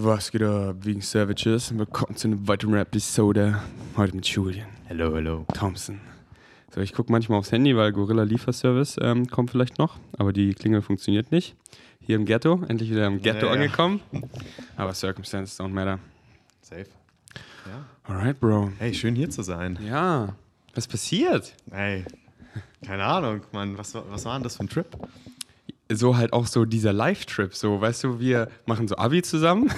Was geht ab, wegen Savages? Willkommen zu einer weiteren Episode. Heute mit Julian Hello, hello. Thompson. So, ich gucke manchmal aufs Handy, weil Gorilla Lieferservice ähm, kommt vielleicht noch, aber die Klingel funktioniert nicht. Hier im Ghetto, endlich wieder im Ghetto Ja, ja. angekommen. Aber Circumstances don't matter. Safe. Ja. Alright, Bro. Hey, schön hier zu sein. Ja, was passiert? Hey, keine Ahnung, Mann. Was, was war denn das für ein Trip? So halt auch so dieser Live-Trip, so, weißt du, wir machen so Abi zusammen.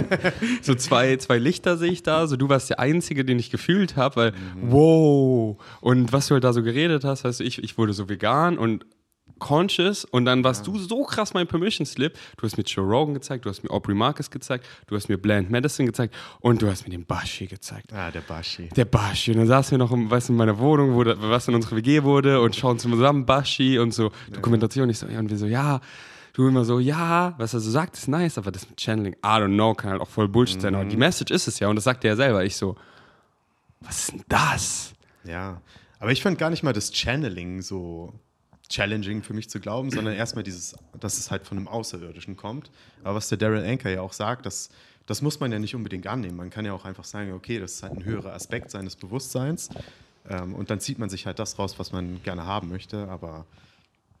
so zwei, zwei Lichter sehe ich da, so du warst der Einzige, den ich gefühlt habe, weil, wow. Und was du halt da so geredet hast, weißt du, ich, ich wurde so vegan und conscious und dann warst du so krass mein Permission Slip. Du hast mir Joe Rogan gezeigt, du hast mir Aubrey Marcus gezeigt, du hast mir Bland Madison gezeigt und du hast mir den Bashi gezeigt. Ah, der Bashi. Der Bashi. Und dann saßen wir noch im, weißt in meiner Wohnung, wo was in unserer WG wurde und schauen zusammen Bashi und so Dokumentation. Ich so, ja, und wir so, ja. Du immer so, ja, was er so sagt, ist nice, aber das mit Channeling, I don't know, kann halt auch voll Bullshit sein. Aber die Message ist es ja und das sagt er ja selber. Ich so, was ist denn das? Ja. Aber ich fand gar nicht mal das Channeling so challenging für mich zu glauben, sondern erstmal dieses, dass es halt von einem Außerirdischen kommt. Aber was der Daryl Anker ja auch sagt, das, das muss man ja nicht unbedingt annehmen. Man kann ja auch einfach sagen, okay, das ist halt ein höherer Aspekt seines Bewusstseins. Ähm, und dann zieht man sich halt das raus, was man gerne haben möchte. Aber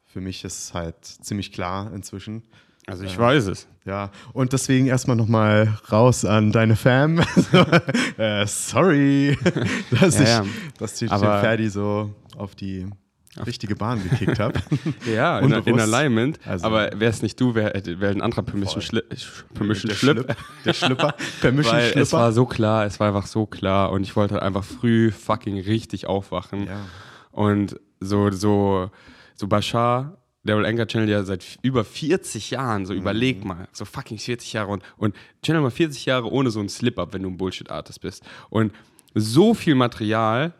für mich ist es halt ziemlich klar inzwischen. Also ich weiß es. Ja, und deswegen erstmal nochmal raus an deine Fam. äh, sorry, dass Ja, ich, ja. dass ich den Ferdi so auf die richtige Bahn gekickt habe. Ja, in, in. Alignment. Also- aber wäre es nicht du, wäre wär ein anderer Permission. Schli Permission der. Schlüpp, der Schlüpper, Permission Weil es war so klar, es war einfach so klar und ich wollte halt einfach früh fucking richtig aufwachen. Ja. Und so, so, so Bashar, Daryl Anchor Channel ja seit über 40 Jahren, so überleg mal, so fucking 40 Jahre und, und Channel mal 40 Jahre ohne so einen Slip-Up, wenn du ein Bullshit-Artist bist. Und so viel Material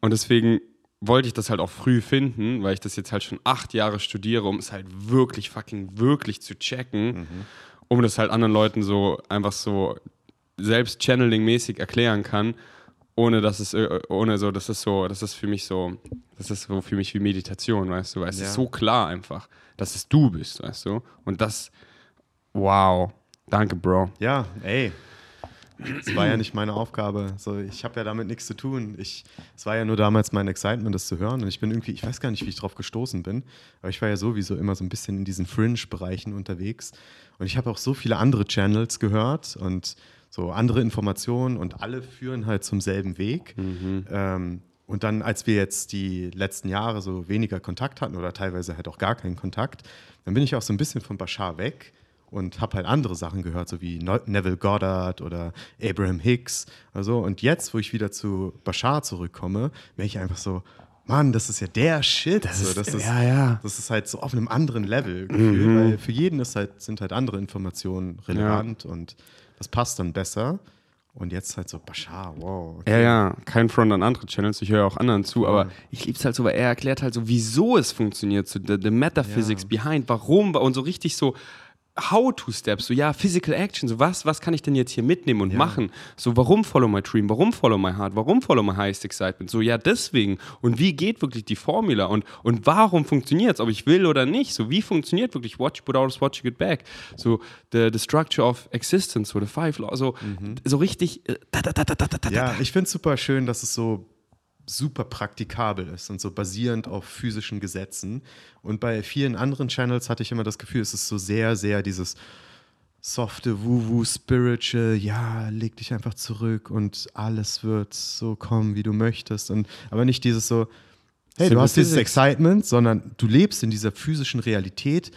und deswegen wollte ich das halt auch früh finden, weil ich das jetzt halt schon acht Jahre studiere, um es halt wirklich fucking wirklich zu checken, um das halt anderen Leuten so einfach so selbst Channeling-mäßig erklären kann, ohne dass es, äh, ohne so, das ist so, das ist für mich so, das ist so für mich wie Meditation, weißt du, weil es Ja. ist so klar einfach, dass es du bist, weißt du, und das, wow, danke, Bro. Ja, ey. Es war ja nicht meine Aufgabe. So, ich habe ja damit nichts zu tun. Ich, es war ja nur damals mein Excitement, das zu hören. Und ich bin irgendwie, ich weiß gar nicht, wie ich drauf gestoßen bin, aber ich war ja sowieso immer so ein bisschen in diesen Fringe-Bereichen unterwegs. Und ich habe auch so viele andere Channels gehört und so andere Informationen und alle führen halt zum selben Weg. Ähm, und dann, als wir jetzt die letzten Jahre so weniger Kontakt hatten oder teilweise halt auch gar keinen Kontakt, dann bin ich auch so ein bisschen von Bashar weg und habe halt andere Sachen gehört, so wie Neville Goddard oder Abraham Hicks. Also, und jetzt, wo ich wieder zu Bashar zurückkomme, wäre ich einfach so, Mann, das ist ja der Shit. Das ist- das ist, ja, ja. Das ist halt so auf einem anderen Level gefühlt, weil für jeden ist halt, sind halt andere Informationen relevant und das passt dann besser. Und jetzt halt so Bashar, wow. okay. Ja, ja, kein Front an andere Channels, ich höre auch anderen zu, aber ich liebe es halt so, weil er erklärt halt so, wieso es funktioniert, so the, the metaphysics Ja. behind, warum und so richtig so How-to-Steps, so ja, Physical Action, so was, was kann ich denn jetzt hier mitnehmen und Ja. machen? So, warum follow my dream, warum follow my heart, warum follow my highest excitement? So, ja, deswegen. Und wie geht wirklich die Formula und, und warum funktioniert es, ob ich will oder nicht? So, wie funktioniert wirklich you put out what you get back? So, the, the structure of existence, so the five laws, so, so richtig. äh, da, da, da, Ja, ich finde es super schön, dass es so super praktikabel ist und so basierend auf physischen Gesetzen. Und bei vielen anderen Channels hatte ich immer das Gefühl, es ist so sehr, sehr dieses softe Woo-Woo, Spiritual, ja, leg dich einfach zurück und alles wird so kommen, wie du möchtest. Und, aber nicht dieses so, hey, Simple du hast dieses. Excitement, sondern du lebst in dieser physischen Realität.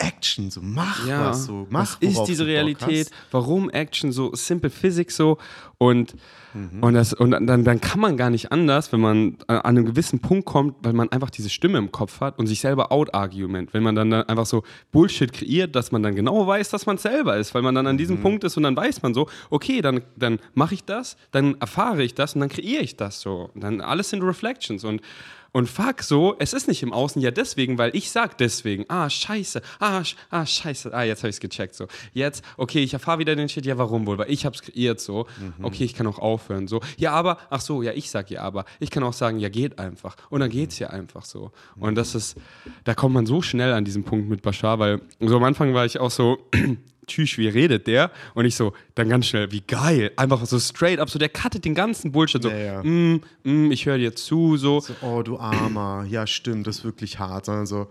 Action, so mach Ja, was, so mach was ist diese Realität? Warum Action so simple Physics so und Mhm. und das und dann, dann kann man gar nicht anders, wenn man äh, an einem gewissen Punkt kommt, weil man einfach diese Stimme im Kopf hat und sich selber out argument, wenn man dann, dann einfach so Bullshit kreiert, dass man dann genau weiß, dass man selber ist, weil man dann an diesem Mhm. Punkt ist und dann weiß man so, okay, dann dann mache ich das, dann erfahre ich das und dann kreiere ich das so, und dann alles sind Reflections und und fuck so, es ist nicht im Außen ja deswegen, weil ich sag deswegen, ah scheiße, ah, sch ah scheiße, ah jetzt habe ich es gecheckt so. Jetzt, okay, ich erfahre wieder den Shit, ja warum wohl, weil ich habe es kreiert so. Okay, ich kann auch aufhören so. Ja, aber, ach so, ja ich sag ja aber. Ich kann auch sagen, ja geht einfach. Und dann geht's ja einfach so. Und das ist, da kommt man so schnell an diesen Punkt mit Bashar, weil so am Anfang war ich auch so tschüss, wie redet der? Und ich so, dann ganz schnell, wie geil. Einfach so straight up, so der cuttet den ganzen Bullshit. So, Ja, ja. mm, mm, ich höre dir zu, so. So, oh, du Armer. Ja, stimmt, das ist wirklich hart. Sondern so,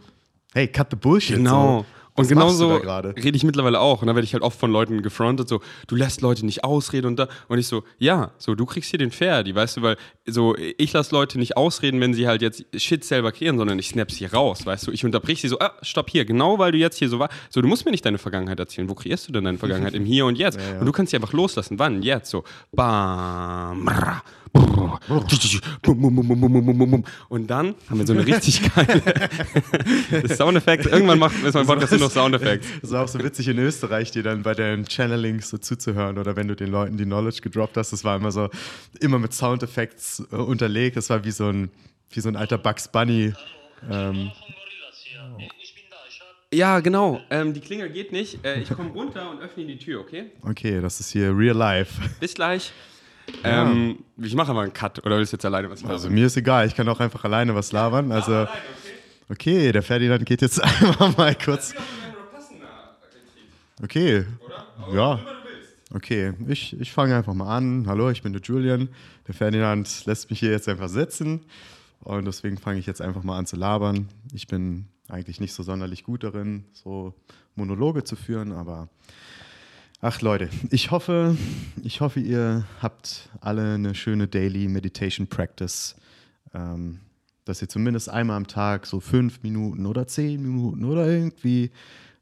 hey, cut the Bullshit. Genau. So. Und Was genauso rede ich mittlerweile auch. Und da werde ich halt oft von Leuten gefrontet, so, du lässt Leute nicht ausreden und da. Und ich so, ja, so, du kriegst hier den Ferdi, weißt du, weil so, ich lasse Leute nicht ausreden, wenn sie halt jetzt Shit selber kreieren, sondern ich snap sie raus, weißt du. Ich unterbrich sie so, ah, stopp hier, genau weil du jetzt hier so war. So, du musst mir nicht deine Vergangenheit erzählen. Wo kreierst du denn deine Vergangenheit? Im Hier und Jetzt. Ja, ja. Und du kannst sie einfach loslassen. Wann? Jetzt. So, bam, bra, und dann haben wir so eine richtig geile Soundeffekt. Irgendwann macht mein Podcast nur noch Soundeffekt. Das ist auch so witzig in Österreich, dir dann bei deinen Channelings so zuzuhören oder wenn du den Leuten die Knowledge gedroppt hast. Das war immer so, immer mit Soundeffekts äh, unterlegt. Das war wie so ein, wie so ein alter Bugs Bunny. Ähm, ja, genau. Ähm, die Klingel geht nicht. Äh, ich komme runter und öffne die Tür, okay? Okay, das ist hier real life. Bis gleich. Ähm, ich mache aber einen Cut. Oder willst du jetzt alleine was machen? Also mir ist egal, ich kann auch einfach alleine was labern. Also, okay, der Ferdinand geht jetzt einfach mal kurz. Okay, ja. Okay, ich, ich fange einfach mal an. Hallo, ich bin der Julian. Der Ferdinand lässt mich hier jetzt einfach sitzen. Und deswegen fange ich jetzt einfach mal an zu labern. Ich bin eigentlich nicht so sonderlich gut darin, so Monologe zu führen, aber ach Leute, ich hoffe, ich hoffe, ihr habt alle eine schöne Daily Meditation Practice, ähm, dass ihr zumindest einmal am Tag so fünf Minuten oder zehn Minuten oder irgendwie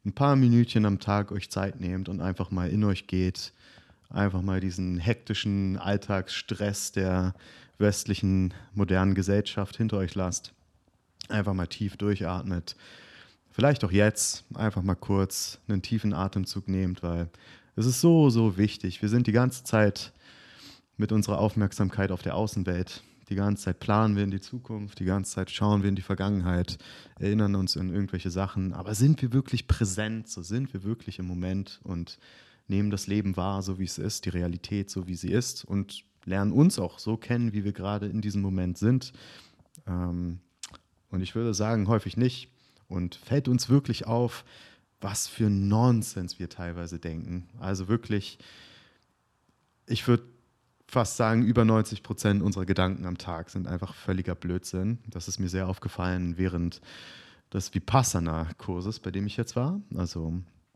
ein paar Minütchen am Tag euch Zeit nehmt und einfach mal in euch geht, einfach mal diesen hektischen Alltagsstress der westlichen modernen Gesellschaft hinter euch lasst. Einfach mal tief durchatmet. Vielleicht auch jetzt einfach mal kurz einen tiefen Atemzug nehmt, weil es ist so, so wichtig. Wir sind die ganze Zeit mit unserer Aufmerksamkeit auf der Außenwelt. Die ganze Zeit planen wir in die Zukunft, die ganze Zeit schauen wir in die Vergangenheit, erinnern uns an irgendwelche Sachen. Aber sind wir wirklich präsent? So sind wir wirklich im Moment und nehmen das Leben wahr, so wie es ist, die Realität, so wie sie ist und lernen uns auch so kennen, wie wir gerade in diesem Moment sind. Ähm, und ich würde sagen, häufig nicht. Und fällt uns wirklich auf, was für Nonsens wir teilweise denken. Also wirklich, ich würde fast sagen, über 90 Prozent unserer Gedanken am Tag sind einfach völliger Blödsinn. Das ist mir sehr aufgefallen während des Vipassana-Kurses, bei dem ich jetzt war. Also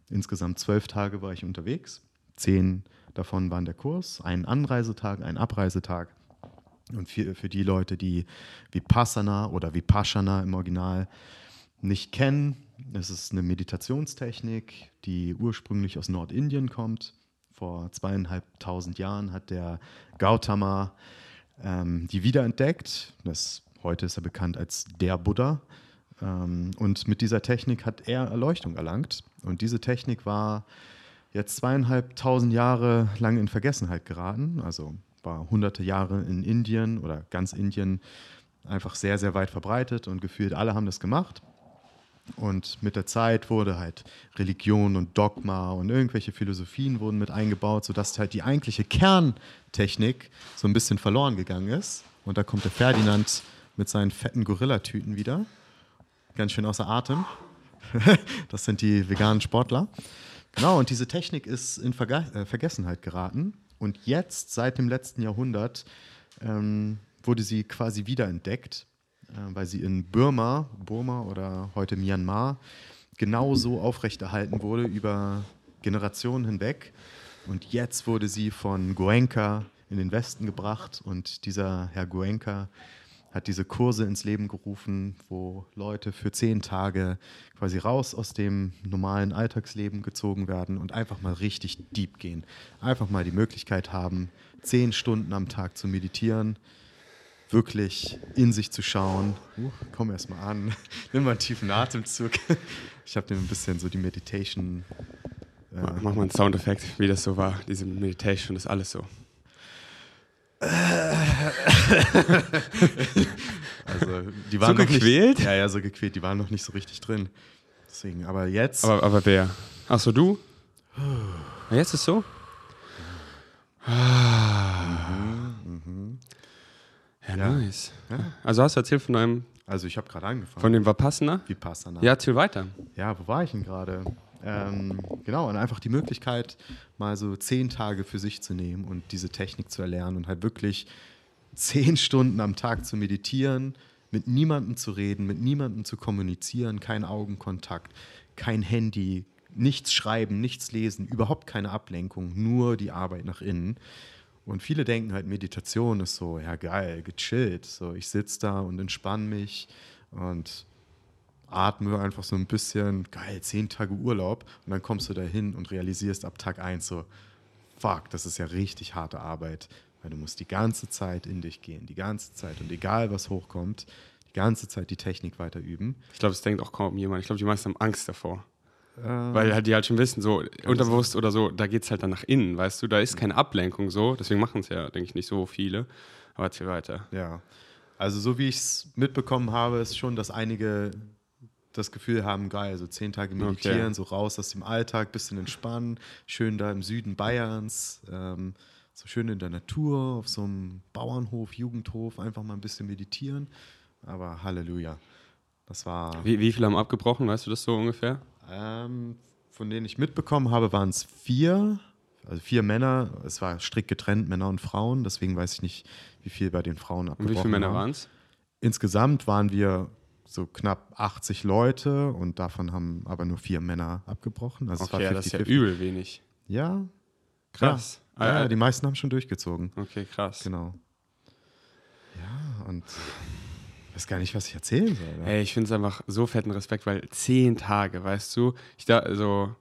insgesamt zwölf Tage war ich unterwegs. Zehn davon waren der Kurs, ein Anreisetag, ein Abreisetag. Und für, für die Leute, die Vipassana oder Vipassana im Original nicht kennen, es ist eine Meditationstechnik, die ursprünglich aus Nordindien kommt. Vor zweieinhalbtausend Jahren hat der Gautama ähm, die wiederentdeckt. Das, heute ist er bekannt als der Buddha. Ähm, und mit dieser Technik hat er Erleuchtung erlangt. Und diese Technik war jetzt zweieinhalbtausend Jahre lang in Vergessenheit geraten. Also war hunderte Jahre in Indien oder ganz Indien einfach sehr, sehr weit verbreitet und gefühlt alle haben das gemacht. Und mit der Zeit wurde halt Religion und Dogma und irgendwelche Philosophien wurden mit eingebaut, sodass halt die eigentliche Kerntechnik so ein bisschen verloren gegangen ist. Und da kommt der Ferdinand mit seinen fetten Gorillatüten wieder. Ganz schön außer Atem. das sind die veganen Sportler. Genau, und diese Technik ist in Verga äh, Vergessenheit geraten. Und jetzt, seit dem letzten Jahrhundert, ähm, wurde sie quasi wiederentdeckt, weil sie in Burma, Burma oder heute Myanmar, genauso aufrechterhalten wurde über Generationen hinweg. Und jetzt wurde sie von Goenka in den Westen gebracht und dieser Herr Goenka hat diese Kurse ins Leben gerufen, wo Leute für zehn Tage quasi raus aus dem normalen Alltagsleben gezogen werden und einfach mal richtig deep gehen. Einfach mal die Möglichkeit haben, zehn Stunden am Tag zu meditieren, wirklich in sich zu schauen. Uh, komm erst mal an, nimm mal einen tiefen Atemzug. Ich habe dir ein bisschen so die Meditation. Mach mach mal einen Soundeffekt, wie das so war. Diese Meditation, das ist alles so. Also, die waren So noch gequält? Nicht, ja, ja, so gequält. Die waren noch nicht so richtig drin. Deswegen, aber jetzt. Aber, aber wer? Achso, du? Jetzt ist so? Ja, Ja. nice. Also hast du erzählt von einem, also, ich habe gerade angefangen. von dem Vipassana? Vipassana. Ja, erzähl weiter. Ja, wo war ich denn gerade? Ähm, genau, und einfach die Möglichkeit, mal so zehn Tage für sich zu nehmen und diese Technik zu erlernen und halt wirklich zehn Stunden am Tag zu meditieren, mit niemandem zu reden, mit niemandem zu kommunizieren, kein Augenkontakt, kein Handy, nichts schreiben, nichts lesen, überhaupt keine Ablenkung, nur die Arbeit nach innen. Und viele denken halt, Meditation ist so, ja geil, gechillt. So, ich sitze da und entspanne mich und atme einfach so ein bisschen, geil, zehn Tage Urlaub. Und dann kommst du da hin und realisierst ab Tag 1 so, fuck, das ist ja richtig harte Arbeit. Weil du musst die ganze Zeit in dich gehen, die ganze Zeit. Und egal, was hochkommt, die ganze Zeit die Technik weiter üben. Ich glaube, es denkt auch kaum jemand. Ich glaube, die meisten haben Angst davor. Ähm, Weil halt die halt schon wissen, so unterbewusst oder so, da geht es halt dann nach innen, weißt du, da ist keine Ablenkung so, deswegen machen es ja, denke ich, nicht so viele. Aber erzähl weiter. Ja. Also so wie ich es mitbekommen habe, ist schon, dass einige das Gefühl haben, geil, so zehn Tage meditieren, Okay. so raus aus dem Alltag, bisschen entspannen, schön da im Süden Bayerns, ähm, so schön in der Natur, auf so einem Bauernhof, Jugendhof, einfach mal ein bisschen meditieren. Aber Halleluja. Das war, Wie, wie viele haben abgebrochen, weißt du das so ungefähr? Ähm, von denen ich mitbekommen habe, waren es vier. Also vier Männer, es war strikt getrennt, Männer und Frauen, deswegen weiß ich nicht, wie viel bei den Frauen Und abgebrochen wie viele Männer waren es? Insgesamt waren wir so knapp 80 Leute und davon haben aber nur vier Männer abgebrochen. Also Okay, ja, war das ist ja 50-50. übel wenig. Ja, Krass. Ja, ja, Ah, die meisten haben schon durchgezogen. okay, krass. Genau. Ja, und weiß gar nicht, was ich erzählen soll. ne? Ey, ich finde es einfach so fetten Respekt, weil zehn Tage, weißt du, ich da, also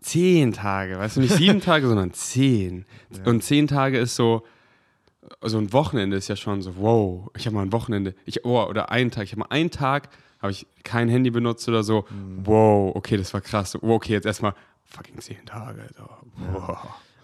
zehn Tage, weißt du, nicht sieben Tage, sondern zehn. Und zehn Tage ist so, so ein Wochenende ist ja schon so, wow, ich habe mal ein Wochenende, ich, oh, oder einen Tag, ich habe mal einen Tag, habe ich kein Handy benutzt oder so, wow, okay, das war krass, wow, okay, jetzt erstmal fucking zehn Tage, so, wow.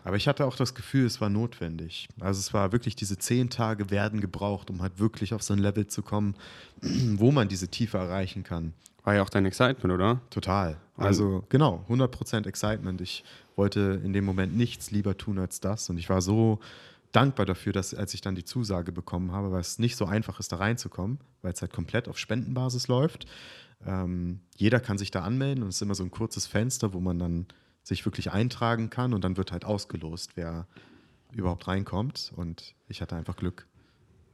Aber ich hatte auch das Gefühl, es war notwendig. Also es war wirklich, diese zehn Tage werden gebraucht, um halt wirklich auf so ein Level zu kommen, wo man diese Tiefe erreichen kann. War ja auch dein Excitement, oder? Total. Also genau, 100% Excitement. Ich wollte in dem Moment nichts lieber tun als das und ich war so dankbar dafür, dass als ich dann die Zusage bekommen habe, weil es nicht so einfach ist, da reinzukommen, weil es halt komplett auf Spendenbasis läuft. Ähm, jeder kann sich da anmelden und es ist immer so ein kurzes Fenster, wo man dann sich wirklich eintragen kann und dann wird halt ausgelost, wer überhaupt reinkommt und ich hatte einfach Glück.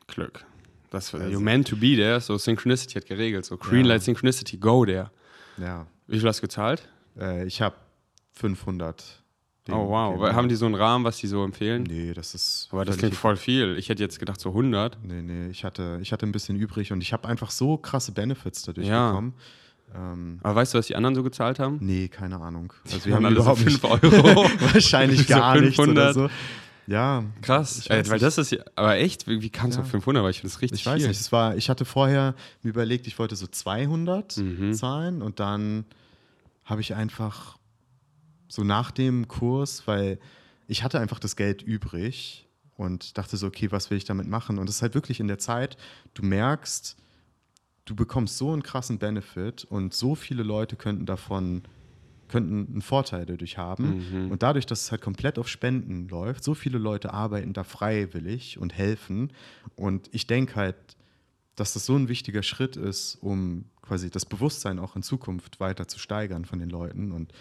Glück. Das war, Also- you're meant to be there, so Synchronicity hat geregelt, so Greenlight Synchronicity, go there. Ja, Wie viel hast du gezahlt? äh, ich habe 500. den- oh wow, den- haben die so einen Rahmen, was die so empfehlen? Nee, das ist. Aber das klingt voll viel. Ich hätte jetzt gedacht so 100. Nee, nee, ich hatte, ich hatte ein bisschen übrig und ich habe einfach so krasse Benefits dadurch Ja. bekommen. Ähm, Aber weißt du, was die anderen so gezahlt haben? nee, keine Ahnung. Also wir haben alle überhaupt so nicht 5 Euro. wahrscheinlich So gar nichts oder 500. so. Ja, Krass. Weiß weil nicht. das ist ja, aber echt, wie, wie kannst du Ja. auf 500? Weil ich finde das richtig ich weiß viel. nicht. Es war, ich hatte vorher mir überlegt, ich wollte so 200 Mhm. zahlen und dann habe ich einfach so nach dem Kurs, weil ich hatte einfach das Geld übrig und dachte so, okay, was will ich damit machen? Und es ist halt wirklich in der Zeit, du merkst, du bekommst so einen krassen Benefit und so viele Leute könnten davon könnten einen Vorteil dadurch haben. Und dadurch, dass es halt komplett auf Spenden läuft, so viele Leute arbeiten da freiwillig und helfen. Und ich denke halt, dass das so ein wichtiger Schritt ist, um quasi das Bewusstsein auch in Zukunft weiter zu steigern von den Leuten. Und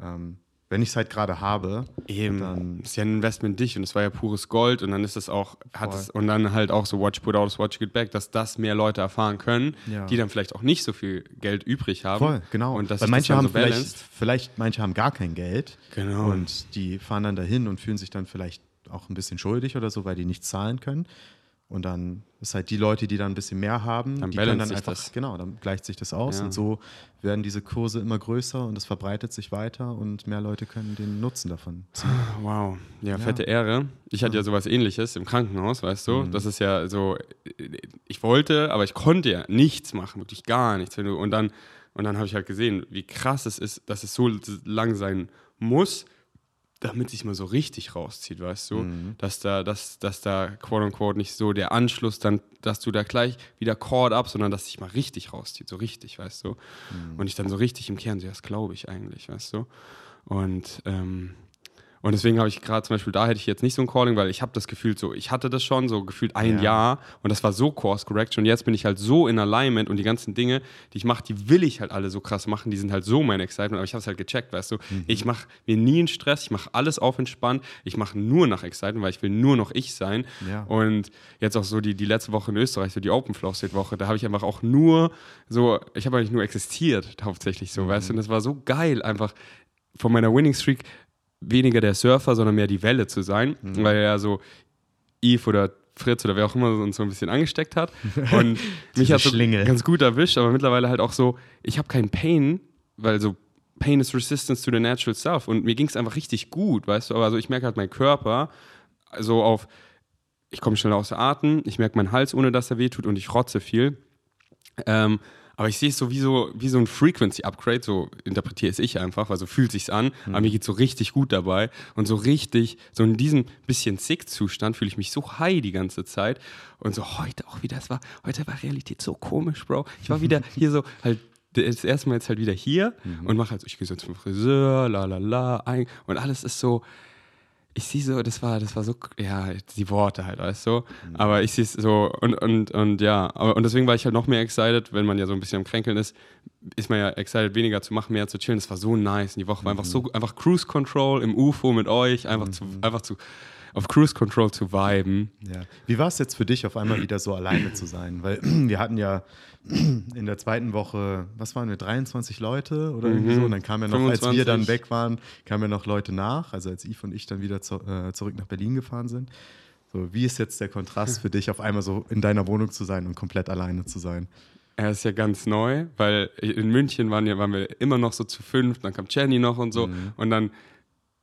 ähm, wenn ich es halt gerade habe, Eben. dann ist ja ein Investment in dich und es war ja pures Gold und dann ist es auch, hat es, und dann halt auch so Watch Put Out, Watch Get Back, dass das mehr Leute erfahren können, Ja. die dann vielleicht auch nicht so viel Geld übrig haben. Voll, genau. Und dass Weil manche das haben so vielleicht, vielleicht, manche haben gar kein Geld. Genau. Und die fahren dann dahin und fühlen sich dann vielleicht auch ein bisschen schuldig oder so, weil die nichts zahlen können. Und dann ist halt die Leute, die dann ein bisschen mehr haben, Dann die können dann einfach, das. genau, dann gleicht sich das aus Ja. und so werden diese Kurse immer größer und es verbreitet sich weiter und mehr Leute können den Nutzen davon ziehen. Wow, ja, fette Ehre. Ich hatte ja sowas ähnliches im Krankenhaus, weißt du? Das ist ja so, ich wollte, aber ich konnte ja nichts machen, wirklich gar nichts. Und dann, und dann habe ich halt gesehen, wie krass es ist, dass es so lang sein muss, damit sich mal so richtig rauszieht, weißt du? Dass da, dass, dass da quote unquote nicht so der Anschluss dann, dass du da gleich wieder Chord ab, sondern dass sich mal richtig rauszieht, so richtig, weißt du? Und ich dann so richtig im Kern, so, das glaube ich eigentlich, weißt du? Und, ähm, Und deswegen habe ich gerade zum Beispiel, da hätte ich jetzt nicht so ein Calling, weil ich habe das Gefühl so, ich hatte das schon so gefühlt ein Ja. Jahr. Und das war so Course Correction und jetzt bin ich halt so in Alignment und die ganzen Dinge, die ich mache, die will ich halt alle so krass machen, die sind halt so mein Excitement, aber ich habe es halt gecheckt, weißt du, Mhm. ich mache mir nie einen Stress, ich mache alles auf entspannt, ich mache nur nach Excitement, weil ich will nur noch ich sein. Ja. und jetzt auch so die, die letzte Woche in Österreich, so die Open Flow State Woche, da habe ich einfach auch nur so, ich habe eigentlich nur existiert, hauptsächlich so, weißt du, und das war so geil, einfach von meiner Winning Streak weniger der Surfer, sondern mehr die Welle zu sein, weil ja so Eve oder Fritz oder wer auch immer uns so ein bisschen angesteckt hat und mich hat so Schlingel. ganz gut erwischt, aber mittlerweile halt auch so, ich habe keinen Pain, weil so Pain is resistance to the natural self und mir ging es einfach richtig gut, weißt du, aber also ich merke halt mein Körper so auf, ich komme schnell aus Atem, ich merke meinen Hals, ohne dass er wehtut und ich rotze viel. Ähm, aber ich sehe es so wie, so wie so ein Frequency-Upgrade, so interpretiere es ich einfach, weil so fühlt sich's an, aber mir geht so richtig gut dabei. Und so richtig, so in diesem bisschen Sick-Zustand fühle ich mich so high die ganze Zeit. Und so heute auch wieder, es war, heute war Realität so komisch, Bro. Ich war wieder hier so halt das erste Mal jetzt halt wieder hier und mache halt so, ich gehe so zum Friseur, la la la, ein, und alles ist so, ich sehe so, das war, das war so, ja, die Worte halt, weißt du. Aber ich sehe es so und, und, und ja, aber, und deswegen war ich halt noch mehr excited, wenn man ja so ein bisschen am Kränkeln ist, ist man ja excited, weniger zu machen, mehr zu chillen. Das war so nice. Und die Woche war einfach so, einfach Cruise Control im UFO mit euch, einfach zu, einfach zu, auf Cruise Control zu viben. Ja. Wie war es jetzt für dich, auf einmal wieder so alleine zu sein? Weil wir hatten ja in der zweiten Woche, was waren wir, 23 Leute oder irgendwie so? Und dann kamen ja noch, als wir dann 25. weg waren, kamen ja noch Leute nach, also als Yves und ich dann wieder zu, äh, zurück nach Berlin gefahren sind. So, wie ist jetzt der Kontrast für dich, auf einmal so in deiner Wohnung zu sein und komplett alleine zu sein? Er ist ja ganz neu, weil in München waren, ja, waren wir immer noch so zu fünf, dann kam Jenny noch und so. Und dann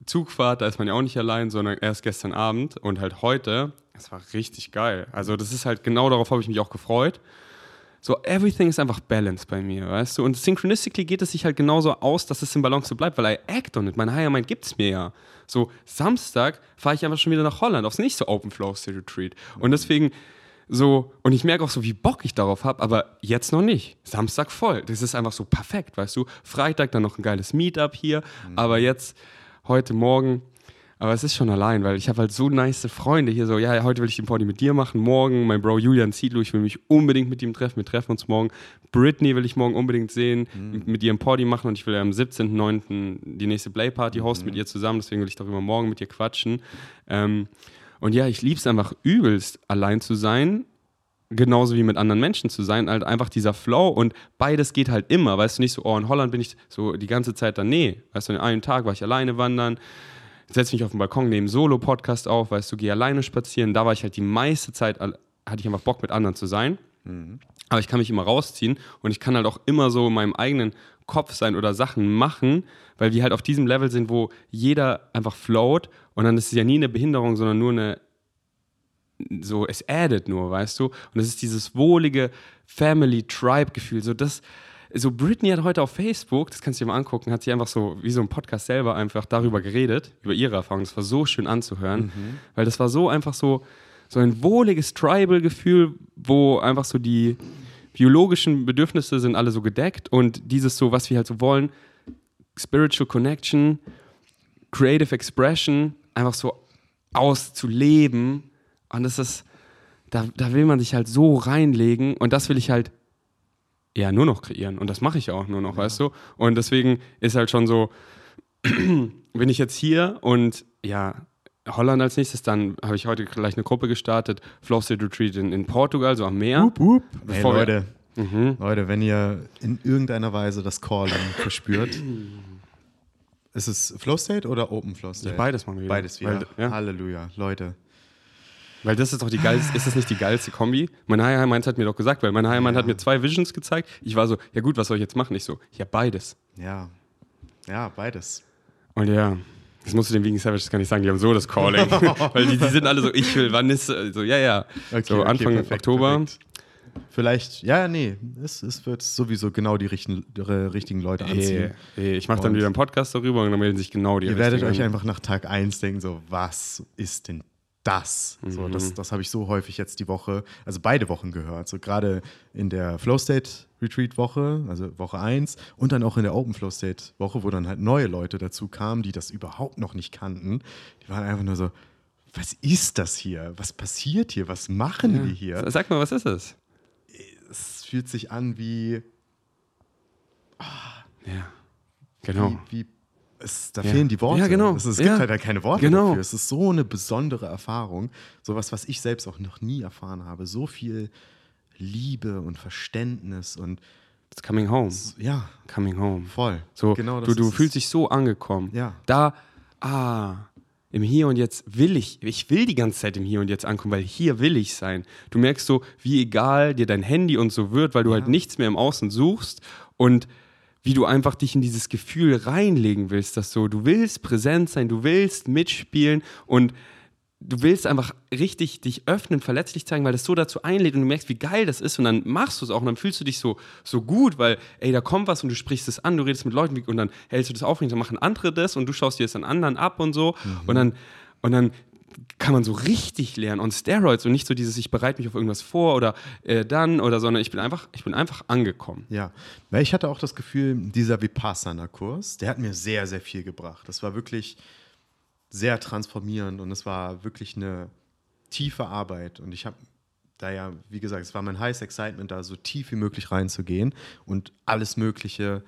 Zugfahrt, da ist man ja auch nicht allein, sondern erst gestern Abend und halt heute. Das war richtig geil. Also, das ist halt genau darauf habe ich mich auch gefreut. So, everything ist einfach balanced bei mir, weißt du? Und synchronistically geht es sich halt genauso aus, dass es im Balance so bleibt, weil I act on it. Mein Higher Mind gibt es mir ja. So, Samstag fahre ich einfach schon wieder nach Holland aufs nächste Open Flow State Retreat. Und deswegen so, und ich merke auch so, wie Bock ich darauf habe, aber jetzt noch nicht. Samstag voll. Das ist einfach so perfekt, weißt du? Freitag dann noch ein geiles Meetup hier, aber jetzt, heute Morgen, aber es ist schon allein, weil ich habe halt so nice Freunde hier so, ja, heute will ich den Party mit dir machen, morgen mein Bro Julian Ziedlow, ich will mich unbedingt mit ihm treffen, wir treffen uns morgen. Britney will ich morgen unbedingt sehen, mit ihr ein Party machen und ich will ja am 17.09. die nächste Play Party hosten mit ihr zusammen, deswegen will ich darüber morgen mit ihr quatschen. Ähm, und ja, ich liebe es einfach übelst, allein zu sein, genauso wie mit anderen Menschen zu sein, halt einfach dieser Flow und beides geht halt immer, weißt du, nicht so, oh, in Holland bin ich so die ganze Zeit dann, nee, weißt du, an einem Tag war ich alleine wandern, setze mich auf den Balkon, nehme Solo-Podcast auf, weißt du, gehe alleine spazieren, da war ich halt die meiste Zeit, hatte ich einfach Bock mit anderen zu sein, aber ich kann mich immer rausziehen und ich kann halt auch immer so in meinem eigenen Kopf sein oder Sachen machen, weil wir halt auf diesem Level sind, wo jeder einfach float und dann ist es ja nie eine Behinderung, sondern nur eine so, es addet nur, weißt du? Und es ist dieses wohlige Family-Tribe-Gefühl. So, das, so Britney hat heute auf Facebook, das kannst du dir mal angucken, hat sie einfach so, wie so ein Podcast selber, einfach darüber geredet, über ihre Erfahrungen. Das war so schön anzuhören, weil das war so einfach so, so ein wohliges Tribal-Gefühl, wo einfach so die biologischen Bedürfnisse sind alle so gedeckt und dieses so, was wir halt so wollen, Spiritual Connection, Creative Expression, einfach so auszuleben. Und das ist, da, da will man sich halt so reinlegen und das will ich halt ja nur noch kreieren. Und das mache ich auch nur noch, weißt du? Und deswegen ist halt schon so, bin ich jetzt hier und ja, Holland als nächstes, dann habe ich heute gleich eine Gruppe gestartet, Flow State Retreat in, in Portugal, so am Meer. Hey, Bevor wir- Leute, Mhm. Leute, wenn ihr in irgendeiner Weise das Calling verspürt, ist es Flow State oder Open Flow State? beides machen wir wieder. Beides wieder. Weil, ja. Halleluja, Leute. Weil das ist doch die geilste, ist das nicht die geilste Kombi? Mein Mind hat mir doch gesagt, weil mein Higher Mind hat mir zwei Visions gezeigt. Ich war so, ja gut, was soll ich jetzt machen? Ich so, ja beides. Ja. Ja, beides. Und ja, das musst du den Vegan Savages gar nicht sagen, die haben so das Calling. weil die, die sind alle so, ich will, wann ist, so, ja, ja. so Anfang perfekt, Oktober. perfekt. Vielleicht, ja, nee, es, es wird sowieso genau die richtigen, die richtigen Leute anziehen. Ey, ey, ich mache dann wieder einen Podcast darüber und dann melden sich genau die Ihr werdet euch einfach nach Tag 1 denken, so, was ist denn das. So, Mhm. das das habe ich so häufig jetzt die Woche, also beide Wochen gehört. So gerade in der Flow State Retreat Woche, also Woche 1 und dann auch in der Open Flow State Woche, wo dann halt neue Leute dazu kamen, die das überhaupt noch nicht kannten. Die waren einfach nur so, was ist das hier? Was passiert hier? Was machen wir hier? Sag mal, was ist es? Es fühlt sich an wie, Ja. Genau. wie, wie es, da Ja. fehlen die Worte. Ja, genau. Es, es gibt Ja. halt keine Worte Genau. dafür. Es ist so eine besondere Erfahrung. Sowas, was ich selbst auch noch nie erfahren habe. So viel Liebe und Verständnis und It's coming home. ja, Coming home. voll. So, genau das du, du fühlst dich so angekommen. Ja. Da, ah, im Hier und Jetzt will ich, ich will die ganze Zeit im Hier und Jetzt ankommen, weil hier will ich sein. Du merkst so, wie egal dir dein Handy und so wird, weil du halt nichts mehr im Außen suchst und wie du einfach dich in dieses Gefühl reinlegen willst, dass so, du willst präsent sein, du willst mitspielen und du willst einfach richtig dich öffnen, verletzlich zeigen, weil das so dazu einlädt und du merkst, wie geil das ist und dann machst du es auch und dann fühlst du dich so, so gut, weil, ey, da kommt was und du sprichst es an, du redest mit Leuten und dann hältst du das auf und dann machen andere das und du schaust dir das an anderen ab und so und dann, und dann kann man so richtig lernen on Steroids und nicht so dieses, ich bereite mich auf irgendwas vor oder äh, dann oder, sondern ich bin einfach, ich bin einfach angekommen. Ja, weil ich hatte auch das Gefühl, dieser Vipassana-Kurs, der hat mir sehr, sehr viel gebracht. Das war wirklich sehr transformierend und es war wirklich eine tiefe Arbeit. Und ich habe da ja, wie gesagt, es war mein heißes Excitement, da so tief wie möglich reinzugehen und alles Mögliche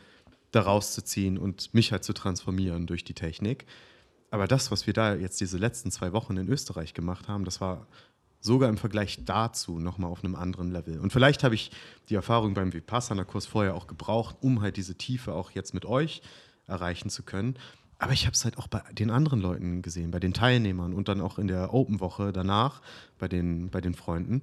daraus zu ziehen und mich halt zu transformieren durch die Technik. Aber das, was wir da jetzt diese letzten zwei Wochen in Österreich gemacht haben, das war sogar im Vergleich dazu nochmal auf einem anderen Level. Und vielleicht habe ich die Erfahrung beim Vipassana-Kurs vorher auch gebraucht, um halt diese Tiefe auch jetzt mit euch erreichen zu können. Aber ich habe es halt auch bei den anderen Leuten gesehen, bei den Teilnehmern und dann auch in der Open-Woche danach bei den, bei den Freunden.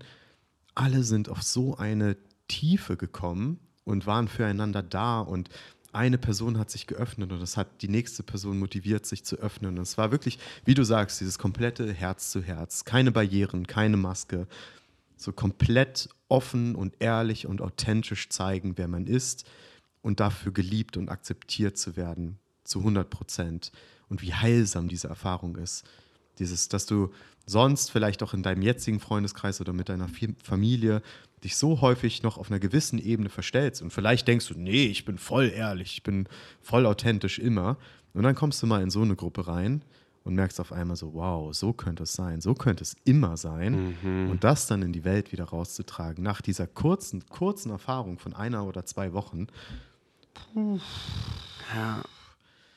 Alle sind auf so eine Tiefe gekommen und waren füreinander da und eine Person hat sich geöffnet und das hat die nächste Person motiviert, sich zu öffnen. Und es war wirklich, wie du sagst, dieses komplette Herz zu Herz. Keine Barrieren, keine Maske. So komplett offen und ehrlich und authentisch zeigen, wer man ist und dafür geliebt und akzeptiert zu werden, zu 100 Prozent. Und wie heilsam diese Erfahrung ist. Dieses, dass du sonst vielleicht auch in deinem jetzigen Freundeskreis oder mit deiner Familie dich so häufig noch auf einer gewissen Ebene verstellst und vielleicht denkst du, nee, ich bin voll ehrlich, ich bin voll authentisch immer. Und dann kommst du mal in so eine Gruppe rein und merkst auf einmal so, wow, so könnte es sein, so könnte es immer sein. Und das dann in die Welt wieder rauszutragen, nach dieser kurzen, kurzen Erfahrung von einer oder zwei Wochen. Ja.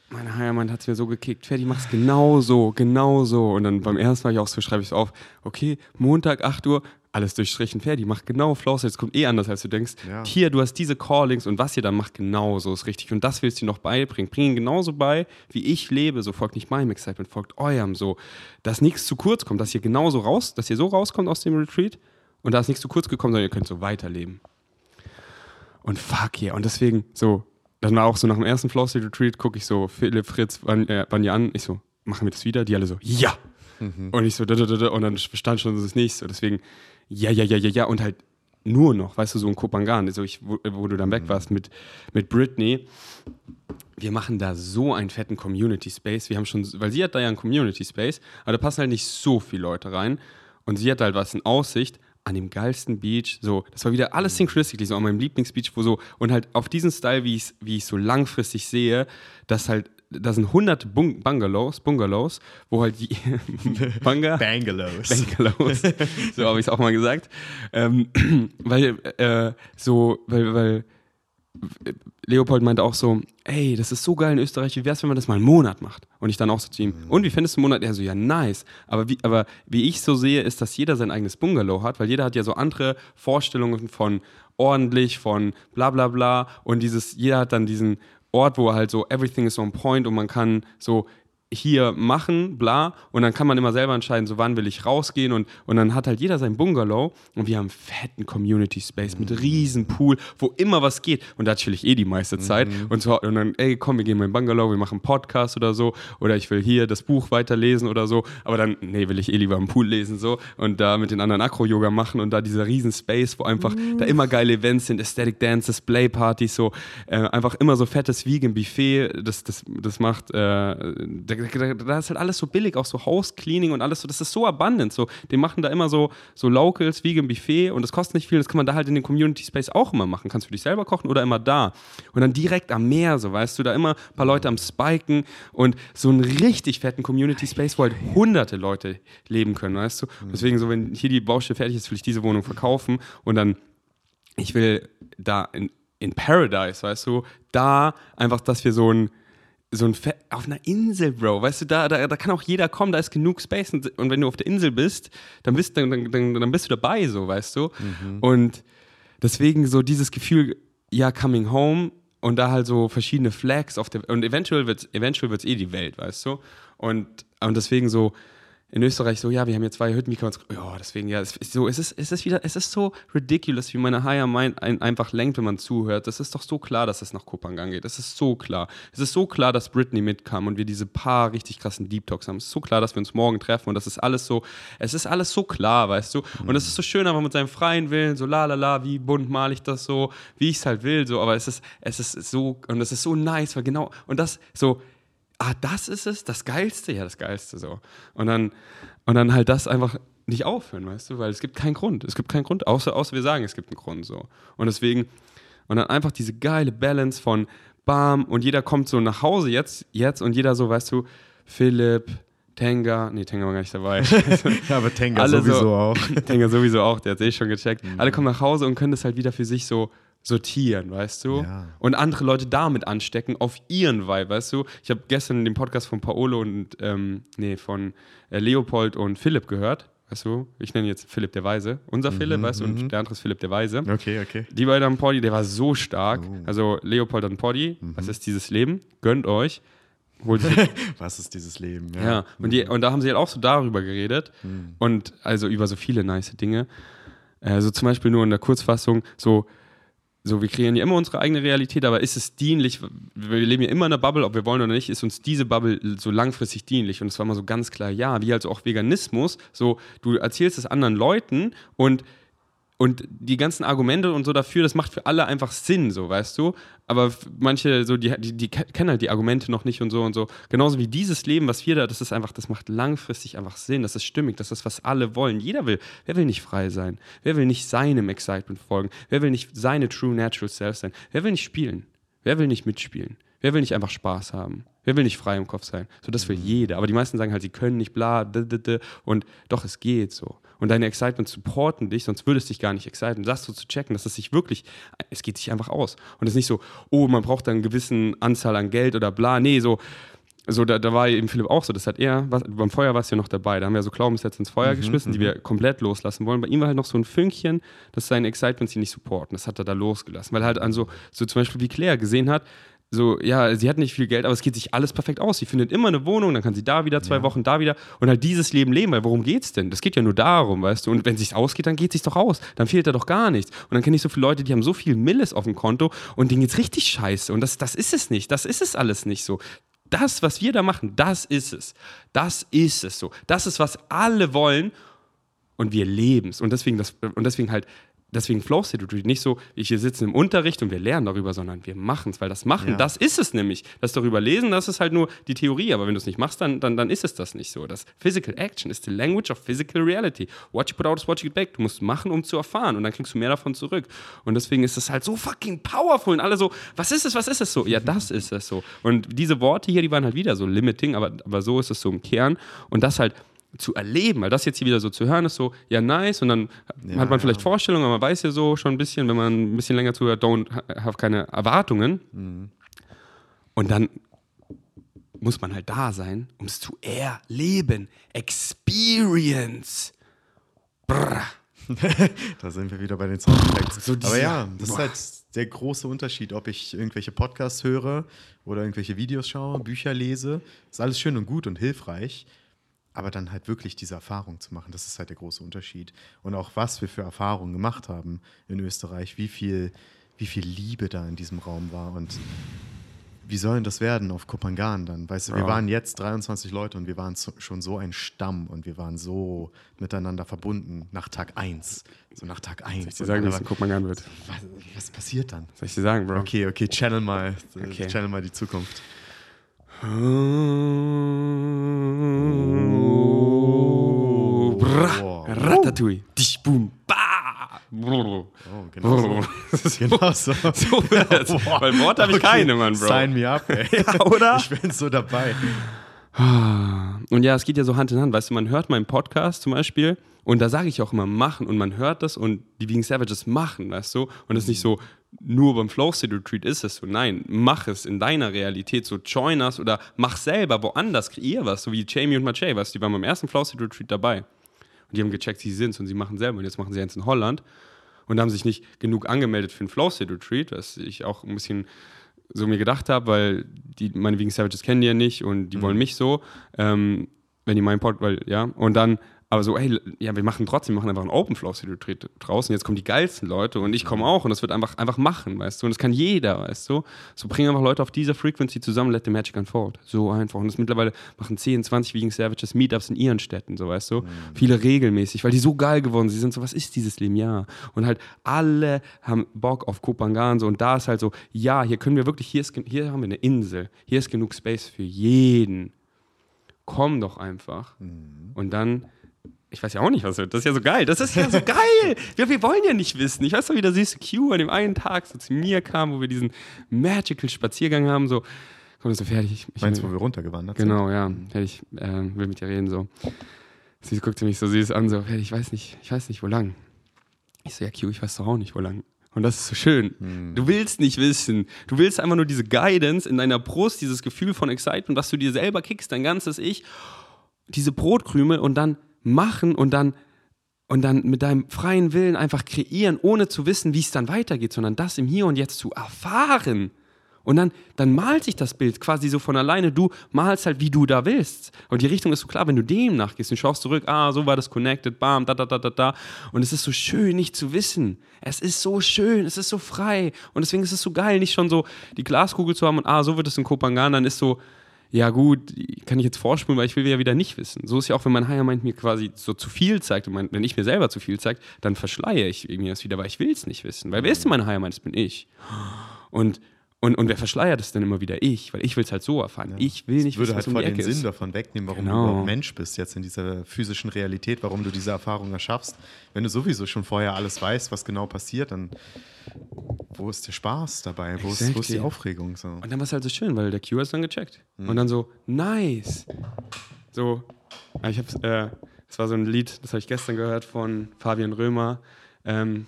Meine Heimat hat es mir so gekickt. Fertig, mach's genau so, genau so. Und dann beim ersten Mal ich auch so, schreibe ich es auf. Okay, Montag, 8 Uhr, alles durchstrichen, fertig, mach genau Flows. Jetzt kommt eh anders, als du denkst. Ja. Hier, du hast diese Callings und was ihr dann macht, genau so ist richtig. Und das willst du noch beibringen. Bring ihn genauso bei, wie ich lebe. So folgt nicht meinem Excitement, folgt eurem so. Dass nichts zu kurz kommt, dass ihr genauso raus, dass ihr so rauskommt aus dem Retreat und da ist nichts zu kurz gekommen, sondern ihr könnt so weiterleben. Und fuck yeah. Und deswegen, so, dann war auch so nach dem ersten Flow State Retreat, gucke ich so Philipp, Fritz, Van- äh, Vanja an. Ich so, machen wir das wieder? Die alle so, ja. Und ich so, da, da, da, da. und dann stand schon das nächste. Deswegen, ja, ja, ja, ja, ja. Und halt nur noch, weißt du, so ein Kopangan, so ich, wo, wo du dann weg warst mit, mit Britney. Wir machen da so einen fetten Community Space. Wir haben schon, weil sie hat da ja einen Community Space, aber da passen halt nicht so viele Leute rein. Und sie hat halt was in Aussicht an dem geilsten Beach. So, das war wieder alles synchronistically, so an meinem Lieblingsbeach, wo so, und halt auf diesen Style, wie ich es wie ich's so langfristig sehe, dass halt, da sind hunderte Bung Bungalows, Bungalows, wo halt die Bunga, Bangalos. Bungalows, so habe ich es auch mal gesagt. Ähm, weil, äh, so, weil, weil Leopold meinte auch so, ey, das ist so geil in Österreich, wie wär's, wenn man das mal einen Monat macht? Und ich dann auch so zu ihm, und wie findest du einen Monat? Er so, ja, nice. Aber wie, aber wie ich so sehe, ist, dass jeder sein eigenes Bungalow hat, weil jeder hat ja so andere Vorstellungen von ordentlich, von bla bla bla. Und dieses, jeder hat dann diesen Ort, wo halt so everything is on point und man kann so hier machen, bla, und dann kann man immer selber entscheiden, so wann will ich rausgehen. Und, und dann hat halt jeder sein Bungalow. Und wir haben einen fetten Community Space mit riesen Pool, wo immer was geht. Und da chill ich eh die meiste Zeit. Und, so, und dann, ey, komm, wir gehen mal in Bungalow, wir machen einen Podcast oder so. Oder ich will hier das Buch weiterlesen oder so, aber dann, nee, will ich eh lieber im Pool lesen so. Und da mit den anderen Akro-Yoga machen und da dieser riesen Space, wo einfach da immer geile Events sind, Aesthetic Dances, Play-Partys, so, äh, einfach immer so fettes Vegan-Buffet, das, das, das macht, äh, da Da, da, ist halt alles so billig, auch so House Cleaning und alles so. Das ist so abundant. So, die machen da immer so, so Locals, Vegan Buffet und das kostet nicht viel. Das kann man da halt in den Community Space auch immer machen. Kannst du dich selber kochen oder immer da. Und dann direkt am Meer, so weißt du, da immer ein paar Leute am Spiken und so einen richtig fetten Community Space, wo halt hunderte Leute leben können, weißt du. Deswegen so, wenn hier die Baustelle fertig ist, will ich diese Wohnung verkaufen und dann ich will da in, in Paradise, weißt du, da einfach, dass wir so ein, so ein Fe auf einer Insel, Bro, weißt du, da, da, da kann auch jeder kommen, da ist genug Space und, und wenn du auf der Insel bist, dann bist, dann, dann, dann, bist du dabei, so, weißt du. Und deswegen so dieses Gefühl, ja, coming home und da halt so verschiedene Flags auf der, und eventuell wird es eventuell wird's eh die Welt, weißt du. Und, und deswegen so, in Österreich so, ja, wir haben jetzt zwei Hütten, wie kann man es, ja, deswegen, ja, es ist so, es ist, es ist wieder, es ist so ridiculous, wie meine Higher Mind ein, einfach lenkt, wenn man zuhört. Das ist doch so klar, dass es nach Kopangan geht. Das ist so klar. Es ist so klar, dass Britney mitkam und wir diese paar richtig krassen Deep Talks haben. Es ist so klar, dass wir uns morgen treffen und das ist alles so, es ist alles so klar, weißt du. Und es ist so schön, aber mit seinem freien Willen, so la la la, wie bunt male ich das so, wie ich es halt will, so, aber es ist, es ist so, und es ist so nice, weil genau, und das so, ah, das ist es, das Geilste, ja, das Geilste so. Und dann, und dann halt das einfach nicht aufhören, weißt du, weil es gibt keinen Grund. Es gibt keinen Grund, außer, außer wir sagen, es gibt einen Grund so. Und deswegen, und dann einfach diese geile Balance von Bam und jeder kommt so nach Hause jetzt, jetzt und jeder so, weißt du, Philipp, Tenga, nee, Tenga war gar nicht dabei. Ja, aber Tenga Alle sowieso so- auch. Tenga sowieso auch, der hat eh schon gecheckt. Mhm. Alle kommen nach Hause und können das halt wieder für sich so sortieren, weißt du? Ja. Und andere Leute damit anstecken, auf ihren Vibe, weißt du? Ich habe gestern den Podcast von Paolo und, ähm, nee, von äh, Leopold und Philipp gehört, weißt du? Ich nenne jetzt Philipp der Weise. Unser Mhm, Philipp, weißt du? Und der andere ist Philipp der Weise. Okay, okay. Die beiden am Poddy, der war so stark. Oh. Also Leopold an Poddy, Mhm. was ist dieses Leben? Gönnt euch. Was ist dieses Leben? ja, und, die, und da haben sie halt auch so darüber geredet und also über so viele nice Dinge. Also zum Beispiel nur in der Kurzfassung, so, so wir kreieren ja immer unsere eigene Realität, aber ist es dienlich, wir leben ja immer in einer Bubble, ob wir wollen oder nicht, ist uns diese Bubble so langfristig dienlich? Und es war mal so ganz klar, ja, wie also auch Veganismus, so du erzählst es anderen Leuten und und die ganzen Argumente und so dafür, das macht für alle einfach Sinn, so, weißt du? Aber manche, so, die, die, die ke- kennen halt die Argumente noch nicht und so und so. Genauso wie dieses Leben, was wir da, das ist einfach, das macht langfristig einfach Sinn, das ist stimmig, das ist, was alle wollen. Jeder will, wer will nicht frei sein? Wer will nicht seinem Excitement folgen? Wer will nicht seine True Natural Self sein? Wer will nicht spielen? Wer will nicht mitspielen? Wer will nicht einfach Spaß haben? Wer will nicht frei im Kopf sein? So, das will jeder. Aber die meisten sagen halt, sie können nicht, bla, d, d, d. Und doch, es geht so. Und deine Excitement supporten dich, sonst würde es dich gar nicht exciten. Das so zu checken, dass es sich wirklich, es geht sich einfach aus. Und es ist nicht so, oh, man braucht dann eine gewisse Anzahl an Geld oder bla. Nee, so, so da, da war eben Philipp auch so, das hat er, was, beim Feuer warst du ja noch dabei, da haben wir so Glaubenssätze ins Feuer geschmissen, die wir komplett loslassen wollen. Bei ihm war halt noch so ein Fünkchen, dass seine Excitement sie nicht supporten. Das hat er da losgelassen, weil er halt an so, so zum Beispiel wie Claire gesehen hat, so, ja, sie hat nicht viel Geld, aber es geht sich alles perfekt aus. Sie findet immer eine Wohnung, dann kann sie da wieder zwei Wochen, da wieder und halt dieses Leben leben, weil worum geht's denn? Das geht ja nur darum, weißt du? Und wenn es sich ausgeht, dann geht es sich doch aus. Dann fehlt da doch gar nichts. Und dann kenne ich so viele Leute, die haben so viel Milles auf dem Konto und denen geht's richtig scheiße. Und das, das ist es nicht. Das ist es alles nicht so. Das, was wir da machen, das ist es. Das ist es so. Das ist, was alle wollen und wir leben es. Und deswegen, das, und deswegen halt, deswegen Flow State Retreat nicht so, ich hier sitzen im Unterricht und wir lernen darüber, sondern wir machen es, weil das Machen, Ja. das ist es nämlich. Das darüber lesen, das ist halt nur die Theorie, aber wenn du es nicht machst, dann, dann, dann ist es das nicht so. Das Physical Action ist the language of physical reality. What you put out is what you get back. Du musst machen, um zu erfahren und dann kriegst du mehr davon zurück. Und deswegen ist es halt so fucking powerful und alle so, was ist es, was ist es so? Ja, das ist es so. Und diese Worte hier, die waren halt wieder so limiting, aber, aber so ist es so im Kern. Und das halt zu erleben, weil das jetzt hier wieder so zu hören ist, so, ja, nice, und dann Ja, hat man vielleicht ja. Vorstellungen, aber man weiß ja so schon ein bisschen, wenn man ein bisschen länger zuhört, don't ha- have keine Erwartungen. Mhm. Und dann muss man halt da sein, um es zu erleben. Experience. Brr. Da sind wir wieder bei den Soundtracks. So Aber ja, das Boah. ist halt der große Unterschied, ob ich irgendwelche Podcasts höre oder irgendwelche Videos schaue, Bücher lese. Ist alles schön und gut und hilfreich. Aber dann halt wirklich diese Erfahrung zu machen, das ist halt der große Unterschied. Und auch was wir für Erfahrungen gemacht haben in Österreich, wie viel, wie viel Liebe da in diesem Raum war. Und wie soll denn das werden auf Kopangan dann? Weißt du, wir Ja. waren jetzt 23 Leute und wir waren schon so ein Stamm und wir waren so miteinander verbunden nach Tag 1. So nach Tag 1. Soll ich dir sagen, es in Kopenhagen wird? was, was passiert dann? Soll ich dir sagen, Bro? Okay, okay, channel mal, Okay. channel mal die Zukunft. Wow. Ratatouille. Dich, boom, ba. Oh, genau so. genau so. So wird's. Weil Wort habe ich keine, Mann, Bro. Sign me up, ey. Ja, oder? Ich bin so dabei. Und ja, es geht ja so Hand in Hand. Weißt du, man hört meinen Podcast zum Beispiel und da sage ich auch immer machen und man hört das und die Vegan Savages machen, weißt du? Und es ist nicht so, nur beim Flow State Retreat ist es so. Nein, mach es in deiner Realität, so join us oder mach selber woanders, kreier was, so wie Jamie und Machay, weißt du, die waren beim ersten Flow State Retreat dabei. Und die haben gecheckt, sie sind's und sie machen selber. Und jetzt machen sie eins in Holland und haben sich nicht genug angemeldet für den Flow State Retreat, was ich auch ein bisschen so mir gedacht habe, weil die, meine Vegan Savages kennen die ja nicht und die wollen mich so, ähm, wenn die meinen Pod, weil, ja, und dann, aber so, ey, ja, wir machen trotzdem, wir machen einfach einen Open Flow State Retreat draußen, jetzt kommen die geilsten Leute und ich komme auch und das wird einfach, einfach machen, weißt du, und das kann jeder, weißt du, so bringen einfach Leute auf dieser Frequency zusammen, let the magic unfold, so einfach. Und das mittlerweile machen 10, 20 Vegan Savages Meetups in ihren Städten, so, weißt du, viele regelmäßig, weil die so geil geworden sind, sie sind so, was ist dieses Leben, ja, und halt alle haben Bock auf Kopangan, so, und da ist halt so, ja, hier können wir wirklich, hier, ist, hier haben wir eine Insel, hier ist genug Space für jeden, komm doch einfach. Und dann, ich weiß ja auch nicht, was wird. Das ist ja so geil. Das ist ja so geil. Wir, wir wollen ja nicht wissen. Ich weiß noch, wie der süße Q an dem einen Tag so zu mir kam, wo wir diesen magical Spaziergang haben. So, komm, so fertig. Ich, ich, Meinst du, wo wir runtergewandert sind? Genau, ja. Fertig. Äh, will mit dir reden. So. Sie guckte mich so süß an, so, fertig, ich weiß nicht, ich weiß nicht, wo lang. Ich so, ja, Q, ich weiß doch auch nicht, wo lang. Und das ist so schön. Du willst nicht wissen. Du willst einfach nur diese Guidance in deiner Brust, dieses Gefühl von Excitement, was du dir selber kickst, dein ganzes Ich, diese Brotkrümel und dann machen und dann und dann mit deinem freien Willen einfach kreieren, ohne zu wissen, wie es dann weitergeht, sondern das im Hier und Jetzt zu erfahren. Und dann, dann malt sich das Bild quasi so von alleine. Du malst halt, wie du da willst. Und die Richtung ist so klar, wenn du dem nachgehst und schaust zurück, ah, so war das connected, bam, da, da, da, da, da. Und es ist so schön, nicht zu wissen. Es ist so schön, es ist so frei. Und deswegen ist es so geil, nicht schon so die Glaskugel zu haben und, ah, so wird es in Kopangan, dann ist so, ja gut, kann ich jetzt vorspulen, weil ich will ja wieder nicht wissen. So ist ja auch, wenn mein Higher Mind mir quasi so zu viel zeigt und mein, wenn ich mir selber zu viel zeigt, dann verschleie ich mir das wieder, weil ich will es nicht wissen. Weil wer ist denn mein Higher Mind? Das bin ich. Und, und, und wer verschleiert es denn immer wieder? Ich, weil ich will es halt so erfahren. Ich will nicht würde wissen, halt um voll die den Sinn ist. davon wegnehmen, warum Genau. du überhaupt Mensch bist jetzt in dieser physischen Realität, warum du diese Erfahrung erschaffst. Wenn du sowieso schon vorher alles weißt, was genau passiert, dann wo ist der Spaß dabei? Wo, ist, wo ist Exactly. die Aufregung? So? Und dann war es halt so schön, weil der Q hat dann gecheckt. Und dann so, nice. So, ah, ich hab's, äh, das war so ein Lied, das habe ich gestern gehört von Fabian Römer. Ähm,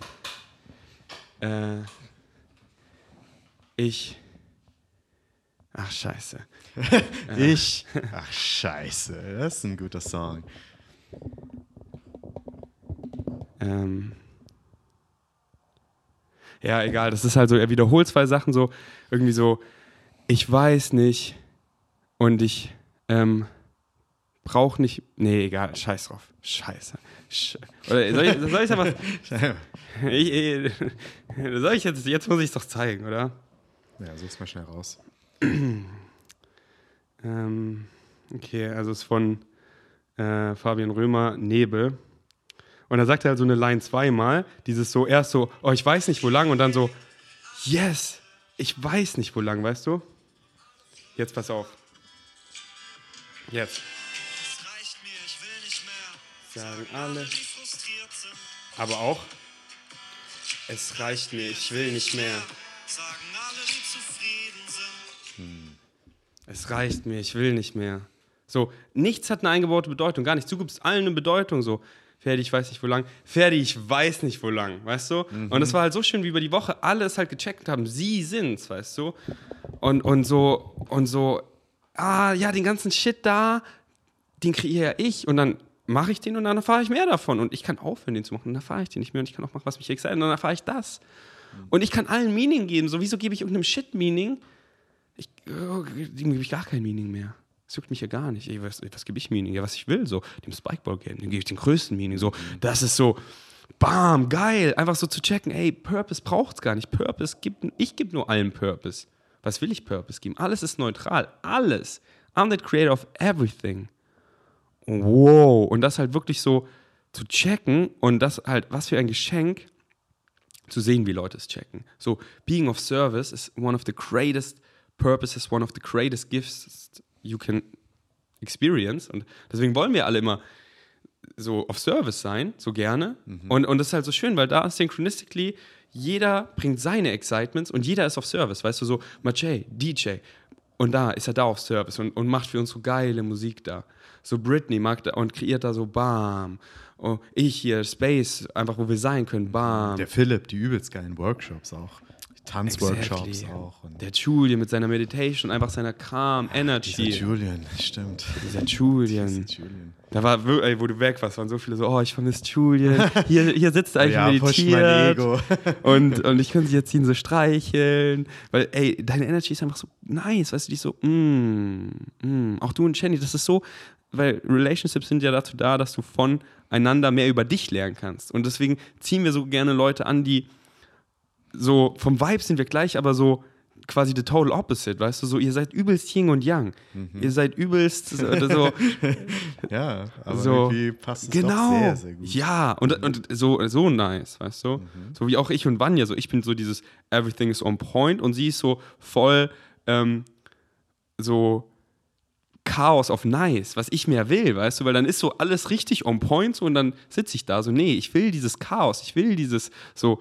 äh, ich. Ach, scheiße. Ich? Ach, scheiße. Das ist ein guter Song. Ähm, ja, egal, das ist halt so, er wiederholt zwei Sachen so, irgendwie so, ich weiß nicht und ich ähm, brauche nicht, nee, egal, scheiß drauf, scheiße. Sch oder soll ich, soll ich einfach, ich, ich, soll ich jetzt, jetzt muss ich es doch zeigen, oder? Ja, such's mal schnell raus. Ähm, okay, also es ist von äh, Fabian Römer, Nebel. Und da sagt er halt so eine Line zweimal, dieses so, erst so, oh, ich weiß nicht, wo lang, und dann so, yes, ich weiß nicht, wo lang, weißt du? Jetzt pass auf. Jetzt. Es reicht mir, ich will nicht mehr. Sagen alle. Aber auch, es reicht mir, ich will nicht mehr. sagen Es reicht mir, ich will nicht mehr. So, nichts hat eine eingebaute Bedeutung, gar nicht. Du gibst allen eine Bedeutung, so. Ferdi, ich weiß nicht, wo lang. Ferdi, ich weiß nicht, wo lang, weißt du? Und es war halt so schön, wie über die Woche alle es halt gecheckt haben. Sie sind's, weißt du? Und, und so, und so, ah, ja, den ganzen Shit da, den kreiere ich und dann mache ich den und dann erfahre ich mehr davon. Und ich kann aufhören, den zu machen, und dann erfahre ich den nicht mehr und ich kann auch machen, was mich excited und dann erfahre ich das. Und ich kann allen Meaning geben. So, wieso gebe ich irgendeinem Shit Meaning? Ich, oh, dem gebe ich gar kein Meaning mehr. Das juckt mich ja gar nicht. Ey, was, was gebe ich Meaning? Ja, was ich will, so. Dem Spikeball-Game, dem gebe ich den größten Meaning. So, das ist so, bam, geil. Einfach so zu checken, ey, Purpose braucht's gar nicht. Purpose gibt, ich gebe nur allen Purpose. Was will ich Purpose geben? Alles ist neutral. Alles. I'm the creator of everything. Wow. Und das halt wirklich so zu checken und das halt, was für ein Geschenk, zu sehen, wie Leute es checken. So, being of service is one of the greatest purposes, one of the greatest gifts you can experience. Und deswegen wollen wir alle immer so auf Service sein, so gerne. Und, und das ist halt so schön, weil da synchronistically jeder bringt seine Excitements und jeder ist auf Service. Weißt du, so Majay, DJ. Und da ist er da auf Service und, und macht für uns so geile Musik da. So Britney mag da und kreiert da so Bam. Oh, ich hier, Space, einfach wo wir sein können, Bam. Der Philipp, die übelst geilen Workshops auch. Tanzworkshops Exactly. auch. Und Der Julian mit seiner Meditation, einfach seiner Calm, dieser Energy. Julian, stimmt. Dieser Julian. Dieser Julian. Da war, ey, wo du weg warst, waren so viele so, oh, ich vermisse Julian. Hier, hier sitzt er eigentlich Ja, meditiert. Und, und ich könnte sie jetzt ihn so streicheln. Weil, ey, deine Energy ist einfach so nice, weißt du, die ist so, mm, mm. Auch du und Jenny, das ist so, weil Relationships sind ja dazu da, dass du voneinander mehr über dich lernen kannst. Und deswegen ziehen wir so gerne Leute an, die so, vom Vibe sind wir gleich, aber so quasi the total opposite, weißt du, so, ihr seid übelst Yin und Yang. Mhm. Ihr seid übelst so, so Ja, aber so, irgendwie passt es genau. sehr, sehr gut. Ja, und, und so, so nice, weißt du? So wie auch ich und Vanya, so ich bin so dieses Everything is on point und sie ist so voll ähm, so Chaos auf nice, was ich mehr will, weißt du, weil dann ist so alles richtig on point so und dann sitze ich da so, nee, ich will dieses Chaos, ich will dieses so, äh,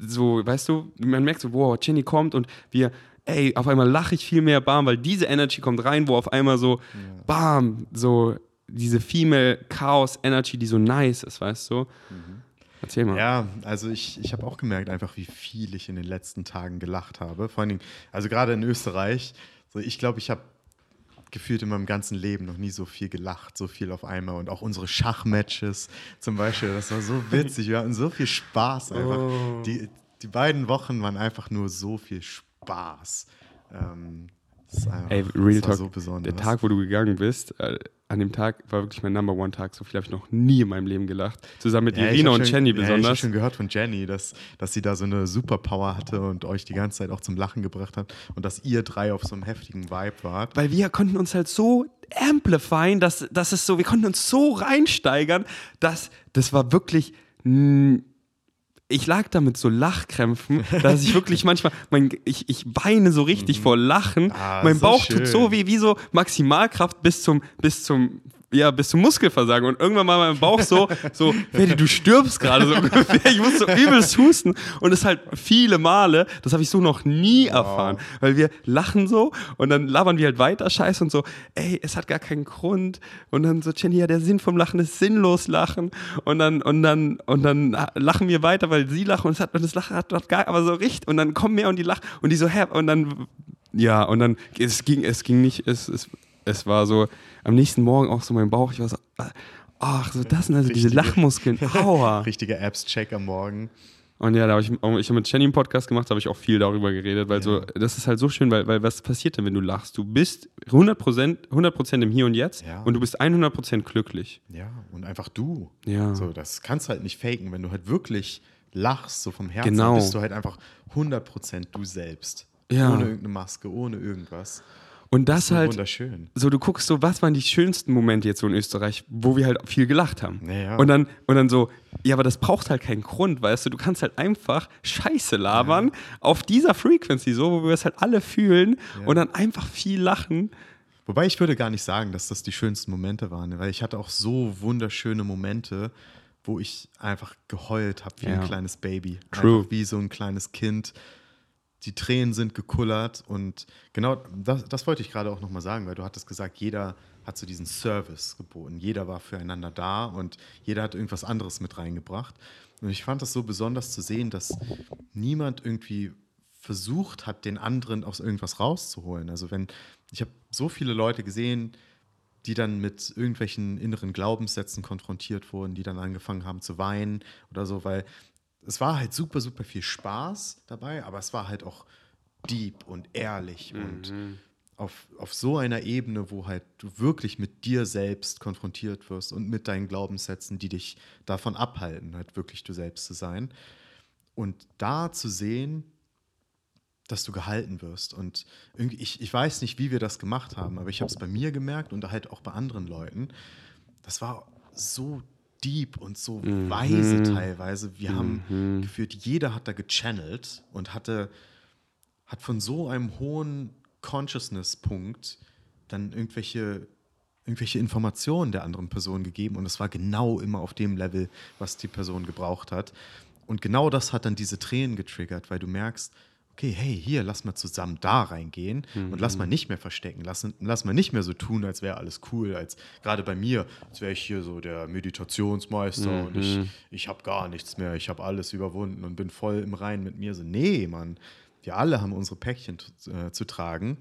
so, weißt du, man merkt so, wow, Jenny kommt und wir, ey, auf einmal lache ich viel mehr, bam, weil diese Energy kommt rein, wo auf einmal so, bam, so diese Female Chaos Energy, die so nice ist, weißt du? Erzähl mal. Ja, also ich, ich habe auch gemerkt, einfach wie viel ich in den letzten Tagen gelacht habe. Vor allen Dingen, also gerade in Österreich, so ich glaube, ich habe gefühlt in meinem ganzen Leben noch nie so viel gelacht, so viel auf einmal. Und auch unsere Schachmatches zum Beispiel, das war so witzig. Wir hatten so viel Spaß einfach. Oh. Die, die beiden Wochen waren einfach nur so viel Spaß. Ähm, das ist einfach, Ey, Real das war Talk, so besonders. der Tag, wo du gegangen bist, äh, an dem Tag war wirklich mein Number One Tag. So viel habe ich noch nie in meinem Leben gelacht. Zusammen mit Ja, Irina und schon- Jenny Ja, ich habe besonders. schon gehört von Jenny, dass, dass sie da so eine Superpower hatte und euch die ganze Zeit auch zum Lachen gebracht hat und dass ihr drei auf so einem heftigen Vibe wart. weil wir konnten uns halt so amplifyen, dass, dass es so, wir konnten uns so reinsteigern, dass das war wirklich. mh, ich lag da mit so Lachkrämpfen, dass ich wirklich manchmal, mein, ich, ich weine so richtig vor Lachen. Ah, mein so Bauch schön. tut so weh, wie so Maximalkraft bis zum, bis zum, ja, bis zum Muskelversagen. Und irgendwann mal mein Bauch so, so, Ferdi, du stirbst gerade so ungefähr. Ich muss so übelst husten. Und das halt viele Male, das habe ich so noch nie erfahren. Weil wir lachen so und dann labern wir halt weiter Scheiße und so, ey, es hat gar keinen Grund. Und dann so, Jenny, ja, der Sinn vom Lachen ist sinnlos lachen. Und dann, und dann, und dann lachen wir weiter, weil sie lachen und es hat, und das Lachen hat dort gar, aber so richtig. Und dann kommen mehr und die lachen und die so, hä, und dann, ja, und dann, es ging, es ging nicht, es, es, es war so, am nächsten Morgen auch so mein Bauch, ich war so, ach, so das sind also diese Richtige- Lachmuskeln, aua. Richtiger Apps-Check am Morgen. Und ja, da habe ich, auch- ich habe mit Jenny einen Podcast gemacht, da habe ich auch viel darüber geredet, weil so, das ist halt so schön, weil, weil was passiert denn, wenn du lachst? Du bist 100%, 100 im Hier und Jetzt Ja. und du bist 100% glücklich. Ja, und einfach du. Ja. So, das kannst du halt nicht faken. Wenn du halt wirklich lachst, so vom Herzen, Genau. bist du halt einfach 100% du selbst. Ja. Ohne irgendeine Maske, ohne irgendwas. Und das So halt, wunderschön. so du guckst so, was waren die schönsten Momente jetzt so in Österreich, wo wir halt viel gelacht haben. Ja, ja. Und dann und dann so, ja, aber das braucht halt keinen Grund, weißt du, du kannst halt einfach Scheiße labern auf dieser Frequency, so, wo wir es halt alle fühlen und dann einfach viel lachen. Wobei ich würde gar nicht sagen, dass das die schönsten Momente waren, weil ich hatte auch so wunderschöne Momente, wo ich einfach geheult habe wie Ja. ein kleines Baby. True. Einfach wie so ein kleines Kind. Die Tränen sind gekullert und genau das, das wollte ich gerade auch nochmal sagen, weil du hattest gesagt, jeder hat so diesen Service geboten. Jeder war füreinander da und jeder hat irgendwas anderes mit reingebracht. Und ich fand das so besonders zu sehen, dass niemand irgendwie versucht hat, den anderen aus irgendwas rauszuholen. Also wenn, ich habe so viele Leute gesehen, die dann mit irgendwelchen inneren Glaubenssätzen konfrontiert wurden, die dann angefangen haben zu weinen oder so, weil es war halt super, super viel Spaß dabei, aber es war halt auch deep und ehrlich und auf, auf so einer Ebene, wo halt du wirklich mit dir selbst konfrontiert wirst und mit deinen Glaubenssätzen, die dich davon abhalten, halt wirklich du selbst zu sein. Und da zu sehen, dass du gehalten wirst. Und irgendwie, ich, ich weiß nicht, wie wir das gemacht haben, aber ich habe es bei mir gemerkt und halt auch bei anderen Leuten. Das war so deep und so weise teilweise. Wir haben gefühlt, jeder hat da gechannelt und hatte, hat von so einem hohen Consciousness-Punkt dann irgendwelche, irgendwelche Informationen der anderen Person gegeben und es war genau immer auf dem Level, was die Person gebraucht hat. Und genau das hat dann diese Tränen getriggert, weil du merkst, okay, hey, hier, lass mal zusammen da reingehen und lass mal nicht mehr verstecken, lass, lass mal nicht mehr so tun, als wäre alles cool, als gerade bei mir, als wäre ich hier so der Meditationsmeister und ich, ich habe gar nichts mehr, ich habe alles überwunden und bin voll im Reinen mit mir. So, nee, Mann, wir alle haben unsere Päckchen zu- äh, zu tragen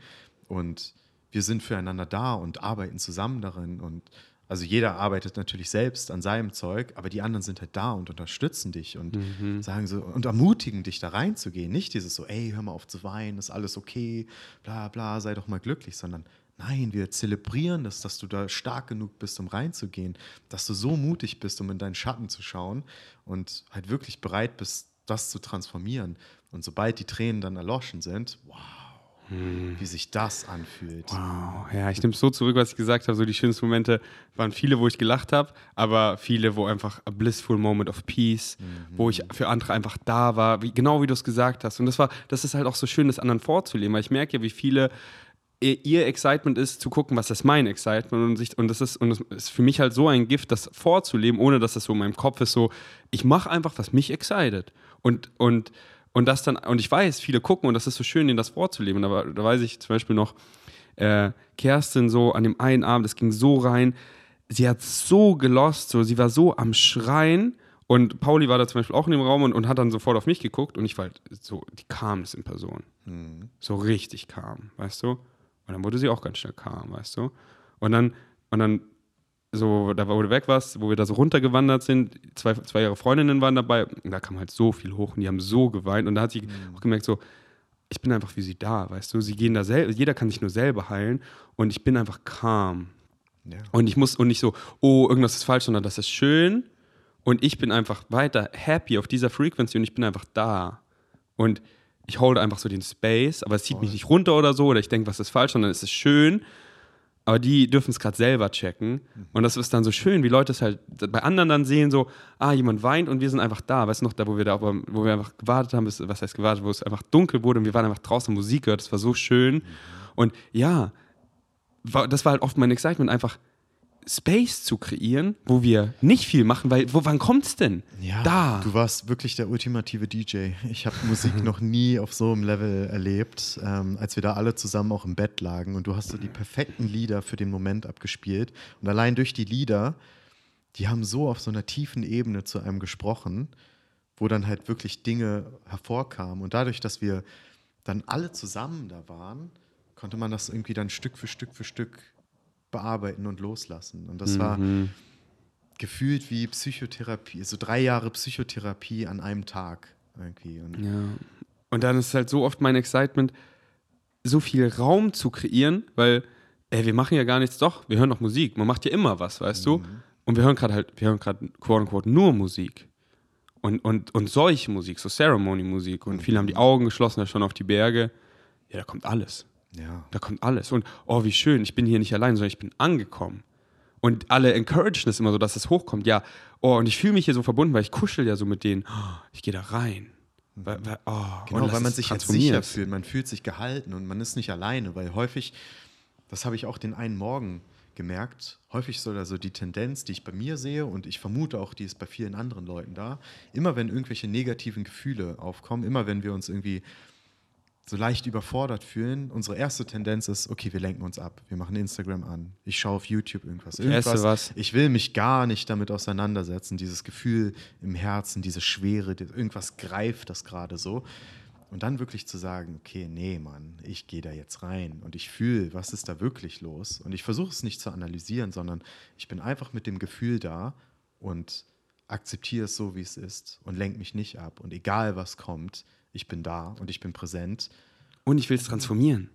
und wir sind füreinander da und arbeiten zusammen darin und also jeder arbeitet natürlich selbst an seinem Zeug, aber die anderen sind halt da und unterstützen dich und sagen so und ermutigen dich da reinzugehen. Nicht dieses so, ey, hör mal auf zu weinen, ist alles okay, bla bla, sei doch mal glücklich, sondern nein, wir zelebrieren das, dass du da stark genug bist, um reinzugehen, dass du so mutig bist, um in deinen Schatten zu schauen und halt wirklich bereit bist, das zu transformieren. Und sobald die Tränen dann erloschen sind, wow, wie sich das anfühlt. Wow, ja, ich nehme es so zurück, was ich gesagt habe. So die schönsten Momente waren viele, wo ich gelacht habe, aber viele, wo einfach a blissful moment of peace, wo ich für andere einfach da war, wie, genau wie du es gesagt hast. Und das war, das ist halt auch so schön, das anderen vorzuleben, weil ich merke ja, wie viele ihr ihr Excitement ist, zu gucken, was ist mein Excitement und, sich, und das ist und das ist für mich halt so ein Gift, das vorzuleben, ohne dass das so in meinem Kopf ist, so ich mache einfach, was mich excited und und und das dann und ich weiß, viele gucken und das ist so schön, ihnen das vorzuleben. Aber da weiß ich zum Beispiel noch äh, Kerstin so an dem einen Abend, das ging so rein, sie hat so gelost, so sie war so am Schreien. Und Pauli war da zum Beispiel auch in dem Raum und, und hat dann sofort auf mich geguckt und ich war halt so, die kam es in Person so richtig kam, weißt du? Und dann wurde sie auch ganz schnell calm, weißt du? Und dann, und dann so, da wo du weg warst, wo wir da so runtergewandert sind, zwei, zwei ihre Freundinnen waren dabei, da kam halt so viel hoch und die haben so geweint und da hat sie auch gemerkt, so, ich bin einfach wie sie da, weißt du? Sie gehen da selber, jeder kann sich nur selber heilen und ich bin einfach calm. Ja. Und ich muss, und nicht so, oh, irgendwas ist falsch, sondern das ist schön und ich bin einfach weiter happy auf dieser Frequency und ich bin einfach da. Und ich holde einfach so den Space, aber es zieht mich nicht runter oder so, oder ich denke, was ist falsch, sondern es ist schön. Aber die dürfen es gerade selber checken. Und das ist dann so schön, wie Leute es halt bei anderen dann sehen, so, ah, jemand weint und wir sind einfach da. Weißt du noch, da, wo wir da, wo wir einfach gewartet haben, bis, was heißt gewartet, wo es einfach dunkel wurde und wir waren einfach draußen Musik gehört, das war so schön. Und ja, war, das war halt oft mein Excitement, einfach Space zu kreieren, wo wir nicht viel machen, weil, wo, wann kommt's denn? Ja, da. du warst wirklich der ultimative DJ. Ich habe Musik noch nie auf so einem Level erlebt, ähm, als wir da alle zusammen auch im Bett lagen und du hast so die perfekten Lieder für den Moment abgespielt. Und allein durch die Lieder, die haben so auf so einer tiefen Ebene zu einem gesprochen, wo dann halt wirklich Dinge hervorkamen. Und dadurch, dass wir dann alle zusammen da waren, konnte man das irgendwie dann Stück für Stück für Stück bearbeiten und loslassen. Und das war gefühlt wie Psychotherapie, so drei Jahre Psychotherapie an einem Tag irgendwie. Und Ja. Und dann ist halt so oft mein Excitement, so viel Raum zu kreieren, weil, ey, wir machen ja gar nichts, doch, wir hören doch Musik. Man macht ja immer was, weißt du? Und wir hören gerade halt, wir hören gerade, quote unquote, nur Musik. Und, und, und solche Musik, so Ceremony-Musik. Und viele haben die Augen geschlossen, da schon auf die Berge. Ja, da kommt alles. Ja. Da kommt alles. Und oh, wie schön, ich bin hier nicht allein, sondern ich bin angekommen. Und alle encouragen es immer so, dass es hochkommt. Ja, oh, und ich fühle mich hier so verbunden, weil ich kuschel ja so mit denen. Oh, ich gehe da rein. Weil, weil, oh, Genau, weil man sich jetzt sicher fühlt, man fühlt sich gehalten und man ist nicht alleine, weil häufig, das habe ich auch den einen Morgen gemerkt, häufig so also die Tendenz, die ich bei mir sehe und ich vermute auch, die ist bei vielen anderen Leuten da, immer wenn irgendwelche negativen Gefühle aufkommen, immer wenn wir uns irgendwie so leicht überfordert fühlen, unsere erste Tendenz ist, okay, wir lenken uns ab, wir machen Instagram an, ich schaue auf YouTube irgendwas, irgendwas was. ich will mich gar nicht damit auseinandersetzen, dieses Gefühl im Herzen, diese Schwere, irgendwas greift das gerade so. Und dann wirklich zu sagen, okay, nee, Mann, ich gehe da jetzt rein und ich fühle, was ist da wirklich los? Und ich versuche es nicht zu analysieren, sondern ich bin einfach mit dem Gefühl da und akzeptiere es so, wie es ist und lenke mich nicht ab. Und egal was kommt, ich bin da und ich bin präsent. Und ich will es transformieren.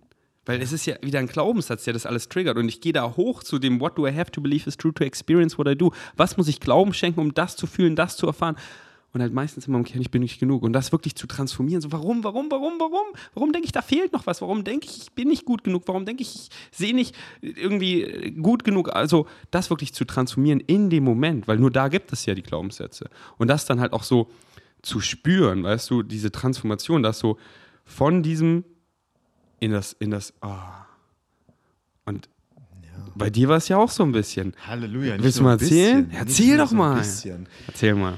Weil es ist ja wieder ein Glaubenssatz, der das alles triggert. Und ich gehe da hoch zu dem What do I have to believe is true to experience what I do. Was muss ich Glauben schenken, um das zu fühlen, das zu erfahren? Und halt meistens immer im Kern, ich bin nicht genug. Und das wirklich zu transformieren. So, warum, warum, warum, warum? Warum denke ich, da fehlt noch was? Warum denke ich, ich bin nicht gut genug? Warum denke ich, ich sehe nicht irgendwie gut genug? Also, das wirklich zu transformieren in dem Moment, weil nur da gibt es ja die Glaubenssätze. Und das dann halt auch so zu spüren, weißt du, diese Transformation, dass so von diesem in das, in das, ah. Und bei dir war es ja auch so ein bisschen. Halleluja. Willst du mal bisschen, erzählen? nicht Erzähl doch so mal. bisschen. Erzähl mal.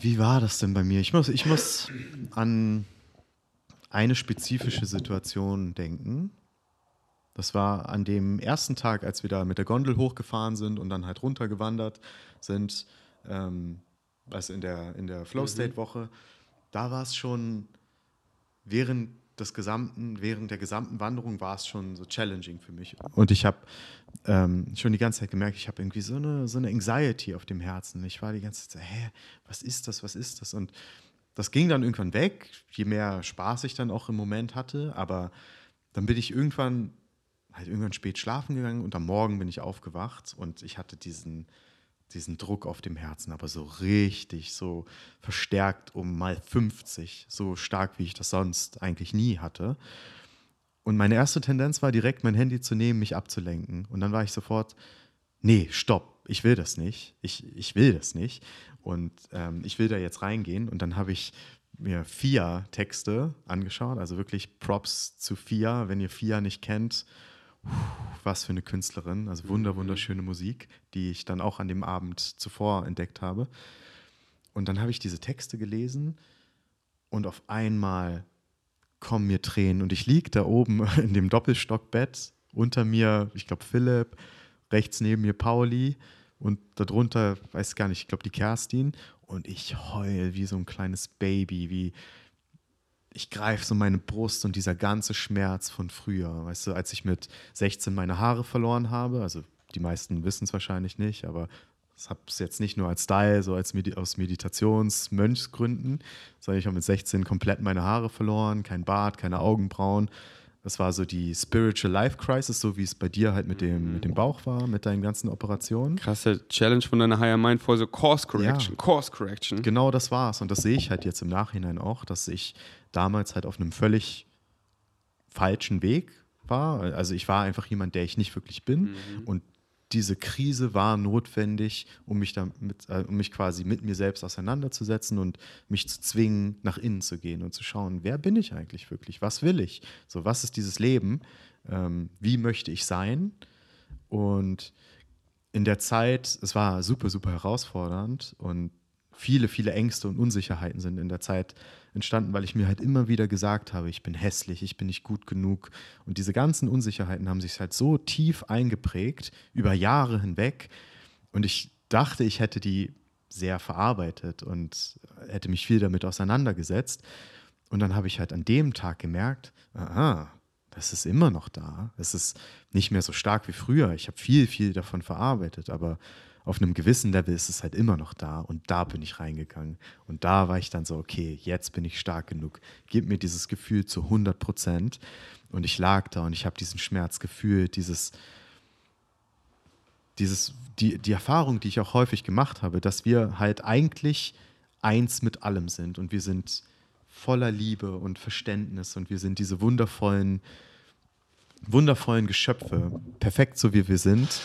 Wie war das denn bei mir? Ich muss, ich muss an eine spezifische Situation denken. Das war an dem ersten Tag, als wir da mit der Gondel hochgefahren sind und dann halt runtergewandert sind, ähm, also in der, in der Flow State Woche. Da war es schon während des gesamten, während der gesamten Wanderung war es schon so challenging für mich. Und ich habe ähm, schon die ganze Zeit gemerkt, ich habe irgendwie so eine, so eine Anxiety auf dem Herzen. Ich war die ganze Zeit so, hä, was ist das, was ist das? Und das ging dann irgendwann weg, je mehr Spaß ich dann auch im Moment hatte. Aber dann bin ich irgendwann halt irgendwann spät schlafen gegangen und am Morgen bin ich aufgewacht und ich hatte diesen, diesen Druck auf dem Herzen, aber so richtig, so verstärkt um mal 50, so stark, wie ich das sonst eigentlich nie hatte. Und meine erste Tendenz war direkt, mein Handy zu nehmen, mich abzulenken. Und dann war ich sofort, nee, stopp, ich will das nicht. Ich, ich will das nicht. Und ähm, ich will da jetzt reingehen. Und dann habe ich mir vier Texte angeschaut, also wirklich Props zu Fia. Wenn ihr Fia nicht kennt, was für eine Künstlerin, also wunder, wunderschöne Musik, die ich dann auch an dem Abend zuvor entdeckt habe. Und dann habe ich diese Texte gelesen und auf einmal kommen mir Tränen und ich liege da oben in dem Doppelstockbett, unter mir, ich glaube Philipp, rechts neben mir Pauli und darunter, weiß gar nicht, ich glaube die Kerstin. Und ich heul wie so ein kleines Baby, wie ich greife so meine Brust und dieser ganze Schmerz von früher, weißt du, als ich mit 16 meine Haare verloren habe, also die meisten wissen es wahrscheinlich nicht, aber ich habe es jetzt nicht nur als Style, so als Medi aus Meditations-Mönchsgründen, sondern ich habe mit 16 komplett meine Haare verloren, kein Bart, keine Augenbrauen. Das war so die Spiritual Life Crisis, so wie es bei dir halt mit dem, mit dem Bauch war, mit deinen ganzen Operationen. Krasse Challenge von deiner Higher Mind vor so Course Correction, Ja. Course Correction. Genau das war's. Und das sehe ich halt jetzt im Nachhinein auch, dass ich damals halt auf einem völlig falschen Weg war. Also ich war einfach jemand, der ich nicht wirklich bin. Und diese Krise war notwendig, um mich damit, äh, um mich quasi mit mir selbst auseinanderzusetzen und mich zu zwingen, nach innen zu gehen und zu schauen, wer bin ich eigentlich wirklich? Was will ich? So, was ist dieses Leben? Ähm, wie möchte ich sein? Und in der Zeit, es war super, super herausfordernd und viele, viele Ängste und Unsicherheiten sind in der Zeit entstanden, weil ich mir halt immer wieder gesagt habe, ich bin hässlich, ich bin nicht gut genug. Und diese ganzen Unsicherheiten haben sich halt so tief eingeprägt, über Jahre hinweg. Und ich dachte, ich hätte die sehr verarbeitet und hätte mich viel damit auseinandergesetzt. Und dann habe ich halt an dem Tag gemerkt, aha, das ist immer noch da. Es ist nicht mehr so stark wie früher. Ich habe viel, viel davon verarbeitet, aber auf einem gewissen Level ist es halt immer noch da. Und da bin ich reingegangen. Und da war ich dann so, okay, jetzt bin ich stark genug. Gib mir dieses Gefühl zu 100 Prozent. Und ich lag da und ich habe diesen Schmerz gefühlt, dieses, dieses, die, die Erfahrung, die ich auch häufig gemacht habe, dass wir halt eigentlich eins mit allem sind und wir sind voller Liebe und Verständnis und wir sind diese wundervollen, wundervollen Geschöpfe, perfekt so wie wir sind.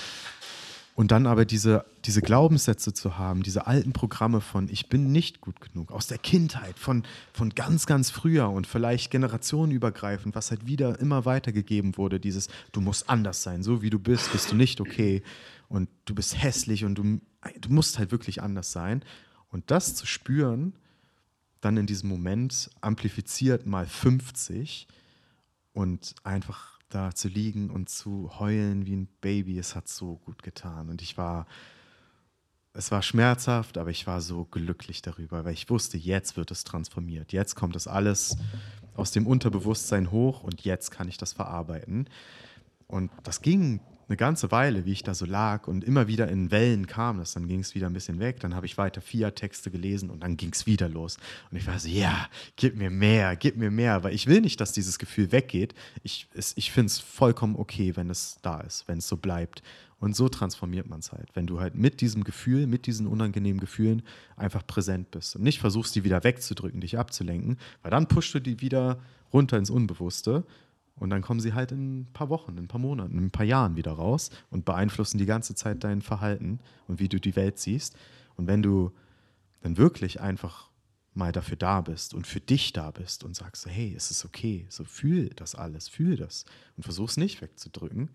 Und dann aber diese, diese Glaubenssätze zu haben, diese alten Programme von ich bin nicht gut genug, aus der Kindheit, von, von ganz, ganz früher und vielleicht generationenübergreifend, was halt wieder immer weitergegeben wurde, dieses du musst anders sein, so wie du bist, bist du nicht okay und du bist hässlich und du, du musst halt wirklich anders sein. Und das zu spüren, dann in diesem Moment amplifiziert mal 50 und einfach da zu liegen und zu heulen wie ein Baby, es hat so gut getan. Und ich war, es war schmerzhaft, aber ich war so glücklich darüber, weil ich wusste, jetzt wird es transformiert. Jetzt kommt das alles aus dem Unterbewusstsein hoch und jetzt kann ich das verarbeiten. Und das ging eine ganze Weile, wie ich da so lag und immer wieder in Wellen kam das. Dann ging es wieder ein bisschen weg. Dann habe ich weiter vier Texte gelesen und dann ging es wieder los. Und ich war so, ja, gib mir mehr, gib mir mehr, weil ich will nicht, dass dieses Gefühl weggeht. Ich, ich finde es vollkommen okay, wenn es da ist, wenn es so bleibt. Und so transformiert man es halt, wenn du halt mit diesem Gefühl, mit diesen unangenehmen Gefühlen einfach präsent bist und nicht versuchst, die wieder wegzudrücken, dich abzulenken, weil dann pushst du die wieder runter ins Unbewusste und dann kommen sie halt in ein paar Wochen, in ein paar Monaten, in ein paar Jahren wieder raus und beeinflussen die ganze Zeit dein Verhalten und wie du die Welt siehst. Und wenn du dann wirklich einfach mal dafür da bist und für dich da bist und sagst, hey, es ist okay, so fühl das alles, fühl das und versuch's nicht wegzudrücken,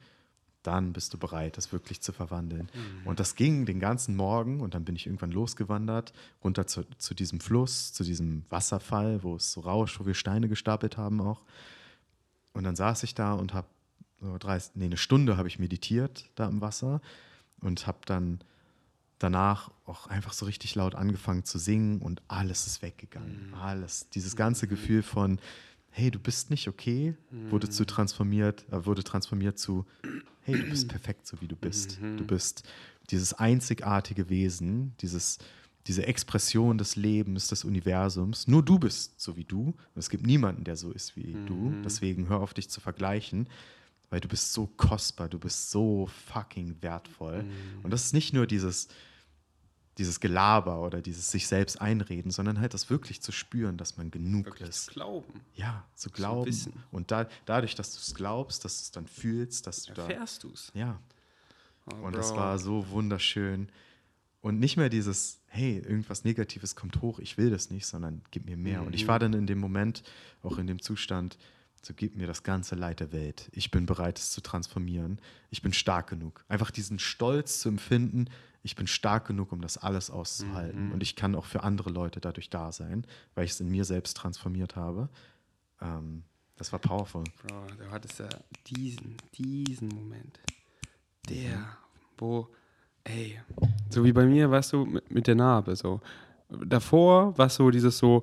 dann bist du bereit, das wirklich zu verwandeln. Mhm. Und das ging den ganzen Morgen und dann bin ich irgendwann losgewandert, runter zu, zu diesem Fluss, zu diesem Wasserfall, wo es so rauscht, wo wir Steine gestapelt haben auch. Und dann saß ich da und habe so 30, nee, eine Stunde habe ich meditiert da im Wasser und habe dann danach auch einfach so richtig laut angefangen zu singen und alles ist weggegangen. Alles. Dieses ganze Gefühl von, hey, du bist nicht okay, wurde zu transformiert, äh, wurde transformiert zu, hey, du bist perfekt, so wie du bist. Du bist dieses einzigartige Wesen, dieses, diese Expression des Lebens, des Universums. Nur du bist so wie du. Und es gibt niemanden, der so ist wie du. Deswegen hör auf, dich zu vergleichen, weil du bist so kostbar, du bist so fucking wertvoll. Und das ist nicht nur dieses, dieses Gelaber oder dieses sich selbst einreden, sondern halt das wirklich zu spüren, dass man genug Wirklich ist. zu glauben. Ja, zu glauben. wissen. und da, dadurch, dass du es glaubst, dass du es dann fühlst, dass du da. Erfährst du es. Ja. Oh, Und das Bro. war so wunderschön. Und nicht mehr dieses, hey, irgendwas Negatives kommt hoch, ich will das nicht, sondern gib mir mehr. Und ich Mhm. war dann in dem Moment, auch in dem Zustand, so gib mir das ganze Leid der Welt. Ich bin bereit, es zu transformieren. Ich bin stark genug. Einfach diesen Stolz zu empfinden, ich bin stark genug, um das alles auszuhalten. Mhm. Und ich kann auch für andere Leute dadurch da sein, weil ich es in mir selbst transformiert habe. Ähm, das war powerful. Bro, du hattest ja diesen, diesen Moment. Der, wo, ey, so wie bei mir, weißt du, mit, mit der Narbe, so. Davor war so dieses so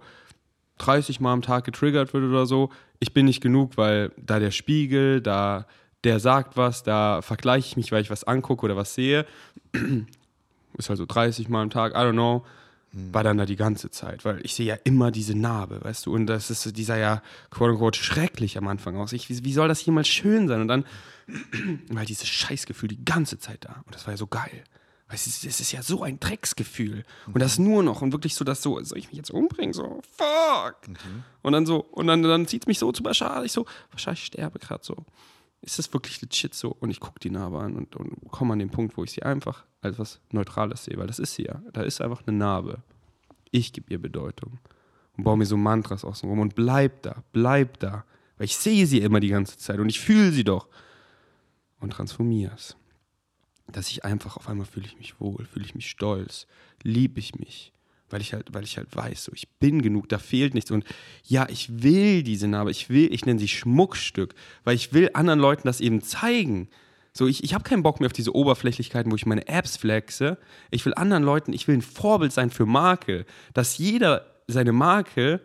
30 Mal am Tag getriggert wird oder so. Ich bin nicht genug, weil da der Spiegel, da der sagt was, da vergleiche ich mich, weil ich was angucke oder was sehe. Ist halt so 30 Mal am Tag, I don't know. War dann da die ganze Zeit, weil ich sehe ja immer diese Narbe, weißt du, und das ist, die sah ja quote unquote schrecklich am Anfang aus. Ich, wie, wie soll das jemals schön sein? Und dann war dieses Scheißgefühl die ganze Zeit da. Und das war ja so geil. Es ist, es ist ja so ein Drecksgefühl. Und das nur noch und wirklich so, dass so, soll ich mich jetzt umbringen? So, fuck. Und dann so, und dann, dann zieht es mich so zu Bashar. Ich so, Bashar, ich sterbe gerade so. Ist das wirklich legit so? Und ich gucke die Narbe an und, und komme an den Punkt, wo ich sie einfach als was Neutrales sehe, weil das ist sie ja. Da ist einfach eine Narbe. Ich gebe ihr Bedeutung. Und baue mir so Mantras außen rum und bleib da, bleib da. Weil ich sehe sie immer die ganze Zeit und ich fühle sie doch. Und transformiere es. Dass ich einfach auf einmal fühle ich mich wohl, fühle ich mich stolz, liebe ich mich. Weil ich halt, weil ich halt weiß, so ich bin genug, da fehlt nichts. Und ja, ich will diese Narbe, ich will, ich nenne sie Schmuckstück, weil ich will anderen Leuten das eben zeigen. So, ich, ich habe keinen Bock mehr auf diese Oberflächlichkeiten, wo ich meine Apps flexe. Ich will anderen Leuten, ich will ein Vorbild sein für Marke. Dass jeder seine Marke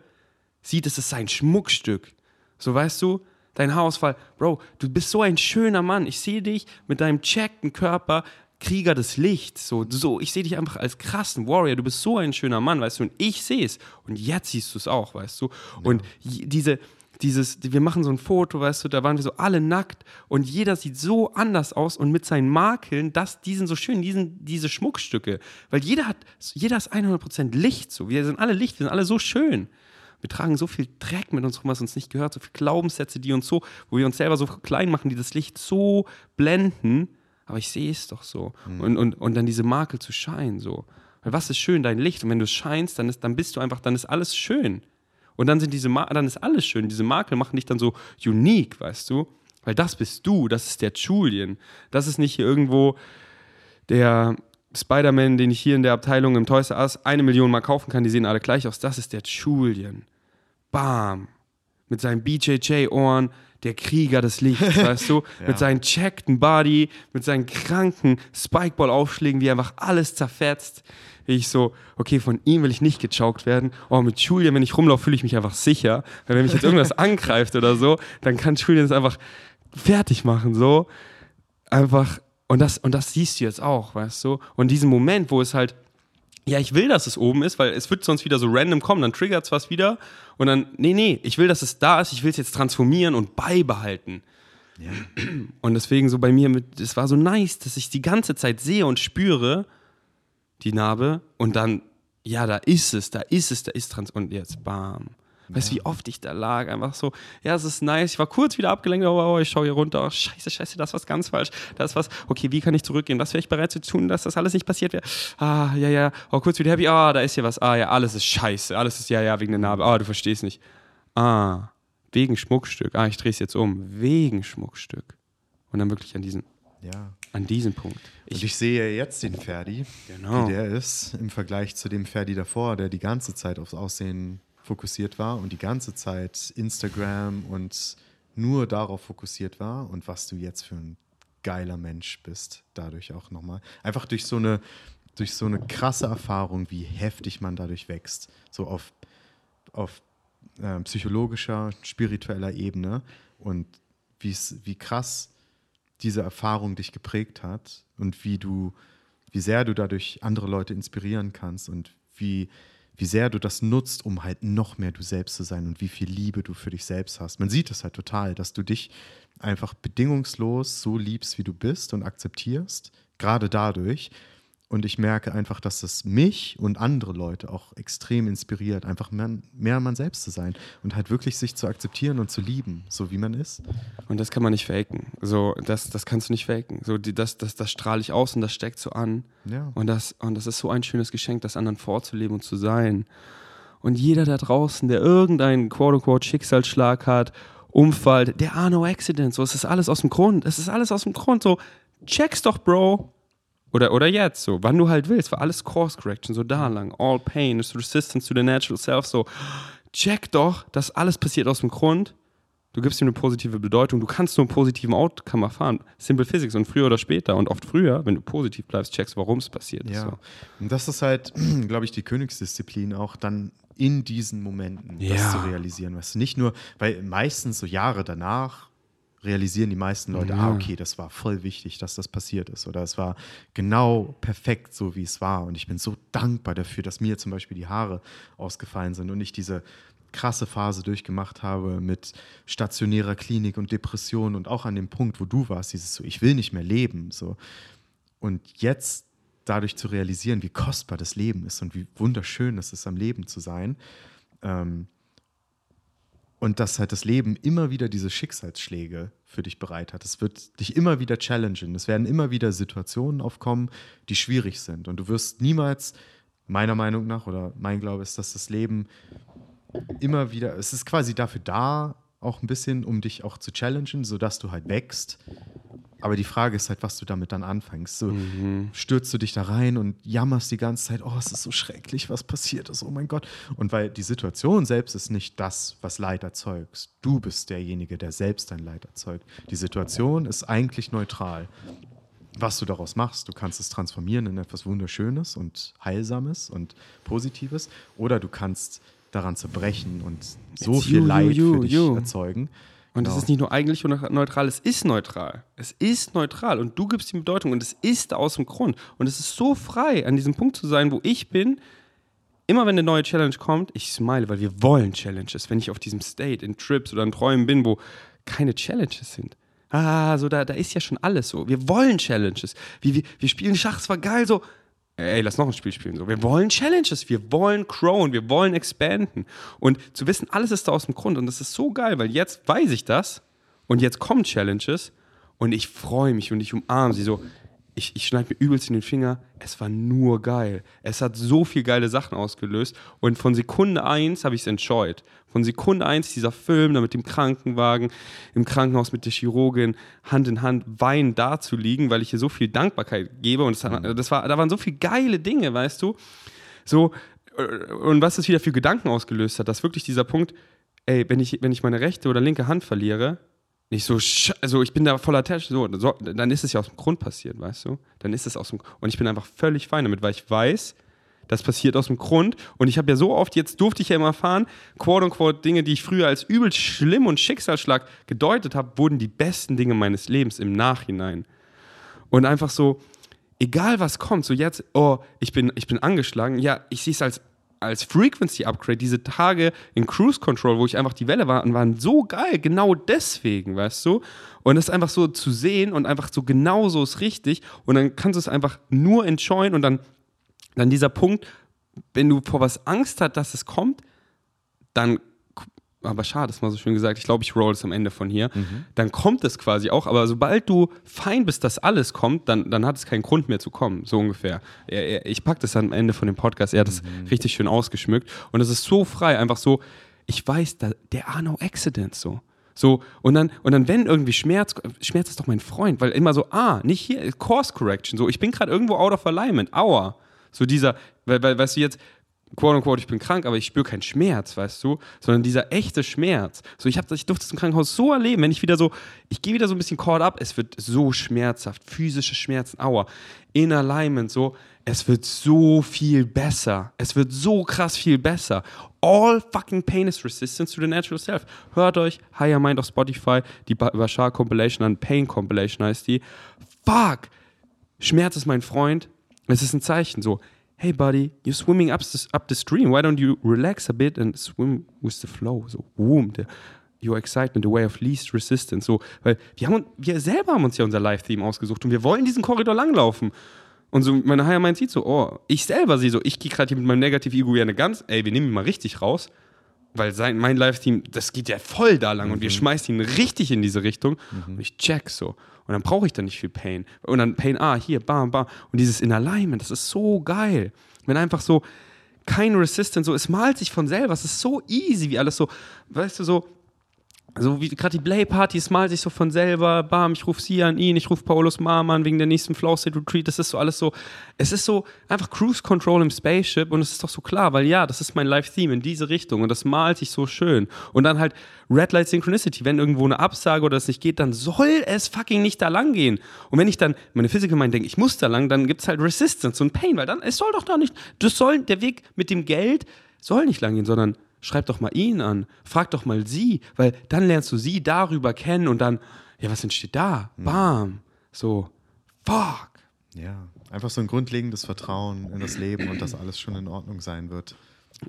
sieht, es ist sein Schmuckstück. So, weißt du, dein Haarausfall, Bro, du bist so ein schöner Mann. Ich sehe dich mit deinem checkten Körper, Krieger des Lichts. So, so ich sehe dich einfach als krassen Warrior. Du bist so ein schöner Mann, weißt du, und ich sehe es. Und jetzt siehst du es auch, weißt du. Und j- diese, dieses, wir machen so ein Foto, weißt du, da waren wir so alle nackt und jeder sieht so anders aus und mit seinen Makeln, das, die sind so schön, die sind diese Schmuckstücke. Weil jeder hat, jeder ist 100% Licht so. Wir sind alle Licht, wir sind alle so schön. Wir tragen so viel Dreck mit uns rum, was uns nicht gehört, so viele Glaubenssätze, die uns so, wo wir uns selber so klein machen, die das Licht so blenden. Aber ich sehe es doch so. Und, und, und dann diese Makel zu scheinen, so. Weil was ist schön? Dein Licht. Und wenn du scheinst, dann, ist, dann bist du einfach, dann ist alles schön. Und dann sind diese Ma dann ist alles schön. Diese Makel machen dich dann so unique, weißt du? Weil das bist du, das ist der Julian. Das ist nicht hier irgendwo der Spider-Man, den ich hier in der Abteilung im Toys R Us eine Million mal kaufen kann, die sehen alle gleich aus. Das ist der Julian. Bam. Mit seinen BJJ-Ohren, der Krieger des Lichts, weißt du? Mit seinen checkten Body, mit seinen kranken Spikeball-Aufschlägen, wie er einfach alles zerfetzt. Ich so, okay, von ihm will ich nicht gechaukt werden. Oh, mit Julian, wenn ich rumlaufe, fühle ich mich einfach sicher. Weil wenn mich jetzt irgendwas angreift oder so, dann kann Julian es einfach fertig machen, so. Einfach, und das, und das siehst du jetzt auch, weißt du? Und diesen Moment, wo es halt, ja, ich will, dass es oben ist, weil es wird sonst wieder so random kommen, dann triggert es was wieder und dann, nee, nee, ich will, dass es da ist, ich will es jetzt transformieren und beibehalten. Und deswegen so bei mir, mit, es war so nice, dass ich die ganze Zeit sehe und spüre, die Narbe und dann, ja, da ist es, da ist es, da ist Trans und jetzt bam. Weißt du, wie oft ich da lag? Einfach so, ja, es ist nice. Ich war kurz wieder abgelenkt, aber oh, ich schaue hier runter. Oh, scheiße, scheiße, das ist was ganz falsch. Das ist was, okay, wie kann ich zurückgehen? Was wäre ich bereit zu tun, dass das alles nicht passiert wäre? Ah, ja, ja. Oh, kurz wieder happy. Ah, da ist hier was. Ah, ja, alles ist scheiße. Alles ist, ja, ja, wegen der Narbe. Ah, du verstehst nicht. Ah, wegen Schmuckstück. Ah, ich drehe es jetzt um. Wegen Schmuckstück. Und dann wirklich an diesen, Ja. An diesem Punkt. Und ich sehe jetzt den Ferdi, Genau. wie der ist, im Vergleich zu dem Ferdi davor, der die ganze Zeit aufs Aussehen fokussiert war und die ganze Zeit Instagram und nur darauf fokussiert war und was du jetzt für ein geiler Mensch bist, dadurch auch nochmal. Einfach durch so eine, durch so eine krasse Erfahrung, wie heftig man dadurch wächst. So auf, auf äh, psychologischer, spiritueller Ebene und wie krass diese Erfahrung dich geprägt hat und wie du, wie sehr du dadurch andere Leute inspirieren kannst und wie, wie sehr du das nutzt, um halt noch mehr du selbst zu sein und wie viel Liebe du für dich selbst hast. Man sieht es halt total, dass du dich einfach bedingungslos so liebst, wie du bist und akzeptierst, gerade dadurch. Und ich merke einfach, dass es mich und andere Leute auch extrem inspiriert, einfach mehr, mehr man selbst zu sein und halt wirklich sich zu akzeptieren und zu lieben, so wie man ist. Und das kann man nicht faken. So, das, das kannst du nicht faken. So, die, das, das, das strahle ich aus und das steckt so an. Ja. Und, das, und das ist so ein schönes Geschenk, das anderen vorzuleben und zu sein. Und jeder da draußen, der irgendeinen quote-unquote Schicksalsschlag hat, Unfall, der are no accident. So, es ist alles aus dem Grund. Es ist alles aus dem Grund. So, check's doch, Bro. Oder, oder jetzt, so, wann du halt willst, war alles Course Correction, so da lang. All pain is resistance to the natural self. So, check doch, dass alles passiert aus dem Grund. Du gibst ihm eine positive Bedeutung. Du kannst nur einen positiven Outcome erfahren. Simple Physics und früher oder später und oft früher, wenn du positiv bleibst, checkst, warum es passiert ist. Ja. So. Und das ist halt, glaube ich, die Königsdisziplin auch dann in diesen Momenten das Ja. zu realisieren. Weißt du, nicht nur, weil meistens so Jahre danach realisieren die meisten Leute, ah, okay, das war voll wichtig, dass das passiert ist. Oder es war genau perfekt so, wie es war. Und ich bin so dankbar dafür, dass mir zum Beispiel die Haare ausgefallen sind und ich diese krasse Phase durchgemacht habe mit stationärer Klinik und Depression und auch an dem Punkt, wo du warst, dieses so, ich will nicht mehr leben. So. Und jetzt dadurch zu realisieren, wie kostbar das Leben ist und wie wunderschön es ist, am Leben zu sein. Ähm, und dass halt das Leben immer wieder diese Schicksalsschläge für dich bereit hat. Es wird dich immer wieder challengen. Es werden immer wieder Situationen aufkommen, die schwierig sind. Und du wirst niemals, meiner Meinung nach, oder mein Glaube ist, dass das Leben immer wieder, es ist quasi dafür da, auch ein bisschen, um dich auch zu challengen, sodass du halt wächst. Aber die Frage ist halt, was du damit dann anfängst. So, Stürzt du dich da rein und jammerst die ganze Zeit, oh, es ist so schrecklich, was passiert ist, oh mein Gott. Und weil die Situation selbst ist nicht das, was Leid erzeugt. Du bist derjenige, der selbst dein Leid erzeugt. Die Situation ist eigentlich neutral. Was du daraus machst, du kannst es transformieren in etwas Wunderschönes und Heilsames und Positives. Oder du kannst daran zerbrechen und so It's viel you, Leid you, für you, dich you. erzeugen. Und das Genau. ist nicht nur eigentlich neutral, es ist neutral. Es ist neutral und du gibst ihm Bedeutung und es ist aus dem Grund. Und es ist so frei, an diesem Punkt zu sein, wo ich bin. Immer wenn eine neue Challenge kommt, ich smile, weil wir wollen Challenges. Wenn ich auf diesem State, in Trips oder in Träumen bin, wo keine Challenges sind. Ah, so da, da ist ja schon alles so. Wir wollen Challenges. Wie, wir, wir spielen Schach, es war geil, so. Ey, lass noch ein Spiel spielen. So. Wir wollen Challenges, wir wollen growen, wir wollen expanden. Und zu wissen, alles ist da aus dem Grund. Und das ist so geil, weil jetzt weiß ich das und jetzt kommen Challenges und ich freue mich und ich umarme sie so. Ich, ich schneide mir übelst in den Finger. Es war nur geil. Es hat so viel geile Sachen ausgelöst. Und von Sekunde eins habe ich es enjoyed. Von Sekunde eins dieser Film da mit dem Krankenwagen, im Krankenhaus mit der Chirurgin, Hand in Hand weinen da zu liegen, weil ich hier so viel Dankbarkeit gebe. Und hat, das war, da waren so viele geile Dinge, weißt du. So, äh, und was es wieder für Gedanken ausgelöst hat, dass wirklich dieser Punkt, ey, wenn ich, wenn ich meine rechte oder linke Hand verliere, nicht so, also ich bin da voller Attach, so, so, dann ist es ja aus dem Grund passiert, weißt du? Dann ist es aus dem Und ich bin einfach völlig fein damit, weil ich weiß, das passiert aus dem Grund. Und ich habe ja so oft, jetzt durfte ich ja immer erfahren, quote unquote Dinge, die ich früher als übel schlimm und Schicksalsschlag gedeutet habe, wurden die besten Dinge meines Lebens im Nachhinein. Und einfach so, egal was kommt, so jetzt, oh, ich bin, ich bin angeschlagen, ja, ich sehe es als, als Frequency Upgrade. Diese Tage in Cruise Control, wo ich einfach die Welle war, waren so geil, genau deswegen, weißt du? Und das einfach so zu sehen und einfach so genau so ist richtig. Und dann kannst du es einfach nur enjoyen und dann, dann dieser Punkt, wenn du vor was Angst hast, dass es kommt, dann, aber schade, das ist mal so schön gesagt, ich glaube, ich roll es am Ende von hier, dann kommt es quasi auch, aber sobald du fein bist, dass alles kommt, dann, dann hat es keinen Grund mehr zu kommen, so ungefähr. Ich packe das am Ende von dem Podcast, er hat das richtig schön ausgeschmückt. Und es ist so frei, einfach so, ich weiß, da, there are no accidents so. So, und dann, und dann, wenn irgendwie Schmerz, Schmerz ist doch mein Freund, weil immer so, ah, nicht hier, Course Correction, so, ich bin gerade irgendwo out of alignment, aua. So dieser, weil, weil, weißt du jetzt, quote unquote, ich bin krank, aber ich spüre keinen Schmerz, weißt du, sondern dieser echte Schmerz. So, ich, hab, ich durfte es im Krankenhaus so erleben, wenn ich wieder so, ich gehe wieder so ein bisschen caught up, es wird so schmerzhaft, physische Schmerzen, aua, in alignment, so, es wird so viel besser. Es wird so krass viel besser. All fucking pain is resistance to the natural self. Hört euch Higher Mind auf Spotify, die Bashar Compilation an, Pain Compilation heißt die. Fuck! Schmerz ist mein Freund. Es ist ein Zeichen so. Hey buddy, you're swimming up the, up the stream. Why don't you relax a bit and swim with the flow? So, boom, the, your excitement, the way of least resistance. So, weil wir, haben, wir selber haben uns ja unser Live-Theme ausgesucht und wir wollen diesen Korridor langlaufen. Und so, meine Higher Mind sieht so, oh, ich selber sehe so, ich gehe gerade hier mit meinem Negative Ego ja eine ganz, ey, wir nehmen ihn mal richtig raus, weil sein, mein Live-Team, das geht ja voll da lang und wir schmeißen ihn richtig in diese Richtung und ich check so. Und dann brauche ich dann nicht viel Pain. Und dann Pain, ah, hier, bam, bam. Und dieses in Alignment, das ist so geil. Wenn einfach so kein Resistance, so, es malt sich von selber, es ist so easy, wie alles so, weißt du, so, so wie gerade die Play-Party, es malt sich so von selber, bam, ich rufe sie an ihn, ich rufe Paulus Mama an wegen der nächsten Flow State Retreat, das ist so alles so, es ist so einfach Cruise Control im Spaceship und es ist doch so klar, weil ja, das ist mein Live-Theme in diese Richtung und das malt sich so schön. Und dann halt Red Light Synchronicity, wenn irgendwo eine Absage oder es nicht geht, dann soll es fucking nicht da lang gehen. Und wenn ich dann meine Physical Mind denke, ich muss da lang, dann gibt es halt Resistance und Pain, weil dann, es soll doch da nicht, das soll, der Weg mit dem Geld soll nicht lang gehen, sondern schreib doch mal ihn an, frag doch mal sie, weil dann lernst du sie darüber kennen und dann, ja, was entsteht da? Bam. So, fuck. Ja, einfach so ein grundlegendes Vertrauen in das Leben und dass alles schon in Ordnung sein wird.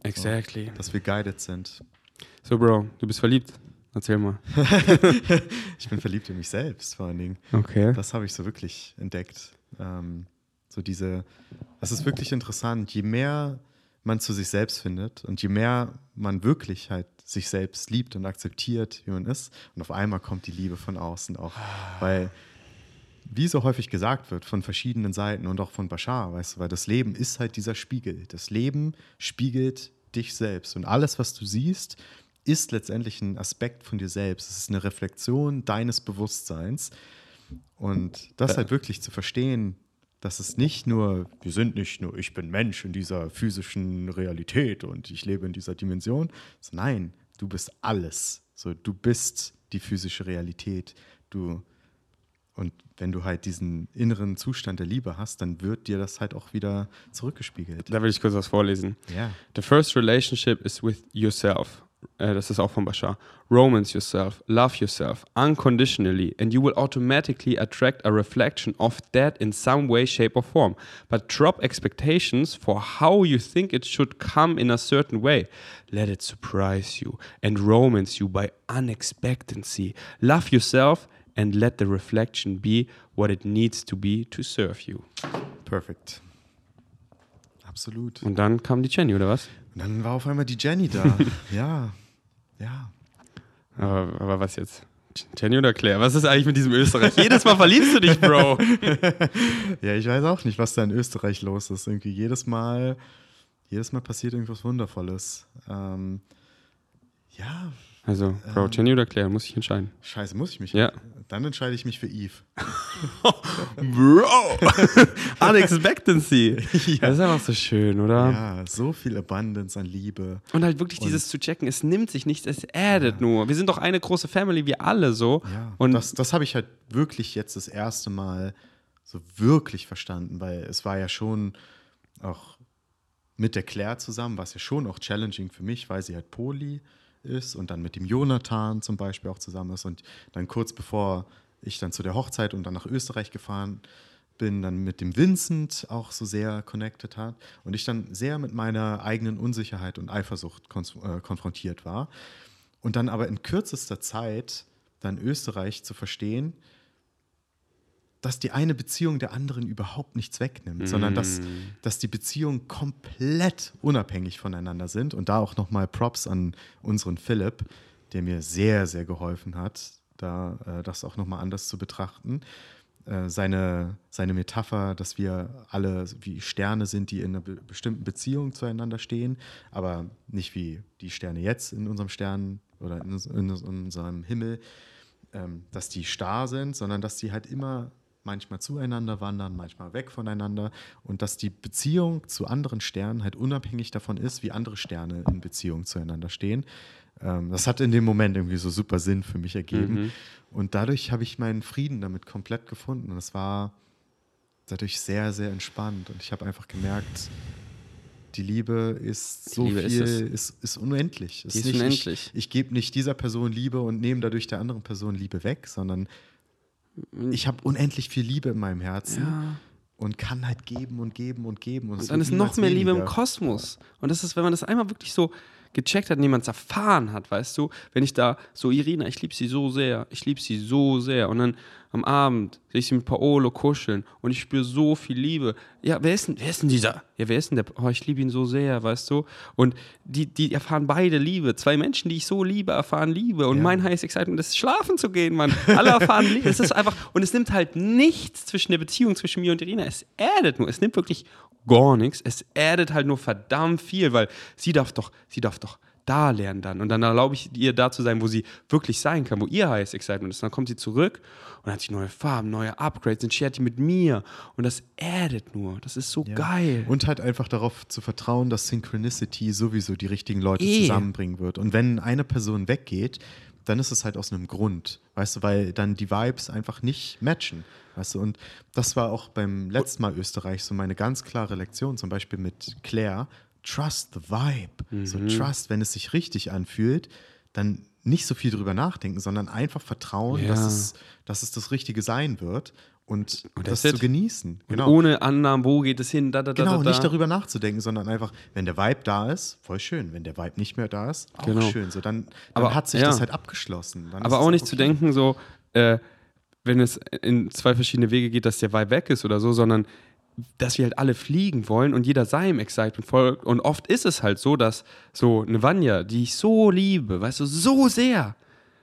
Exactly. Dass wir guided sind. So, Bro, du bist verliebt. Erzähl mal. Ich bin verliebt in mich selbst vor allen Dingen. Okay. Das habe ich so wirklich entdeckt. Ähm, so diese, das ist wirklich interessant. Je mehr man zu sich selbst findet und je mehr man wirklich halt sich selbst liebt und akzeptiert, wie man ist, und auf einmal kommt die Liebe von außen auch. Weil, wie so häufig gesagt wird, von verschiedenen Seiten und auch von Bashar, weißt du, weil das Leben ist halt dieser Spiegel. Das Leben spiegelt dich selbst und alles, was du siehst, ist letztendlich ein Aspekt von dir selbst. Es ist eine Reflexion deines Bewusstseins. Und das halt wirklich zu verstehen, dass es nicht nur, wir sind nicht nur, ich bin Mensch in dieser physischen Realität und ich lebe in dieser Dimension, sondern nein, du bist alles. So, du bist die physische Realität. Du, und wenn du halt diesen inneren Zustand der Liebe hast, dann wird dir das halt auch wieder zurückgespiegelt. Da will ich kurz was vorlesen. Ja. The first relationship is with yourself. Äh, das ist auch von Bashar. Romance yourself, love yourself unconditionally, and you will automatically attract a reflection of that in some way, shape, or form. But drop expectations for how you think it should come in a certain way. Let it surprise you and romance you by unexpectancy. Love yourself and let the reflection be what it needs to be to serve you. Perfect. Absolut. Und dann kam die Jenny, oder was? Und dann war auf einmal die Jenny da. ja, ja. Aber, aber was jetzt? Jenny oder Claire? Was ist eigentlich mit diesem Österreich? Jedes Mal verliebst du dich, Bro. Ja, ich weiß auch nicht, was da in Österreich los ist. Irgendwie jedes Mal, jedes Mal passiert irgendwas Wundervolles. Ähm, ja, Also, Bro, Jenny oder Claire? Muss ich entscheiden. scheiße, muss ich mich? Ja. Dann entscheide ich mich für Eve. Bro! Unexpectancy. Das ist einfach so schön, oder? Ja, so viel Abundance an Liebe. Und halt wirklich dieses zu checken, es nimmt sich nichts, es addet nur. Wir sind doch eine große Family, wir alle so. Ja, Und das, das habe ich halt wirklich jetzt das erste Mal so wirklich verstanden, weil es war ja schon auch mit der Claire zusammen, war es ja schon auch challenging für mich, weil sie halt Poli ist und dann mit dem Jonathan zum Beispiel auch zusammen ist und dann kurz bevor ich dann zu der Hochzeit und dann nach Österreich gefahren bin, dann mit dem Vincent auch so sehr connected hat und ich dann sehr mit meiner eigenen Unsicherheit und Eifersucht konf äh, konfrontiert war. Und dann aber in kürzester Zeit dann Österreich zu verstehen, dass die eine Beziehung der anderen überhaupt nichts wegnimmt, sondern dass, dass die Beziehungen komplett unabhängig voneinander sind. Und da auch nochmal Props an unseren Philipp, der mir sehr, sehr geholfen hat, da äh, das auch nochmal anders zu betrachten. Äh, seine, seine Metapher, dass wir alle wie Sterne sind, die in einer be bestimmten Beziehung zueinander stehen, aber nicht wie die Sterne jetzt in unserem Stern oder in, in unserem Himmel, ähm, dass die starr sind, sondern dass die halt immer manchmal zueinander wandern, manchmal weg voneinander und dass die Beziehung zu anderen Sternen halt unabhängig davon ist, wie andere Sterne in Beziehung zueinander stehen. Ähm, das hat in dem Moment irgendwie so super Sinn für mich ergeben Mhm. und dadurch habe ich meinen Frieden damit komplett gefunden und es war dadurch sehr, sehr entspannt und ich habe einfach gemerkt, die Liebe ist so Liebe ist viel, es. ist, ist, unendlich. Es Die ist nicht, unendlich. Ich, ich gebe nicht dieser Person Liebe und nehme dadurch der anderen Person Liebe weg, sondern ich habe unendlich viel Liebe in meinem Herzen Ja. und kann halt geben und geben und geben. Und, Und dann ist noch mehr Liebe im weniger. Kosmos. Und das ist, wenn man das einmal wirklich so gecheckt hat und jemand es erfahren hat, weißt du, wenn ich da so, Irina, ich liebe sie so sehr, ich liebe sie so sehr. Und dann am Abend sehe ich sie mit Paolo kuscheln und ich spüre so viel Liebe. Ja, wer ist denn, wer ist denn dieser? Ja, wer ist denn der? Oh, ich liebe ihn so sehr, weißt du? Und die, die erfahren beide Liebe. Zwei Menschen, die ich so liebe, erfahren Liebe. Und Ja. mein heißes Excitement ist, schlafen zu gehen, Mann. Alle erfahren Liebe. Es ist einfach, und es nimmt halt nichts zwischen der Beziehung zwischen mir und Irina. Es addet nur. Es nimmt wirklich gar nichts. Es addet halt nur verdammt viel, weil sie darf doch, sie darf doch da lernen dann. Und dann erlaube ich ihr da zu sein, wo sie wirklich sein kann, wo ihr heißes Excitement ist. Und dann kommt sie zurück und hat sie neue Farben, neue Upgrades und shared die mit mir. Und das addet nur. Das ist so Ja. geil. Und halt einfach darauf zu vertrauen, dass Synchronicity sowieso die richtigen Leute Eh. zusammenbringen wird. Und wenn eine Person weggeht, dann ist es halt aus einem Grund, weißt du, weil dann die Vibes einfach nicht matchen, weißt du. Und das war auch beim letzten Mal Österreich so meine ganz klare Lektion, zum Beispiel mit Claire. Trust the vibe. So Mhm. trust, wenn es sich richtig anfühlt, dann nicht so viel drüber nachdenken, sondern einfach vertrauen, Ja. dass, es, dass es das Richtige sein wird und, Und das that's zu genießen. Und ohne Annahmen, wo geht es hin, da, da, da, Genau, da, da. nicht darüber nachzudenken, sondern einfach, wenn der Vibe da ist, voll schön. Wenn der Vibe nicht mehr da ist, auch Genau. schön. So, dann, dann Aber- hat sich ja. das halt abgeschlossen. Dann Aber auch nicht zu okay. denken, so, äh, wenn es in zwei verschiedene Wege geht, dass der Vibe weg ist oder so, sondern dass wir halt alle fliegen wollen und jeder seinem Excitement folgt. Und oft ist es halt so, dass so eine Vanya, die ich so liebe, weißt du, so sehr,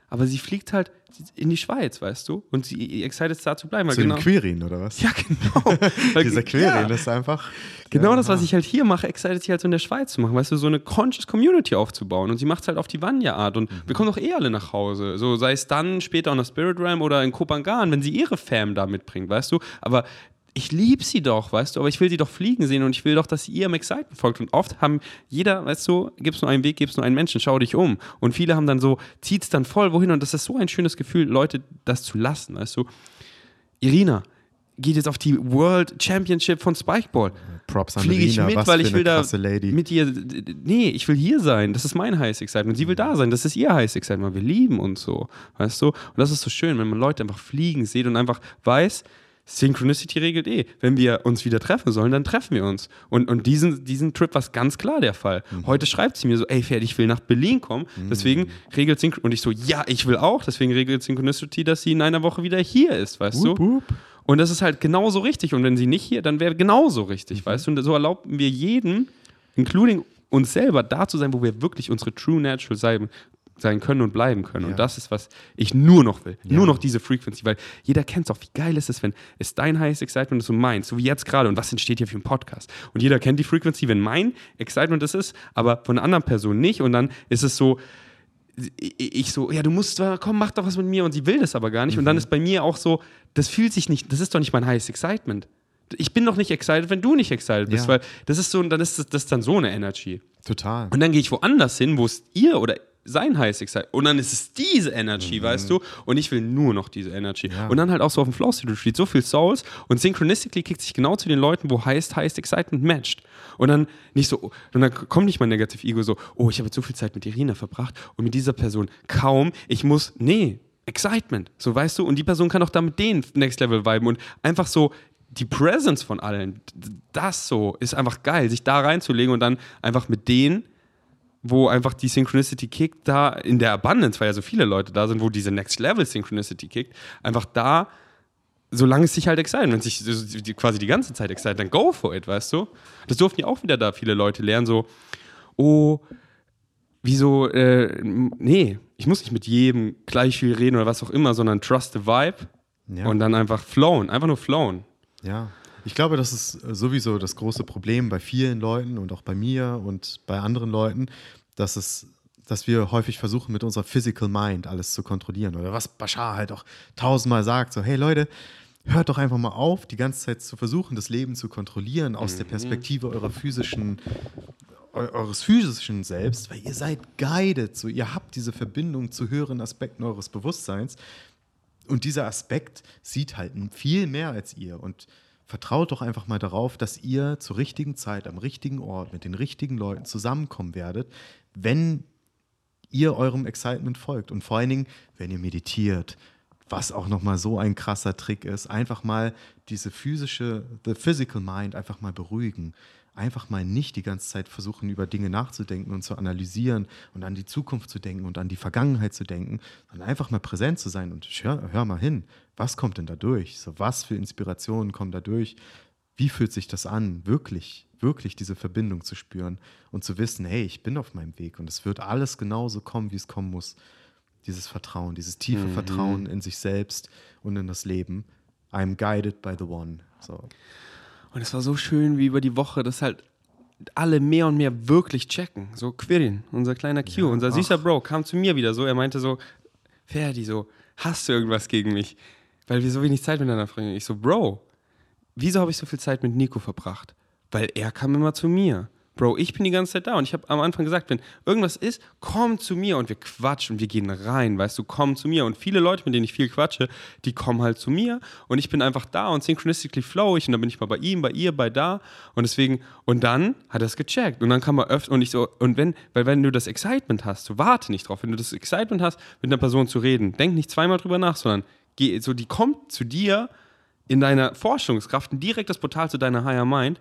aber sie fliegt halt in die Schweiz, weißt du, und sie excited ist da zu bleiben. Weil Zu genau, dem Quirin, oder was? ja, genau. Dieser Quirin ja. ist einfach. Genau ja, das, was ich halt hier mache, excited sie halt so in der Schweiz zu machen, weißt du, so eine conscious Community aufzubauen. Und sie macht es halt auf die Vanya-Art. Und wir kommen doch eh alle nach Hause. So sei es dann später on der Spirit Realm oder in Kopangan, wenn sie ihre Fam da mitbringt, weißt du. Aber ich liebe sie doch, weißt du, aber ich will sie doch fliegen sehen und ich will doch, dass sie ihrem Excitement folgt. Und oft haben jeder, weißt du, gibt es nur einen Weg, gibt es nur einen Menschen, schau dich um. Und viele haben dann so, zieht es dann voll wohin und das ist so ein schönes Gefühl, Leute das zu lassen, weißt du. Irina geht jetzt auf die World Championship von Spikeball Props an fliege ich Rina, mit, was weil ich will da Lady. mit ihr. Nee, ich will hier sein. Das ist mein High Excitement. Sie will da sein. Das ist ihr High Excitement. Wir lieben uns so. Weißt du? Und das ist so schön, wenn man Leute einfach fliegen sieht und einfach weiß, Synchronicity regelt eh. Wenn wir uns wieder treffen sollen, dann treffen wir uns. Und, und diesen, diesen Trip war es ganz klar der Fall. Mhm. Heute schreibt sie mir so, ey, Pferd, ich will nach Berlin kommen. Deswegen regelt Synchronicity. Und ich so, ja, ich will auch. Deswegen regelt Synchronicity, dass sie in einer Woche wieder hier ist, weißt Wup, du? wup. Und das ist halt genauso richtig. Und wenn sie nicht hier, dann wäre genauso Mhm. richtig, weißt du? Und so erlauben wir jedem, including uns selber, da zu sein, wo wir wirklich unsere True Natural sein, sein können und bleiben können. Ja. Und das ist, was ich nur noch will. Nur noch diese Frequency, weil jeder kennt es auch. Wie geil ist es, wenn es dein highest Excitement ist und meins, so wie jetzt gerade. Und was entsteht hier für ein Podcast? Und jeder kennt die Frequency, wenn mein Excitement das ist, aber von einer anderen Person nicht. Und dann ist es so, ich so, ja, du musst, zwar- komm, mach doch was mit mir und sie will das aber gar nicht. Und dann ist bei mir auch so, das fühlt sich nicht, das ist doch nicht mein highest excitement. Ich bin doch nicht excited, wenn du nicht excited bist, Ja. weil das ist so, dann ist das, das ist dann so eine Energy. Total. Und dann gehe ich woanders hin, wo es ihr oder sein highest excitement und dann ist es diese Energy, weißt du? Und ich will nur noch diese Energy. Mhm. Ja. Und dann halt auch so auf dem Flow State Retreat, so viel Souls und synchronistically kickt sich genau zu den Leuten, wo highest, highest excitement matcht. Und dann nicht so, und dann kommt nicht mein Negative Ego so, oh, ich habe jetzt so viel Zeit mit Irina verbracht und mit dieser Person kaum, ich muss, nee, Excitement, so weißt du, und die Person kann auch da mit denen Next Level viben und einfach so die Presence von allen, das so ist einfach geil, sich da reinzulegen und dann einfach mit denen wo einfach die Synchronicity kickt, da in der Abundance, weil ja so viele Leute da sind, wo diese Next Level Synchronicity kickt, einfach da, solange es sich halt excite, wenn es sich quasi die ganze Zeit excite, dann go for it, weißt du? Das durften ja auch wieder da viele Leute lernen, so, oh, wieso, äh, nee, ich muss nicht mit jedem gleich viel reden oder was auch immer, sondern trust the vibe Ja. und dann einfach flown, einfach nur flown. Ja, ich glaube, das ist äh, sowieso das große Problem bei vielen Leuten und auch bei mir und bei anderen Leuten, dass es dass wir häufig versuchen, mit unserer Physical Mind alles zu kontrollieren. Oder was Bashar halt auch tausendmal sagt: so, hey Leute, hört doch einfach mal auf, die ganze Zeit zu versuchen, das Leben zu kontrollieren aus der Perspektive eurer physischen, eu- eures physischen Selbst, weil ihr seid guided, so ihr habt diese Verbindung zu höheren Aspekten eures Bewusstseins. Und dieser Aspekt sieht halt viel mehr als ihr. Und vertraut doch einfach mal darauf, dass ihr zur richtigen Zeit, am richtigen Ort, mit den richtigen Leuten zusammenkommen werdet, wenn ihr eurem Excitement folgt und vor allen Dingen, wenn ihr meditiert, was auch nochmal so ein krasser Trick ist, einfach mal diese physische, the physical mind einfach mal beruhigen. Einfach mal nicht die ganze Zeit versuchen, über Dinge nachzudenken und zu analysieren und an die Zukunft zu denken und an die Vergangenheit zu denken, sondern einfach mal präsent zu sein und hör, hör mal hin, was kommt denn da durch? So, was für Inspirationen kommen da durch? Wie fühlt sich das an, wirklich, wirklich diese Verbindung zu spüren und zu wissen, hey, ich bin auf meinem Weg und es wird alles genauso kommen, wie es kommen muss. Dieses Vertrauen, dieses tiefe Vertrauen in sich selbst und in das Leben. I'm guided by the one. So. Und es war so schön, wie über die Woche das halt alle mehr und mehr wirklich checken. So Quirin, unser kleiner Q, unser süßer Bro, kam zu mir wieder so. Er meinte so, Ferdi, so, hast du irgendwas gegen mich? Weil wir so wenig Zeit miteinander verbringen. Ich so, Bro, wieso habe ich so viel Zeit mit Nico verbracht? Weil er kam immer zu mir. Bro, ich bin die ganze Zeit da und ich habe am Anfang gesagt, wenn irgendwas ist, komm zu mir und wir quatschen und wir gehen rein, weißt du, komm zu mir. Und viele Leute, mit denen ich viel quatsche, die kommen halt zu mir und ich bin einfach da und synchronistically flow ich und dann bin ich mal bei ihm, bei ihr, bei da und deswegen, und dann hat er es gecheckt und dann kam er öfter und ich so, und wenn, weil wenn du das Excitement hast, so warte nicht drauf, wenn du das Excitement hast, mit einer Person zu reden, denk nicht zweimal drüber nach, sondern geh, so, die kommt zu dir in deiner Vorstellungskraft, direkt das Portal zu deiner Higher Mind.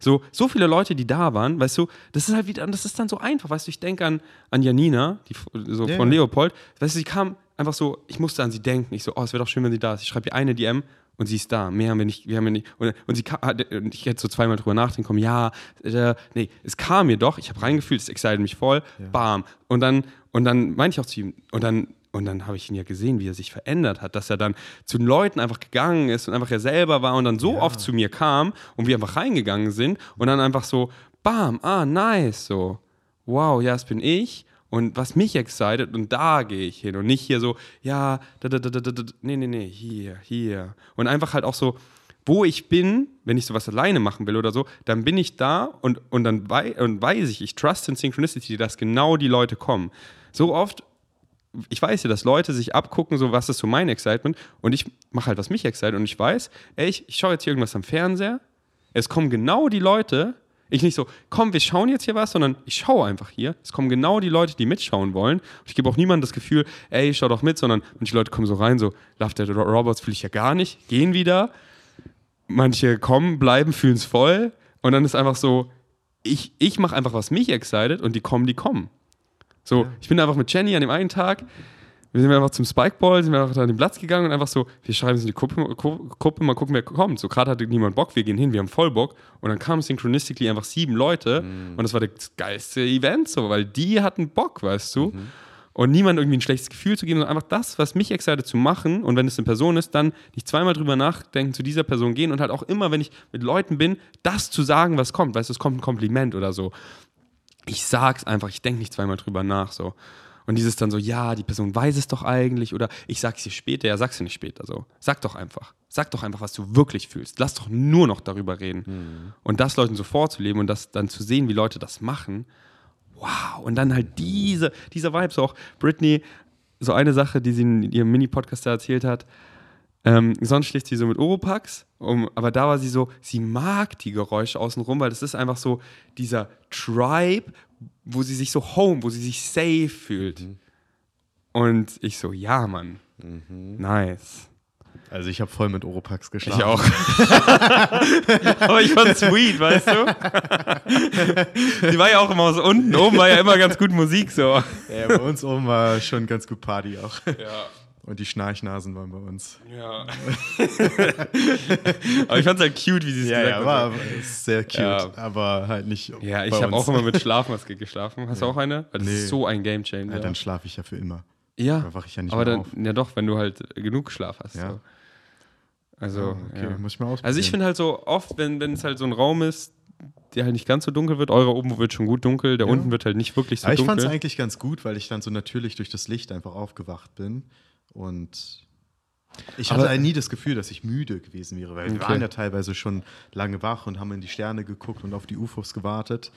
So, so viele Leute, die da waren, weißt du, das ist halt wieder, das ist dann so einfach, weißt du, ich denke an, an Janina, die so Ja, von. Leopold, weißt du, sie kam einfach so, ich musste an sie denken, ich so, oh, es wäre doch schön, wenn sie da ist. Ich schreibe ihr eine DM und sie ist da. Mehr haben wir nicht, wir haben ja nicht. Und, und sie kam, und ich hätte so zweimal drüber nachdenken kommen, ja, äh, nee, es kam mir doch, ich habe reingefühlt, es excited mich voll, bam. Und dann, und dann meinte ich auch zu ihm, und dann, und dann habe ich ihn ja gesehen, wie er sich verändert hat, dass er dann zu den Leuten einfach gegangen ist und einfach er selber war und dann so oft zu mir kam und wir einfach reingegangen sind und dann einfach so, bam, ah, nice, so, wow, ja, das bin ich und was mich excited und da gehe ich hin und nicht hier so, ja, da, da, da, da, da, da, nee, nee, nee, hier, hier. Und einfach halt auch so, wo ich bin, wenn ich sowas alleine machen will oder so, dann bin ich da und, und dann wei und weiß ich, ich trust in Synchronicity, dass genau die Leute kommen. So oft, ich weiß ja, dass Leute sich abgucken, so was ist so mein Excitement und ich mache halt, was mich excite und ich weiß, ey, ich, ich schaue jetzt hier irgendwas am Fernseher, es kommen genau die Leute, ich nicht so, komm, wir schauen jetzt hier was, sondern ich schaue einfach hier. Es kommen genau die Leute, die mitschauen wollen. Und ich gebe auch niemandem das Gefühl, ey, schau doch mit, sondern manche Leute kommen so rein, so, Love Dead Robots fühle ich ja gar nicht, gehen wieder. Manche kommen, bleiben, fühlen es voll. Und dann ist einfach so, ich, ich mache einfach, was mich excited und die kommen, die kommen. So, ich bin einfach mit Jenny an dem einen Tag, wir sind einfach zum Spikeball, sind wir einfach da an den Platz gegangen und einfach so, wir schreiben es in die Gruppe, Gru- Gruppe, mal gucken, wer kommt. So, gerade hatte niemand Bock, wir gehen hin, wir haben voll Bock. Und dann kamen synchronistically einfach sieben Leute und das war das geilste Event, so, weil die hatten Bock, weißt du. Und niemand irgendwie ein schlechtes Gefühl zu geben, sondern einfach das, was mich excited zu machen. Und wenn es eine Person ist, dann nicht zweimal drüber nachdenken, zu dieser Person gehen und halt auch immer, wenn ich mit Leuten bin, das zu sagen, was kommt. Weißt du, es kommt ein Kompliment oder so ich sag's einfach, ich denke nicht zweimal drüber nach so. Und dieses dann so, ja, die Person weiß es doch eigentlich oder ich sag's dir später, ja, sag's dir nicht später so. Sag doch einfach. Sag doch einfach, was du wirklich fühlst. Lass doch nur noch darüber reden. Und das Leuten so vorzuleben und das dann zu sehen, wie Leute das machen. Wow. Und dann halt diese, dieser Vibe, so auch Britney, so eine Sache, die sie in ihrem Mini-Podcast da erzählt hat, ähm, sonst schläft sie so mit Oropax, um, aber da war sie so, sie mag die Geräusche außenrum, weil das ist einfach so dieser Tribe, wo sie sich so home, wo sie sich safe fühlt. Und ich so, ja, Mann. Nice. Also ich habe voll mit Oropax geschlafen. Ich auch. aber ich fand's sweet, weißt du? die war ja auch immer so unten, oben war ja immer ganz gut Musik so. Ja, bei uns oben war schon ganz gut Party auch. Ja. Und die Schnarchnasen waren bei uns. Ja. aber ich fand's halt cute, wie sie es Ja, gesagt ja, war sehr cute, Ja. aber halt nicht Ja, ich habe auch immer mit Schlafmaske geschlafen. Hast du auch eine? Weil das Nee. ist so ein Gamechanger. Ja, dann schlafe ich ja für immer. ja, da wach ich ja nicht aber mehr dann, auf. ja doch, wenn du halt genug Schlaf hast. Ja. So. Also, okay, ja. muss ich mal ausprobieren. also ich finde halt so oft, wenn, es halt so ein Raum ist, der halt nicht ganz so dunkel wird. Eure oben wird schon gut dunkel, der unten wird halt nicht wirklich so Aber ich fand dunkel. es eigentlich ganz gut, weil ich dann so natürlich durch das Licht einfach aufgewacht bin. Und ich hatte Aber- nie das Gefühl, dass ich müde gewesen wäre, weil wir Okay. waren ja teilweise schon lange wach und haben in die Sterne geguckt und auf die UFOs gewartet.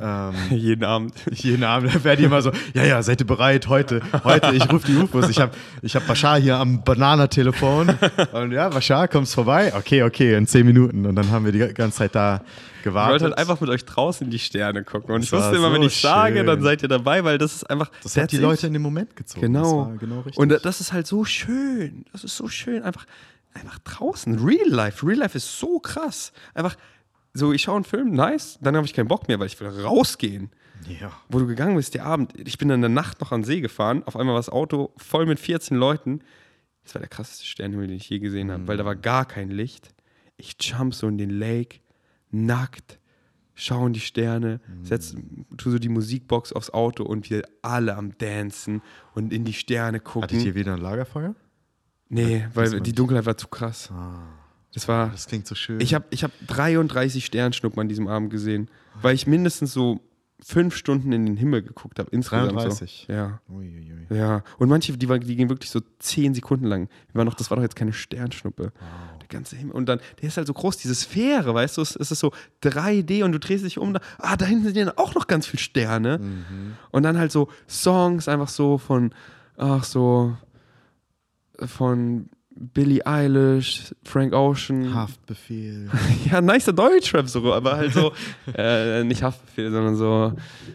Ähm, Jeden Abend. jeden Abend werden die immer so, ja, ja, seid ihr bereit? Heute, heute, ich rufe die UFOs. Ich habe ich hab Bashar hier am Bananatelefon. Und ja, Bashar, kommst vorbei? Okay, okay, in zehn Minuten. Und dann haben wir die ganze Zeit da Ich gewartet. wollte halt einfach mit euch draußen in die Sterne gucken. Und Das ich wusste immer, wenn so ich sage, schön. dann seid ihr dabei, weil das ist einfach. das hat die. Leute in den Moment gezogen. Genau. Genau richtig. Und das ist halt so schön. Das ist so schön. Einfach, einfach draußen. Real Life. Real Life ist so krass. Einfach so, ich schaue einen Film, nice. Dann habe ich keinen Bock mehr, weil ich will rausgehen. ja. Wo du gegangen bist, der Abend. Ich bin dann in der Nacht noch an See gefahren. Auf einmal war das Auto voll mit 14 Leuten. Das war der krasseste Sternhimmel, den ich je gesehen habe, weil da war gar kein Licht. Ich jump so in den Lake, nackt, schau in die Sterne, setz, tu so die Musikbox aufs Auto und wir alle am Dancen und in die Sterne gucken. Hattet ihr wieder ein Lagerfeuer? nee, weil man die nicht. Dunkelheit war zu krass. Das war. Das klingt so schön. Ich habe ich hab 33 Sternschnuppen an diesem Abend gesehen, weil ich mindestens so fünf Stunden in den Himmel geguckt habe. Insgesamt 33? So. Ja. Uiuiui. Ja, und manche, die, waren, die gingen wirklich so zehn Sekunden lang. Wir waren noch, das war doch jetzt keine Sternschnuppe. Der ganze Himmel. Und dann, der ist halt so groß, diese Sphäre, weißt du, es, es ist so 3D und du drehst dich um, da, ah, da hinten sind ja auch noch ganz viele Sterne. Und dann halt so Songs einfach so von, ach so, von Billie Eilish, Frank Ocean. Haftbefehl. Ja, nicer Deutschrap so, aber halt so, äh, nicht Haftbefehl, sondern so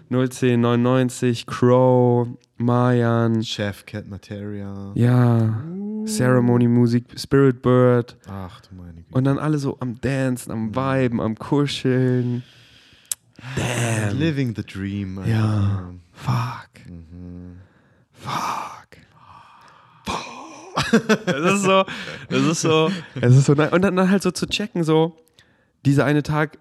01099, Crow, Mayan, Chef Cat Materia. ja, Ceremony Musik, Spirit Bird Ach du meine Güte. und dann alle so am Dancen, am Viben, am Kuscheln. Damn. Living the Dream. Alter. Ja. Fuck. Mhm. Fuck. Das ist so, das ist so, es ist so, und dann, dann halt so zu checken, so, dieser eine Tag,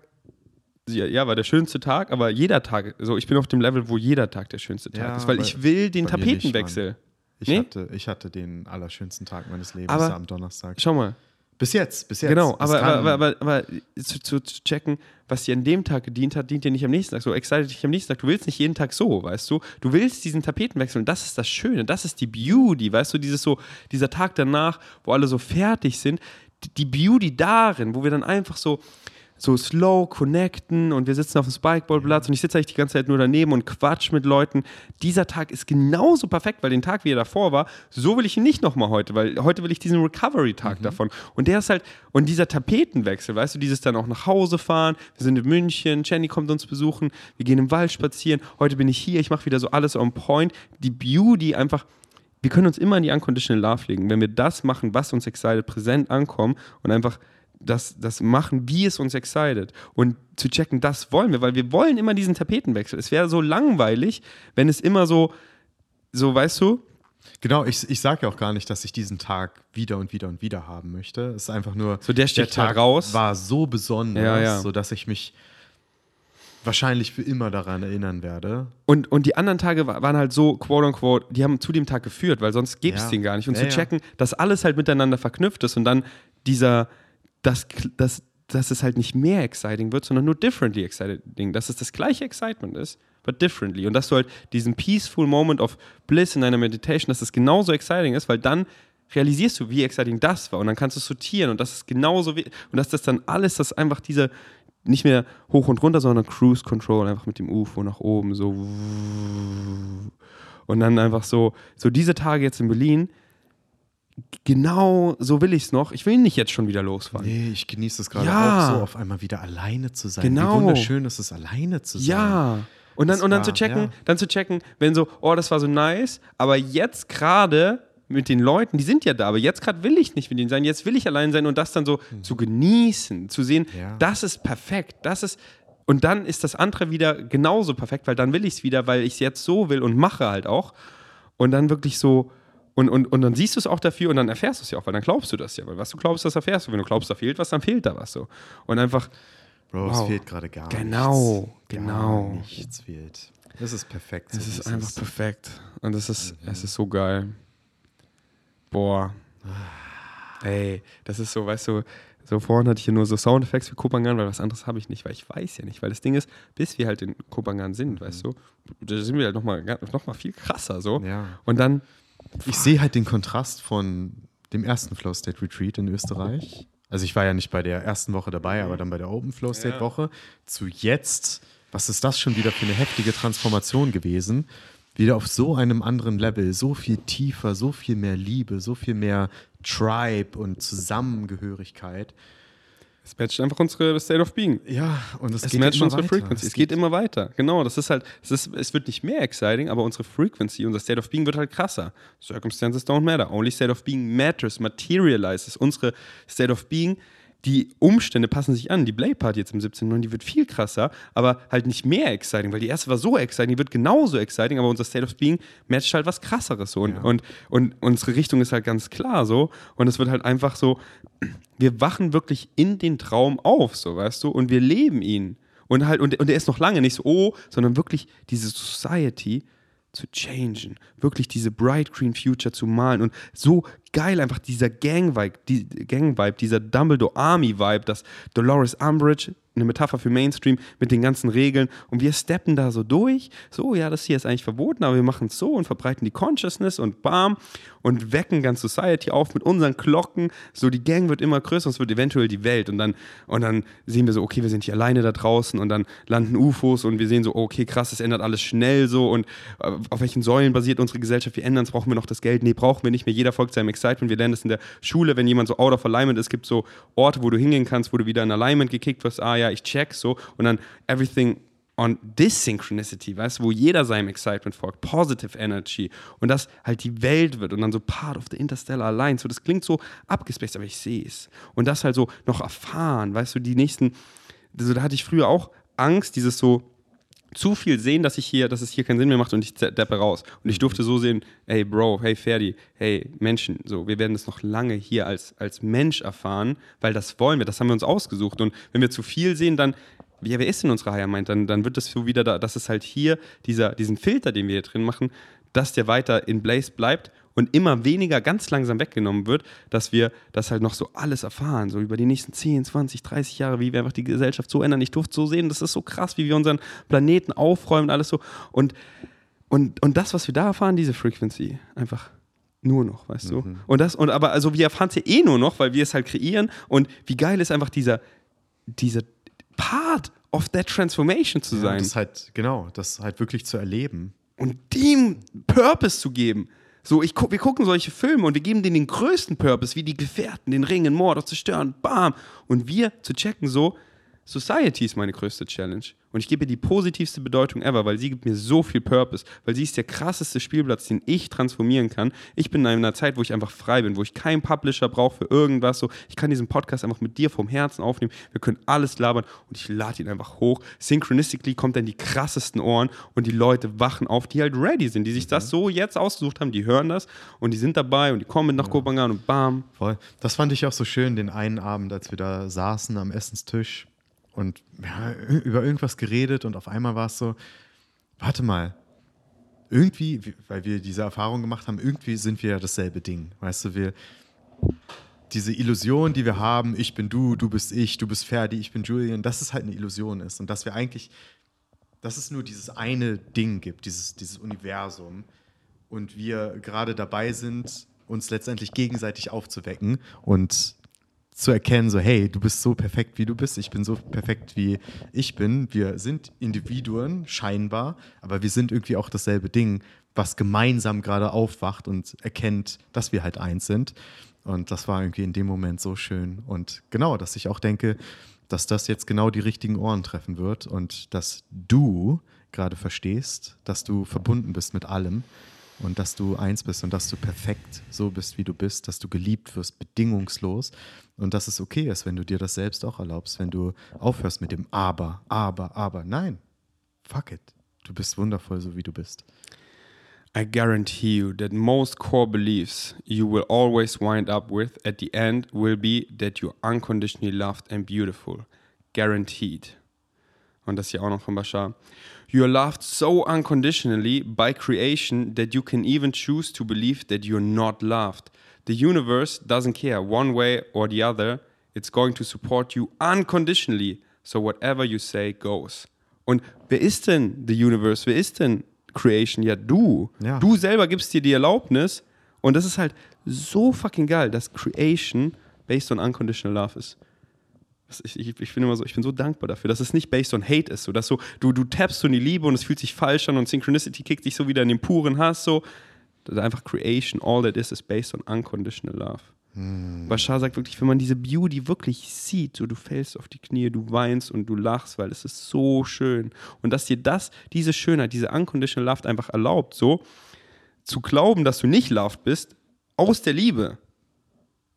ja, war der schönste Tag, aber jeder Tag, so, ich bin auf dem Level, wo jeder Tag der schönste Tag Ja, ist, weil ich will den mir nicht, Tapetenwechsel. Ich, Nee? hatte, ich hatte den allerschönsten Tag meines Lebens Aber- am Donnerstag. Schau mal, Bis jetzt, bis jetzt. genau, aber, aber, aber, aber, zu, zu, zu checken, was dir an dem Tag gedient hat, dient dir nicht am nächsten Tag. So excited dich am nächsten Tag. Du willst nicht jeden Tag so, weißt du? Du willst diesen Tapetenwechsel und das ist das Schöne, das ist die Beauty, weißt du? Dieses so, dieser Tag danach, wo alle so fertig sind, die Beauty darin, wo wir dann einfach so so slow connecten und wir sitzen auf dem Spikeballplatz und ich sitze eigentlich die ganze Zeit nur daneben und quatsch mit Leuten. Dieser Tag ist genauso perfekt, weil den Tag, wie er davor war, so will ich ihn nicht nochmal heute, weil heute will ich diesen Recovery-Tag davon. Und der ist halt, und dieser Tapetenwechsel, weißt du, dieses dann auch nach Hause fahren, wir sind in München, Jenny kommt uns besuchen, wir gehen im Wald spazieren, heute bin ich hier, ich mache wieder so alles on point. Die Beauty einfach, wir können uns immer in die Unconditional Love legen. Wenn wir das machen, was uns excited, präsent ankommen und einfach das, das machen, wie es uns excited. Und zu checken, das wollen wir, weil wir wollen immer diesen Tapetenwechsel. Es wäre so langweilig, wenn es immer so, so, weißt du, Genau, ich, ich sage ja auch gar nicht, dass ich diesen Tag wieder und wieder und wieder haben möchte. Es ist einfach nur, So, der sticht halt raus. war so besonders, Ja, ja. sodass ich mich wahrscheinlich für immer daran erinnern werde. Und, und die anderen Tage wa- waren halt so, quote unquote, die haben zu dem Tag geführt, weil sonst gäbe es Ja. den gar nicht. Und zu checken, dass alles halt miteinander verknüpft ist und dann dieser, das, das, dass es halt nicht mehr exciting wird, sondern nur differently exciting. Dass es das gleiche Excitement ist, but differently. Und dass du halt diesen peaceful moment of bliss in deiner Meditation, dass es genauso exciting ist, weil dann realisierst du, wie exciting das war. Und dann kannst du sortieren und das ist genauso wie, und dass das dann alles, das einfach diese, nicht mehr hoch und runter, sondern Cruise Control, einfach mit dem UFO nach oben, so. Und dann einfach so, so diese Tage jetzt in Berlin, genau so will ich es noch. Ich will nicht jetzt schon wieder losfahren. Nee, ich genieße es gerade Ja. auch so, auf einmal wieder alleine zu sein. Genau. Wie wunderschön ist es, alleine zu sein. Ja. Und dann, Das und dann war- zu checken, ja. dann zu checken, wenn so, oh, das war so nice, aber jetzt gerade mit den Leuten, die sind ja da, aber jetzt gerade will ich nicht mit denen sein, jetzt will ich allein sein und das dann so zu genießen, zu sehen, Mhm. Ja. das ist perfekt, das ist, und dann ist das andere wieder genauso perfekt, weil dann will ich es wieder, weil ich es jetzt so will und mache halt auch. Und dann wirklich so, und, und, und dann siehst du es auch dafür und dann erfährst du es ja auch, weil dann glaubst du das ja, weil was du glaubst, das erfährst du. Wenn du glaubst, da fehlt was, dann fehlt da was so. Und einfach, Bro, Wow. es fehlt gerade gar Genau, nichts. genau. Gar nichts fehlt. Es ist perfekt. so Es ist einfach perfekt. Und es ist, es ist so geil. Boah. Ey, das ist so, weißt du, So vorhin hatte ich hier nur so Soundeffekte für Kopangan, weil was anderes habe ich nicht, weil ich weiß ja nicht. Weil das Ding ist, bis wir halt in Kopangan sind, weißt du, da sind wir halt nochmal noch mal viel krasser so. Ja. Und dann, Ich sehe halt den Kontrast von dem ersten Flow State Retreat in Österreich. Also ich war ja nicht bei der ersten Woche dabei, aber dann bei der Open Flow State Woche zu jetzt. Was ist das schon wieder für eine heftige Transformation gewesen? Wieder auf so einem anderen Level, so viel tiefer, so viel mehr Liebe, so viel mehr Tribe und Zusammengehörigkeit. Es matcht einfach unsere State of Being. Ja, und es, Es geht matcht immer unsere weiter. Frequency. Es geht immer weiter. Genau, das ist halt, es, ist, es wird nicht mehr exciting, aber unsere Frequency, unser State of Being wird halt krasser. Circumstances don't matter. Only State of Being matters, materializes. Unsere State of Being, die Umstände passen sich an. Die Play Party jetzt im 17.9., die wird viel krasser, aber halt nicht mehr exciting, weil die erste war so exciting, die wird genauso exciting, aber unser State of Being matcht halt was krasseres so. Und, und, und unsere Richtung ist halt ganz klar so. Und es wird halt einfach so, wir wachen wirklich in den Traum auf, so, weißt du, und wir leben ihn. Und halt, und, und der ist noch lange nicht so, oh, sondern wirklich diese Society zu changen, wirklich diese bright green future zu malen und so geil einfach dieser Gang-Vibe, die, Gang-Vibe, dieser Dumbledore Army-Vibe, dass Dolores Umbridge, eine Metapher für Mainstream mit den ganzen Regeln und wir steppen da so durch, so, ja, das hier ist eigentlich verboten, aber wir machen es so und verbreiten die Consciousness und bam und wecken ganz Society auf mit unseren Glocken, so die Gang wird immer größer und es wird eventuell die Welt und dann, und dann sehen wir so, okay, wir sind hier alleine da draußen und dann landen UFOs und wir sehen so, okay, krass, es ändert alles schnell so und äh, auf welchen Säulen basiert unsere Gesellschaft, wir ändern es, brauchen wir noch das Geld? Nee, brauchen wir nicht mehr, jeder folgt seinem Excitement, wir lernen das in der Schule, wenn jemand so out of alignment ist, gibt so Orte, wo du hingehen kannst, wo du wieder in Alignment gekickt wirst, ah ja, ich check so. Und dann everything on this synchronicity, weißt du, wo jeder seinem Excitement folgt, positive energy. Und das halt die Welt wird und dann so part of the interstellar alliance, so das klingt so abgespaced, aber ich sehe es. Und das halt so noch erfahren, weißt du, die nächsten, also da hatte ich früher auch Angst, dieses so zu viel sehen, dass ich hier, dass es hier keinen Sinn mehr macht und ich deppe raus. Und ich durfte so sehen, hey Bro, hey Ferdi, hey Menschen, so, wir werden das noch lange hier als, als Mensch erfahren, weil das wollen wir, das haben wir uns ausgesucht. Und wenn wir zu viel sehen, dann, ja, wer ist denn unsere Higher Mind? Dann, dann wird das so wieder da, dass es halt hier, dieser, diesen Filter, den wir hier drin machen, dass der weiter in Blaze bleibt und immer weniger ganz langsam weggenommen wird, dass wir das halt noch so alles erfahren, so über die nächsten 10, 20, 30 Jahre, wie wir einfach die Gesellschaft so ändern. Ich durfte so sehen, das ist so krass, wie wir unseren Planeten aufräumen und alles so. Und, und, und das, was wir da erfahren, diese Frequency, einfach nur noch, weißt du? Und das, und aber, also wir erfahren es ja eh nur noch, weil wir es halt kreieren. Und wie geil ist einfach dieser, dieser Part of that transformation zu Ja, sein das halt, genau, das halt wirklich zu erleben. und dem Purpose zu geben. So, ich gu wir gucken solche Filme und wir geben denen den größten Purpose, wie die Gefährten, den Ring, den Mord zerstören, bam. Und wir zu checken so, Society ist meine größte Challenge. Und ich gebe ihr die positivste Bedeutung ever, weil sie gibt mir so viel Purpose, weil sie ist der krasseste Spielplatz, den ich transformieren kann. Ich bin in einer Zeit, wo ich einfach frei bin, wo ich keinen Publisher brauche für irgendwas. So, ich kann diesen Podcast einfach mit dir vom Herzen aufnehmen. Wir können alles labern und ich lade ihn einfach hoch. Synchronistically kommt dann die krassesten Ohren und die Leute wachen auf, die halt ready sind, die sich das so jetzt ausgesucht haben, die hören das und die sind dabei und die kommen mit nach Kopenhagen und bam. Voll. Das fand ich auch so schön, den einen Abend, als wir da saßen am Essenstisch und ja, über irgendwas geredet und auf einmal war es so, warte mal, irgendwie, weil wir diese Erfahrung gemacht haben, irgendwie sind wir ja dasselbe Ding. Weißt du, wir, diese Illusion, die wir haben, ich bin du, du bist ich, du bist Ferdi, ich bin Julian, dass es halt eine Illusion ist und dass wir eigentlich, dass es nur dieses eine Ding gibt, dieses, dieses Universum und wir gerade dabei sind, uns letztendlich gegenseitig aufzuwecken und zu erkennen, so, hey, du bist so perfekt, wie du bist, ich bin so perfekt, wie ich bin. Wir sind Individuen, scheinbar, aber wir sind irgendwie auch dasselbe Ding, was gemeinsam gerade aufwacht und erkennt, dass wir halt eins sind. Und das war irgendwie in dem Moment so schön. Und genau, dass ich auch denke, dass das jetzt genau die richtigen Ohren treffen wird und dass du gerade verstehst, dass du verbunden bist mit allem und dass du eins bist und dass du perfekt so bist, wie du bist, dass du geliebt wirst, bedingungslos und dass es okay ist, wenn du dir das selbst auch erlaubst, wenn du aufhörst mit dem Aber, Aber, Aber. Nein, fuck it. Du bist wundervoll, so wie du bist. I guarantee you that most core beliefs you will always wind up with at the end will be that you're unconditionally loved and beautiful. Guaranteed. Und das hier auch noch von Bashar. You are loved so unconditionally by creation that you can even choose to believe that you're not loved. The universe doesn't care one way or the other it's going to support you unconditionally. So whatever you say goes. Und wer ist denn the universe? Wer ist denn Creation? Ja, du. Ja. Du selber gibst dir die Erlaubnis. Und das ist halt so fucking geil, dass Creation based on unconditional love ist. Ich, ich, ich bin immer so, ich bin so dankbar dafür, dass es nicht based on hate ist, so dass so, du, du tappst so in die Liebe und es fühlt sich falsch an und Synchronicity kickt dich so wieder in den puren Hass, so. Das ist einfach Creation, all that is, is based on unconditional love. Bashar sagt wirklich, wenn man diese Beauty wirklich sieht, so du fällst auf die Knie, du weinst und du lachst, weil es ist so schön. Und dass dir das, diese Schönheit, diese unconditional love einfach erlaubt, so zu glauben, dass du nicht loved bist, aus der Liebe.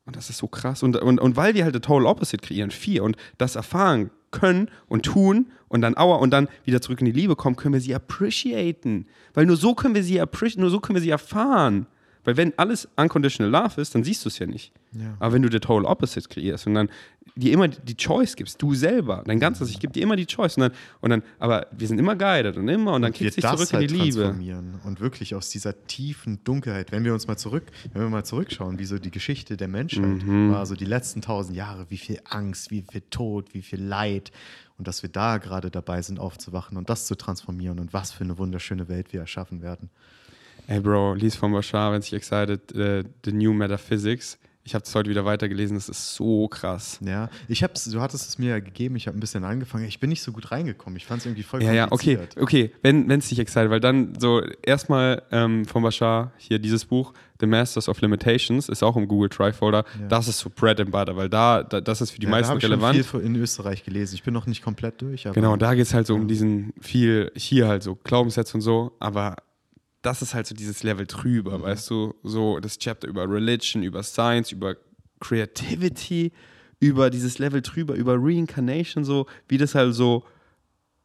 Und das ist so krass. Und, und, und weil wir halt the total opposite kreieren, vier, und das erfahren können und tun und dann aua und dann wieder zurück in die Liebe kommen, können wir sie appreciaten. Weil nur so können wir sie appreciaten, nur so können wir sie erfahren. Weil wenn alles unconditional love ist, dann siehst du es ja nicht. Ja. Aber wenn du the total opposite kreierst und dann dir immer die Choice gibst, du selber, dein ganzes, ich gebe dir immer die Choice und dann, und dann, aber wir sind immer guided und immer und dann kickt sich das zurück halt in die Liebe. transformieren und wirklich aus dieser tiefen Dunkelheit, wenn wir uns mal zurück, wenn wir mal zurückschauen, wie so die Geschichte der Menschheit Mhm. war, so die letzten tausend Jahre, wie viel Angst, wie viel Tod, wie viel Leid und dass wir da gerade dabei sind aufzuwachen und das zu transformieren und was für eine wunderschöne Welt wir erschaffen werden. Ey, Bro, lies von Bashar, wenn sich excited, äh, The New Metaphysics. Ich habe es heute wieder weitergelesen, das ist so krass. Ja, ich hab's, du hattest es mir ja gegeben, ich habe ein bisschen angefangen. Ich bin nicht so gut reingekommen. Ich fand es irgendwie voll Ja, ja, okay, okay, wenn es dich excited, weil dann so erstmal ähm, von Bashar hier dieses Buch, The Masters of Limitations, ist auch im Google Trifolder. Ja. Das ist so Bread and Butter, weil da, da das ist für die Ja, da meisten hab ich schon relevant. viel in Österreich gelesen. Ich bin noch nicht komplett durch, aber Genau, da geht es halt so um diesen viel, hier halt so Glaubenssätze und so, aber das ist halt so dieses Level drüber, weißt du, so das Chapter über Religion, über Science, über Creativity, über dieses Level drüber, über Reincarnation, so, wie das halt so,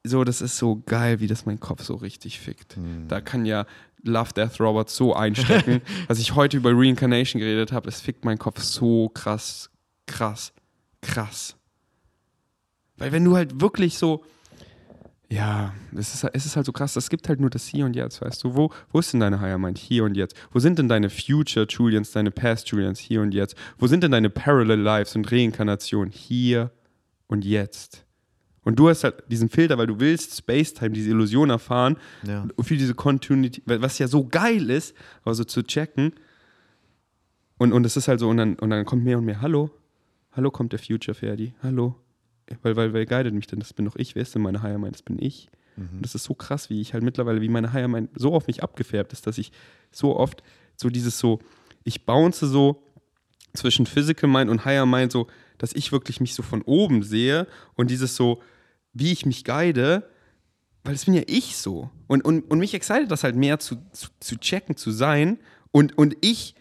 so, das ist so geil, wie das mein Kopf so richtig fickt. Da kann ja Love Death Robert so einstecken. Was ich heute über Reincarnation geredet habe, es fickt meinen Kopf so krass, krass, krass. Weil wenn du halt wirklich so, ja, es ist, es ist halt so krass, es gibt halt nur das Hier und Jetzt, weißt du? Wo, wo ist denn deine Higher Mind? Hier und Jetzt. Wo sind denn deine Future Julians, deine Past Julians? Hier und Jetzt. Wo sind denn deine Parallel Lives und Reinkarnationen? Hier und Jetzt. Und du hast halt diesen Filter, weil du willst Space-Time, diese Illusion erfahren, Ja. für diese Continuity, was ja so geil ist, aber so zu checken. Und, und es ist halt so, und dann, und dann kommt mehr und mehr, hallo, hallo kommt der Future Ferdi, hallo. Weil, weil, wer guidet mich denn? Das bin doch ich. Wer ist denn meine Higher Mind? Das bin ich. Und das ist so krass, wie ich halt mittlerweile, wie meine Higher Mind so auf mich abgefärbt ist, dass ich so oft so dieses so, ich bounce so zwischen Physical Mind und Higher Mind so, dass ich wirklich mich so von oben sehe und dieses so, wie ich mich guide, weil es bin ja ich so. Und, und, und mich excited das halt mehr zu, zu, zu checken, zu sein. Und, und ich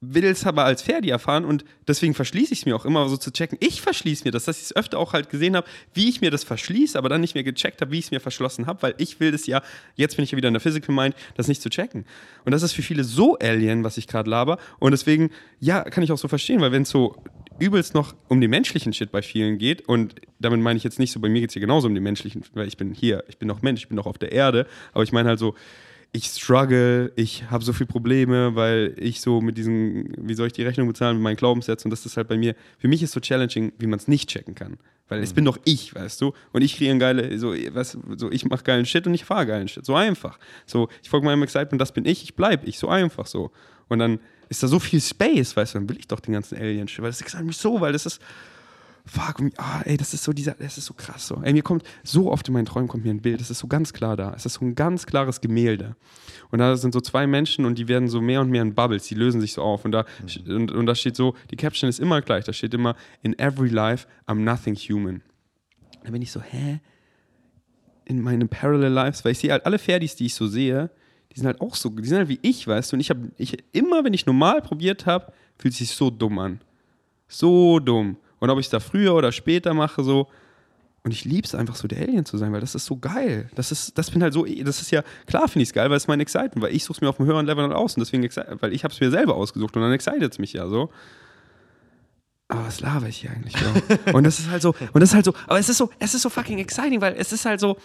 will es aber als Ferdi erfahren und deswegen verschließe ich es mir auch immer so zu checken. Ich verschließe mir das, dass ich es öfter auch halt gesehen habe, wie ich mir das verschließe, aber dann nicht mehr gecheckt habe, wie ich es mir verschlossen habe, weil ich will das ja, jetzt bin ich ja wieder in der Physical Mind, das nicht zu checken. Und das ist für viele so alien, was ich gerade laber. Und deswegen, ja, kann ich auch so verstehen, weil wenn es so übelst noch um den menschlichen Shit bei vielen geht und damit meine ich jetzt nicht so, bei mir geht es hier genauso um den menschlichen, weil ich bin hier, ich bin noch Mensch, ich bin noch auf der Erde, aber ich meine halt so, ich struggle, ich habe so viele Probleme, weil ich so mit diesen, wie soll ich die Rechnung bezahlen, mit meinen Glaubenssätzen und das ist halt bei mir, für mich ist so challenging, wie man es nicht checken kann. Weil es bin doch ich, weißt du? Und ich kreiere geile, so, was, so ich mache geilen Shit und ich fahre geilen Shit. So einfach. So, ich folge meinem Excitement, das bin ich, ich bleib ich, so einfach so. Und dann ist da so viel Space, weißt du, dann will ich doch den ganzen Alien-Shit, weil das excite mich so, weil das ist, fuck, ah, ey, das ist so dieser, das ist so krass so. Ey, mir kommt so oft in meinen Träumen kommt mir ein Bild, das ist so ganz klar da. Es ist so ein ganz klares Gemälde. Und da sind so zwei Menschen und die werden so mehr und mehr in Bubbles, die lösen sich so auf. Und da, und, und da steht so, die Caption ist immer gleich, da steht immer, in every life I'm nothing human. Da bin ich so, hä? In meinen Parallel Lives, weil ich sehe halt alle Ferdis, die ich so sehe, die sind halt auch so, die sind halt wie ich, weißt du. Und ich habe, ich, immer wenn ich normal probiert habe, fühlt es sich so dumm an. So dumm. Und ob ich es da früher oder später mache, so. Und ich liebe es einfach so, der Alien zu sein, weil das ist so geil. Das ist, das bin halt so, das ist ja, klar finde ich es geil, weil es mein Excitement, weil ich suche es mir auf einem höheren Level dann aus und deswegen, weil ich habe es mir selber ausgesucht und dann excited es mich ja so. Aber was laber ich hier eigentlich, und das ist halt so, und das ist halt so, aber es ist so, es ist so fucking exciting, weil es ist halt so,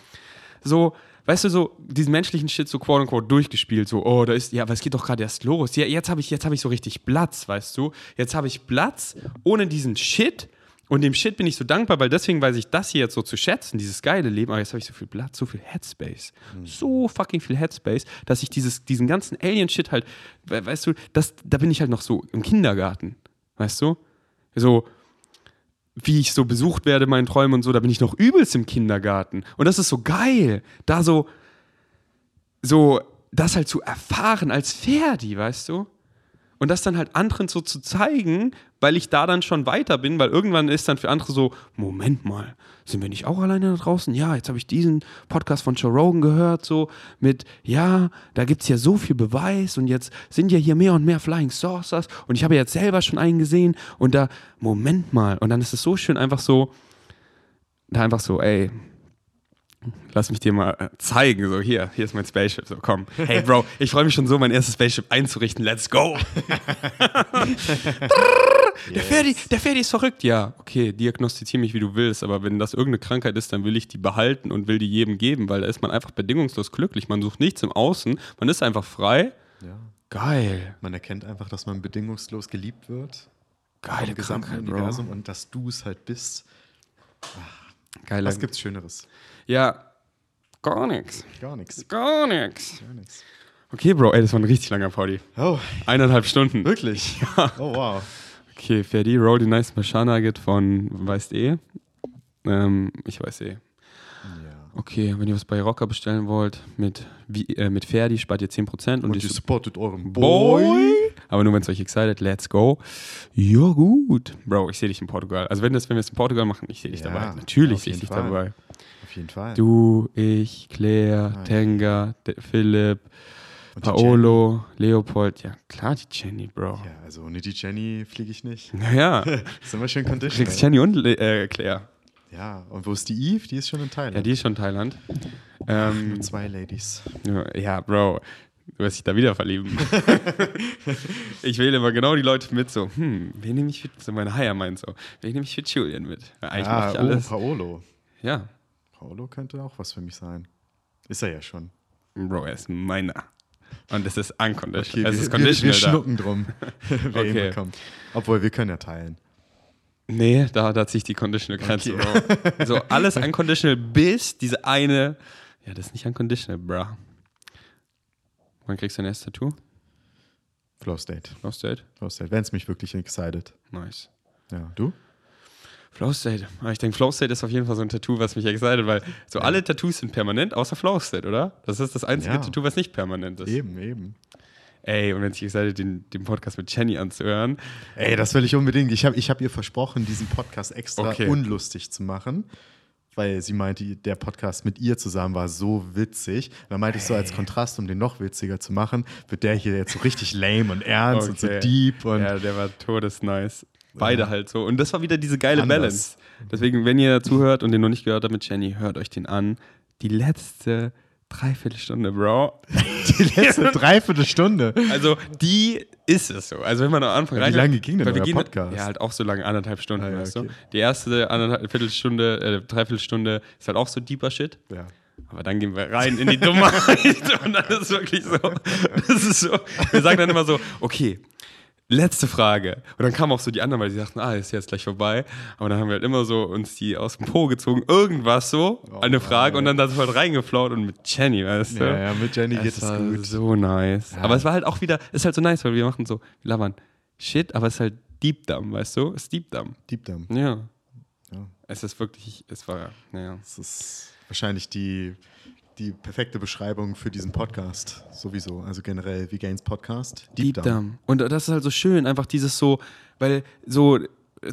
so, weißt du, so diesen menschlichen Shit so quote unquote durchgespielt, so, oh, da ist, ja, aber es geht doch gerade erst los. Ja, jetzt habe ich, jetzt habe ich so richtig Platz, weißt du? Jetzt habe ich Platz ohne diesen Shit Und dem Shit bin ich so dankbar, weil deswegen weiß ich das hier jetzt so zu schätzen, dieses geile Leben. Aber jetzt habe ich so viel Platz, so viel Headspace. So fucking viel Headspace, dass ich dieses, diesen ganzen Alien-Shit halt, we- weißt du, das, da bin ich halt noch so im Kindergarten. Weißt du? So, wie ich so besucht werde, in meinen Träumen und so, da bin ich noch übelst im Kindergarten. Und das ist so geil, da so, so, das halt zu erfahren als Ferdi, weißt du? Und das dann halt anderen so zu zeigen, weil ich da dann schon weiter bin, weil irgendwann ist dann für andere so, Moment mal, sind wir nicht auch alleine da draußen? Ja, jetzt habe ich diesen Podcast von Joe Rogan gehört, so mit, ja, da gibt es ja so viel Beweis und jetzt sind ja hier mehr und mehr Flying Saucers und ich habe jetzt selber schon einen gesehen und da, Moment mal, und dann ist es so schön einfach so, da einfach so, ey, lass mich dir mal äh, zeigen, so hier, hier ist mein Spaceship, so komm. Hey Bro, ich freue mich schon so, mein erstes Spaceship einzurichten, let's go. Der Ferdi, der Ferdi ist verrückt, ja. Okay, diagnostiziere mich, wie du willst, aber wenn das irgendeine Krankheit ist, dann will ich die behalten und will die jedem geben, weil da ist man einfach bedingungslos glücklich. Man sucht nichts im Außen, man ist einfach frei. Ja. Geil. Man erkennt einfach, dass man bedingungslos geliebt wird. Geile Krankheit, Universum Bro. und dass du es halt bist. Geil. Was gibt's Schöneres? Ja, gar nichts. Gar nichts. Gar nichts. Gar nichts. Okay, Bro, ey, das war ein richtig langer Party. Oh, Eineinhalb Stunden. wirklich? Oh, wow. Okay, Ferdi, roll die nice Masha Nugget von Weißt eh. Ähm, ich weiß eh. Okay, wenn ihr was bei Rocker bestellen wollt, mit, wie, äh, mit Ferdi spart ihr 10% und, Und ihr Sup- supportet euren Boy. Boy. Aber nur wenn es euch excited, let's go. Ja, gut. Bro, ich sehe dich in Portugal. Also wenn, das, wenn wir es in Portugal machen, ich sehe dich Ja, dabei. Natürlich sehe ich dich Fall. dabei. Auf jeden Fall. Du, ich, Claire, Nein. Tenga, De Philipp, Und Paolo, Leopold. Ja, klar, die Jenny, Bro. Ja, also ohne die Jenny fliege ich nicht. Naja, Das ist immer schön du conditional. kriegst Jenny und Le äh, Claire. Ja, und wo ist die Eve? Die ist schon in Thailand. Ja, die ist schon Thailand. Ähm, zwei Ladies. Ja, Bro, du wirst dich da wieder verlieben. ich wähle immer genau die Leute mit, so, hm, wen nehme ich für, so meine Haier meint so, wen nehme ich für Julian mit? Ja, eigentlich ah, mache ich oh, alles. Paolo. ja, Paolo könnte auch was für mich sein. Ist er ja schon. Bro, er ist meiner. Und es ist unconditional. es wir, ist wir, wir conditional da. schnucken drum, wer Okay. ihn bekommt. Obwohl, wir können ja teilen. Nee, da, da zieht die conditional Grenze, Okay. So, alles unconditional bis diese eine, ja, das ist nicht unconditional, bro. Wann kriegst du dein erstes Tattoo? Flow State. Flow State? Flow State. Wenn es mich wirklich excited. Nice. Ja, du? Flow State. Ah, Ich denke, Flow State ist auf jeden Fall so ein Tattoo, was mich excited, weil so alle Tattoos sind permanent, außer Flow State, oder? Das ist das einzige Ja. Tattoo, was nicht permanent ist. Eben, eben. Ey, und wenn ich excited den, den Podcast mit Jenny anzuhören, Ey, das will ich unbedingt. Ich habe ich hab ihr versprochen, diesen Podcast extra Okay. unlustig zu machen. Weil sie meinte, der Podcast mit ihr zusammen war so witzig. Dann meinte ich so, als Kontrast, um den noch witziger zu machen, wird der hier jetzt so richtig lame und ernst und so Okay. deep. Und ja, der war todesnice. Beide halt so. Und das war wieder diese geile Anders. Balance. Deswegen, wenn ihr zuhört und den noch nicht gehört habt mit Jenny, hört euch den an. Die letzte Dreiviertelstunde, Bro. die letzte Dreiviertelstunde. Also, die ist es so. Also, wenn man am Anfang Ja, wie lange ging denn euer gehen- Podcast? Ja, halt auch so lange, anderthalb Stunden, Ah, ja, weißt okay. du. Die erste anderthalb Viertelstunde, äh, Dreiviertelstunde ist halt auch so deeper Shit. Ja. Aber dann gehen wir rein in die Dummheit und dann ist es wirklich so, das ist so, wir sagen dann immer so, okay, letzte Frage. Und dann kamen auch so die anderen, weil sie dachten, ah, ist jetzt gleich vorbei. Aber dann haben wir halt immer so uns die aus dem Po gezogen, irgendwas so, Oh eine Mann, Frage und ey. dann da sofort reingeflaut und mit Jenny, weißt du. Ja, ja, mit Jenny geht es es war gut. so nice. Ja. Aber es war halt auch wieder, ist halt so nice, weil wir machen so, wir labern Shit, aber es ist halt Deep Dumb, weißt du? Es ist Deep Dumb. Deep Down. Ja. Ja. Es ist wirklich, es war, naja. Das ist wahrscheinlich die, die perfekte Beschreibung für diesen Podcast. Sowieso. Also generell wie Gains Podcast. Deep, Down. Und das ist halt so schön, einfach dieses so, weil so,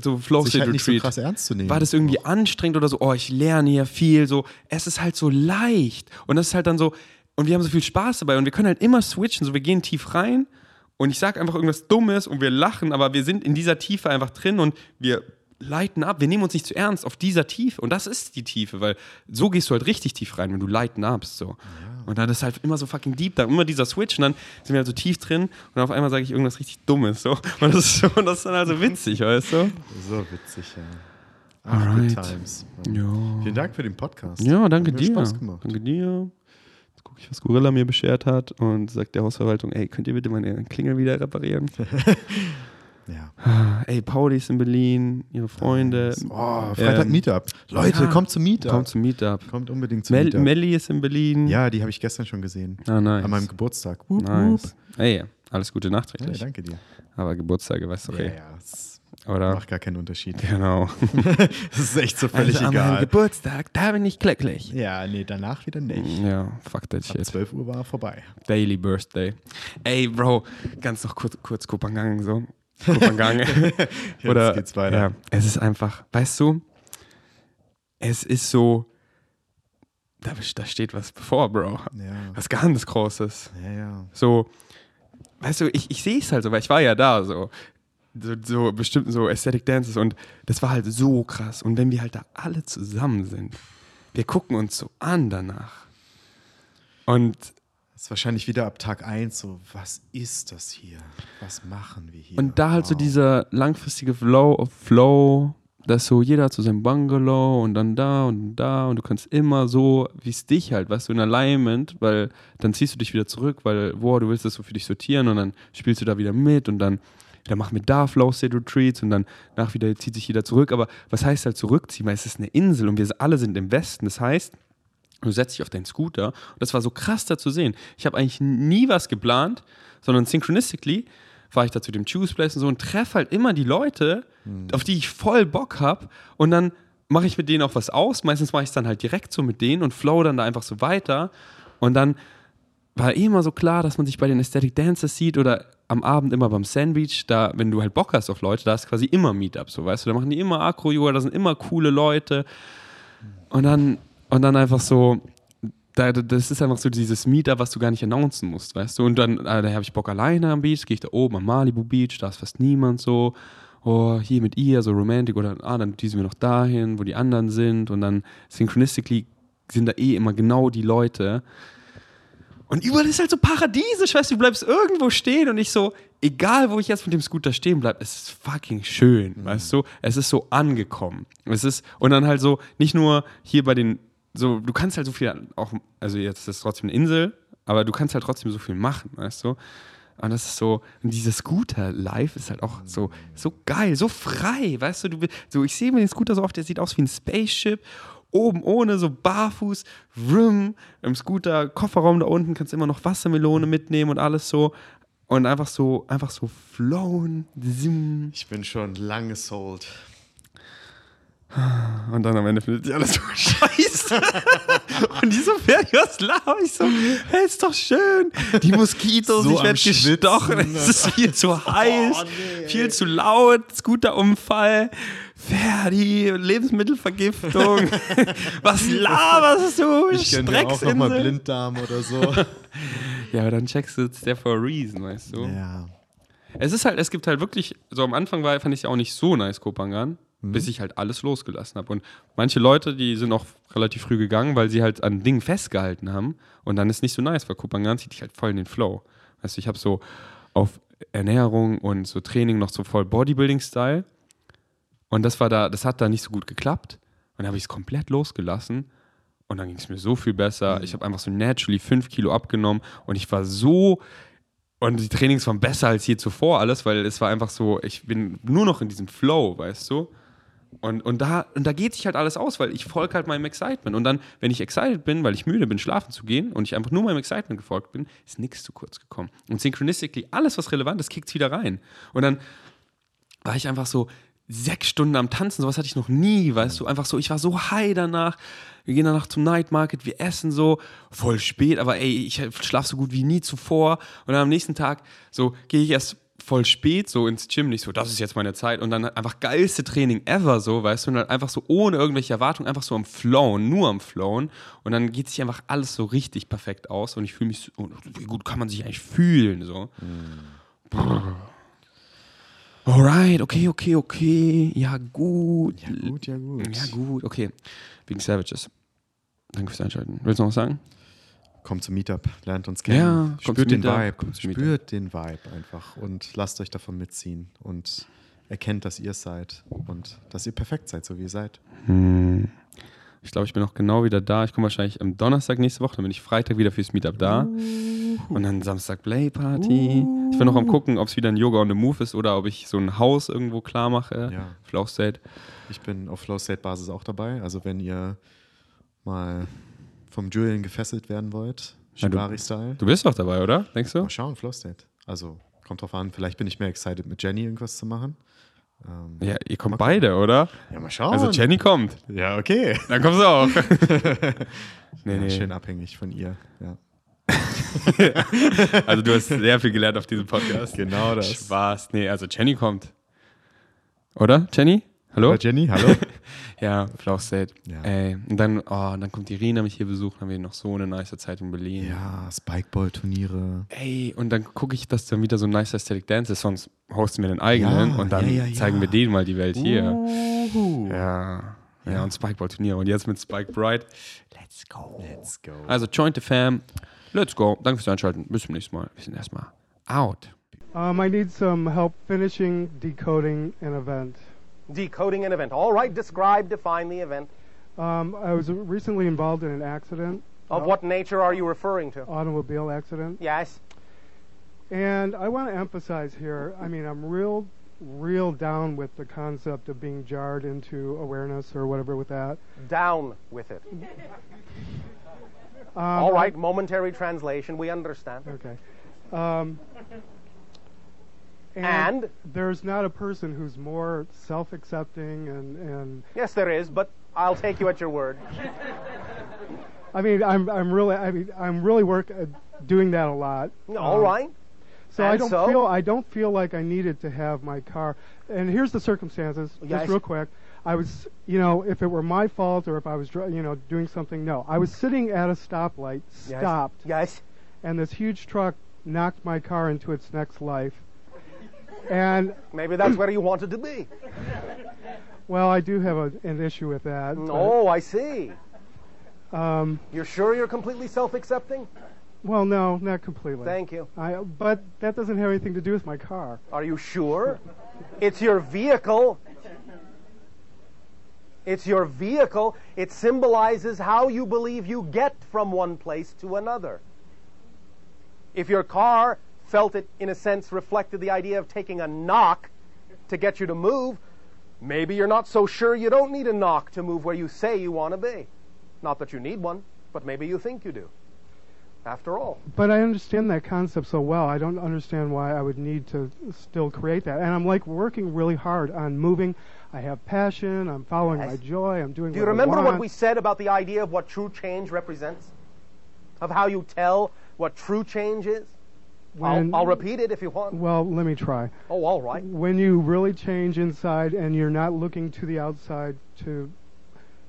so Flow State halt nicht so Retreat, krass ernst zu nehmen. war das irgendwie anstrengend oder so, oh, ich lerne hier viel, so, es ist halt so leicht. Und das ist halt dann so, und wir haben so viel Spaß dabei und wir können halt immer switchen, so, wir gehen tief rein und ich sag einfach irgendwas Dummes und wir lachen, aber wir sind in dieser Tiefe einfach drin und wir leiten ab, wir nehmen uns nicht zu ernst auf dieser Tiefe und das ist die Tiefe, weil so gehst du halt richtig tief rein, wenn du leiten abst, so. Und dann ist halt immer so fucking deep, dann immer dieser Switch und dann sind wir halt so tief drin und auf einmal sage ich irgendwas richtig Dummes, so. Und das ist, so, und das ist dann also witzig, weißt du? So witzig, ja. Ach, Alright. good times. Ja. Vielen Dank für den Podcast. Ja, danke Hat mir dir. Spaß gemacht. Danke dir. Jetzt gucke ich, was Gorilla mir beschert hat und sagt der Hausverwaltung, ey, könnt ihr bitte meine Klingel wieder reparieren? Ja. Ey, Pauli ist in Berlin, ihre Freunde. Oh, Freitag Ähm, Meetup. Leute, ja. kommt zum Meetup. Kommt zum Meetup. Kommt unbedingt zum Mel Meetup. Melli ist in Berlin. ja, die habe ich gestern schon gesehen. Ah, nice. An meinem Geburtstag. Wup, wup. nice. Ey, alles Gute Ja, nachträglich. danke dir. Aber Geburtstage, weißt du, okay. Ja, ja, Oder? macht gar keinen Unterschied. Genau. Das ist echt so völlig also an meinem egal. Geburtstag, da bin ich glücklich. Ja, nee, danach wieder nicht. Ja, fuck that Ab shit. 12 Uhr war vorbei. Daily Birthday. Ey, Bro, ganz noch kurz, kurz Kopangang so. Kopangang. Oder, Jetzt geht's weiter. Ja, es ist einfach, weißt du, es ist so, da, da steht was bevor, Bro. Ja, Was ganz Großes. ja, ja. So, weißt du, ich, ich sehe es halt so, weil ich war ja da, so. So, so bestimmt so Aesthetic Dances und das war halt so krass. Und wenn wir halt da alle zusammen sind, wir gucken uns so an danach. Und Das ist wahrscheinlich wieder ab Tag 1 so, was ist das hier? Was machen wir hier? Und da halt so Wow. dieser langfristige Flow, Flow, dass so jeder hat so sein Bungalow und dann da und da und du kannst immer so, wie es dich halt, weißt du, in Alignment, weil dann ziehst du dich wieder zurück, weil, boah, du willst das so für dich sortieren und dann spielst du da wieder mit und dann, dann machen wir da Flow State Retreats und dann nach wieder zieht sich jeder zurück. Aber was heißt halt zurückziehen? Weil es ist eine Insel und wir alle sind im Westen. Das heißt, Du setzt dich auf deinen Scooter. Und das war so krass da zu sehen. Ich habe eigentlich nie was geplant, sondern synchronistically fahre ich da zu dem Choose Place und so und treffe halt immer die Leute, auf die ich voll Bock habe. Und dann mache ich mit denen auch was aus. Meistens mache ich es dann halt direkt so mit denen und flow dann da einfach so weiter. Und dann war eh immer so klar, dass man sich bei den Aesthetic Dancers sieht oder am Abend immer beim Sandwich, da, wenn du halt Bock hast auf Leute, da ist quasi immer Meetup, so weißt du, da machen die immer Acro-Yoga, da sind immer coole Leute. Und dann, und dann einfach so, da, das ist einfach so dieses Meetup, was du gar nicht announcen musst, weißt du? Und dann, ah, da habe ich Bock alleine am Beach, gehe ich da oben am Malibu Beach, da ist fast niemand so. Oh, hier mit ihr, so romantic, oder ah, dann düsen wir noch dahin, wo die anderen sind. Und dann synchronistically sind da eh immer genau die Leute. Und überall ist halt so paradiesisch, weißt du, du bleibst irgendwo stehen und ich so, egal wo ich jetzt mit dem Scooter stehen bleibe, es ist fucking schön, weißt du? Es ist so angekommen. Es ist, und dann halt so, nicht nur hier bei den, so, du kannst halt so viel auch, also jetzt ist es trotzdem eine Insel, aber du kannst halt trotzdem so viel machen, weißt du? Und das ist so, und dieses Scooter-Life ist halt auch so, so geil, so frei, weißt du? du so, ich sehe mir den Scooter so oft, der sieht aus wie ein Spaceship oben ohne, so barfuß, vroom, im Scooter, Kofferraum da unten, kannst immer noch Wassermelone mitnehmen und alles so. Und einfach so, einfach so flown, zoom. Ich bin schon lange sold. Und dann am Ende findet sich alles so scheiße. und die so, fertig, was laber ich so? Hey, ist doch schön. Die Moskitos, So ich werde gestochen. Es ist viel zu heiß, nee, viel zu laut, Scooterunfall. Ferdi, Lebensmittelvergiftung. was laberst du? Ich gönn dir auch nochmal. Blinddarm oder so. Ja, aber dann checkst du, it's there for a reason, weißt du? ja. Es ist halt, es gibt halt wirklich, so am Anfang war, fand ich es auch nicht so nice, Kopangan, bis ich halt alles losgelassen habe. Und manche Leute, die sind auch relativ früh gegangen, weil sie halt an Dingen festgehalten haben. Und dann ist nicht so nice, weil Kopangan zieht dich halt voll in den Flow. Weißt du, ich habe so auf Ernährung und so Training noch so voll Bodybuilding-Style. Und das war da, das hat da nicht so gut geklappt. Und dann habe ich es komplett losgelassen. Und dann ging es mir so viel besser. Ich habe einfach so naturally fünf Kilo abgenommen und ich war so. Und die Trainings waren besser als je zuvor alles, weil es war einfach so, ich bin nur noch in diesem Flow, weißt du? Und, und, da, und da geht sich halt alles aus, weil ich folge halt meinem Excitement. Und dann, wenn ich excited bin, weil ich müde bin, schlafen zu gehen und ich einfach nur meinem Excitement gefolgt bin, ist nichts zu kurz gekommen. Und synchronistically, alles, was relevant ist, kickt wieder rein. Und dann war ich einfach so sechs Stunden am Tanzen, sowas hatte ich noch nie, weißt du, einfach so, ich war so high danach, wir gehen danach zum Night Market, wir essen so, voll spät, aber ey, ich schlafe so gut wie nie zuvor und dann am nächsten Tag so gehe ich erst voll spät so ins Gym, nicht so, das ist jetzt meine Zeit und dann einfach geilste Training ever so, weißt du, und dann einfach so ohne irgendwelche Erwartungen, einfach so am Flown, nur am Flown und dann geht sich einfach alles so richtig perfekt aus und ich fühle mich so, oh, wie gut kann man sich eigentlich fühlen, so. Alright, okay, okay, okay. Ja, gut. Ja, gut, ja, gut. Ja, gut, okay. Wegen Savages. Danke fürs Einschalten. Willst du noch was sagen? Kommt zum Meetup, lernt uns kennen. Ja, spürt den Meetup, Vibe, spürt den Vibe einfach und lasst euch davon mitziehen und erkennt, dass ihr es seid und dass ihr perfekt seid, so wie ihr seid. Hm. Ich glaube, ich bin auch genau wieder da. Ich komme wahrscheinlich am Donnerstag nächste Woche, dann bin ich Freitag wieder fürs Meetup da. Und dann Samstag Play-Party. Ich bin noch am gucken, ob es wieder ein Yoga on the Move ist oder ob ich so ein Haus irgendwo klar mache. Ja. Flow State. Ich bin auf Flow State Basis auch dabei. Also wenn ihr mal vom Julian gefesselt werden wollt, Shibari-Style, Du bist doch dabei, oder? Denkst du? mal schauen, Flow State. Also kommt drauf an, vielleicht bin ich mehr excited mit Jenny irgendwas zu machen. Ähm, Ja, ihr kommt beide, oder? ja, mal schauen. Also Jenny kommt. ja, okay. Dann kommst du auch. nee, Ja, nee. Schön abhängig von ihr. Ja. Also du hast sehr viel gelernt auf diesem Podcast. Genau das. Spaß. Nee, also Jenny kommt. Oder? Jenny? Hallo? Oder Jenny, hallo? Ja, Flow State. Ja. Ey, und dann, oh, dann kommt Irina mich hier besuchen, haben wir noch so eine nice Zeit in Berlin. ja, Spikeball-Turniere. Ey, und dann gucke ich, dass dann wieder so ein nicer Aesthetic Dance ist, sonst hosten wir den eigenen Ja, und dann ja, ja, ja. zeigen wir denen mal die Welt hier. Uhu. Ja. Ja, und Spikeball-Turnier. Und jetzt mit Spike Bright. Let's go. Let's go. Also, join the fam. Let's go. Danke fürs Einschalten. Bis zum nächsten Mal. Wir sind erstmal out. Um, I need some help finishing decoding an event. Decoding an event. All right, describe, define the event. Um, I was recently involved in an accident, Of what nature are you referring to? automobile accident, Yes. and I want to emphasize here. I mean, I'm real, real down with the concept of being jarred into awareness or whatever with that. Down with it. Um, All right, momentary translation. We understand. Okay. Um, And? there's not a person who's more self-accepting and and Yes, there is, but I'll take you at your word. I mean I'm I'm really I mean I'm really work uh, doing that a lot. All Um, right. So I don't so? feel I don't feel like I needed to have my car. And here's the circumstances, just real quick. I was, you know, if it were my fault or if I was, you know, doing something. No, I was sitting at a stoplight, stopped. Yes. stopped, Yes. and this huge truck knocked my car into its next life. And Maybe that's where you wanted to be. well, I do have a, an issue with that. Oh, I see. Um, You're sure you're completely self-accepting? well, no, not completely. Thank you. I, but that doesn't have anything to do with my car. Are you sure? It's your vehicle. It's your vehicle. It symbolizes how you believe you get from one place to another. If your car felt it, in a sense, reflected the idea of taking a knock to get you to move, maybe you're not so sure you don't need a knock to move where you say you want to be. Not that you need one, but maybe you think you do. After all. But I understand that concept so well. I don't understand why I would need to still create that. And I'm like working really hard on moving. I have passion. I'm following Yes. my joy. I'm doing. Do you remember what we said about the idea of what true change represents? Of how you tell what true change is? When- I'll, I'll repeat it if you want. Well, let me try. Oh, all right. When you really change inside and you're not looking to the outside to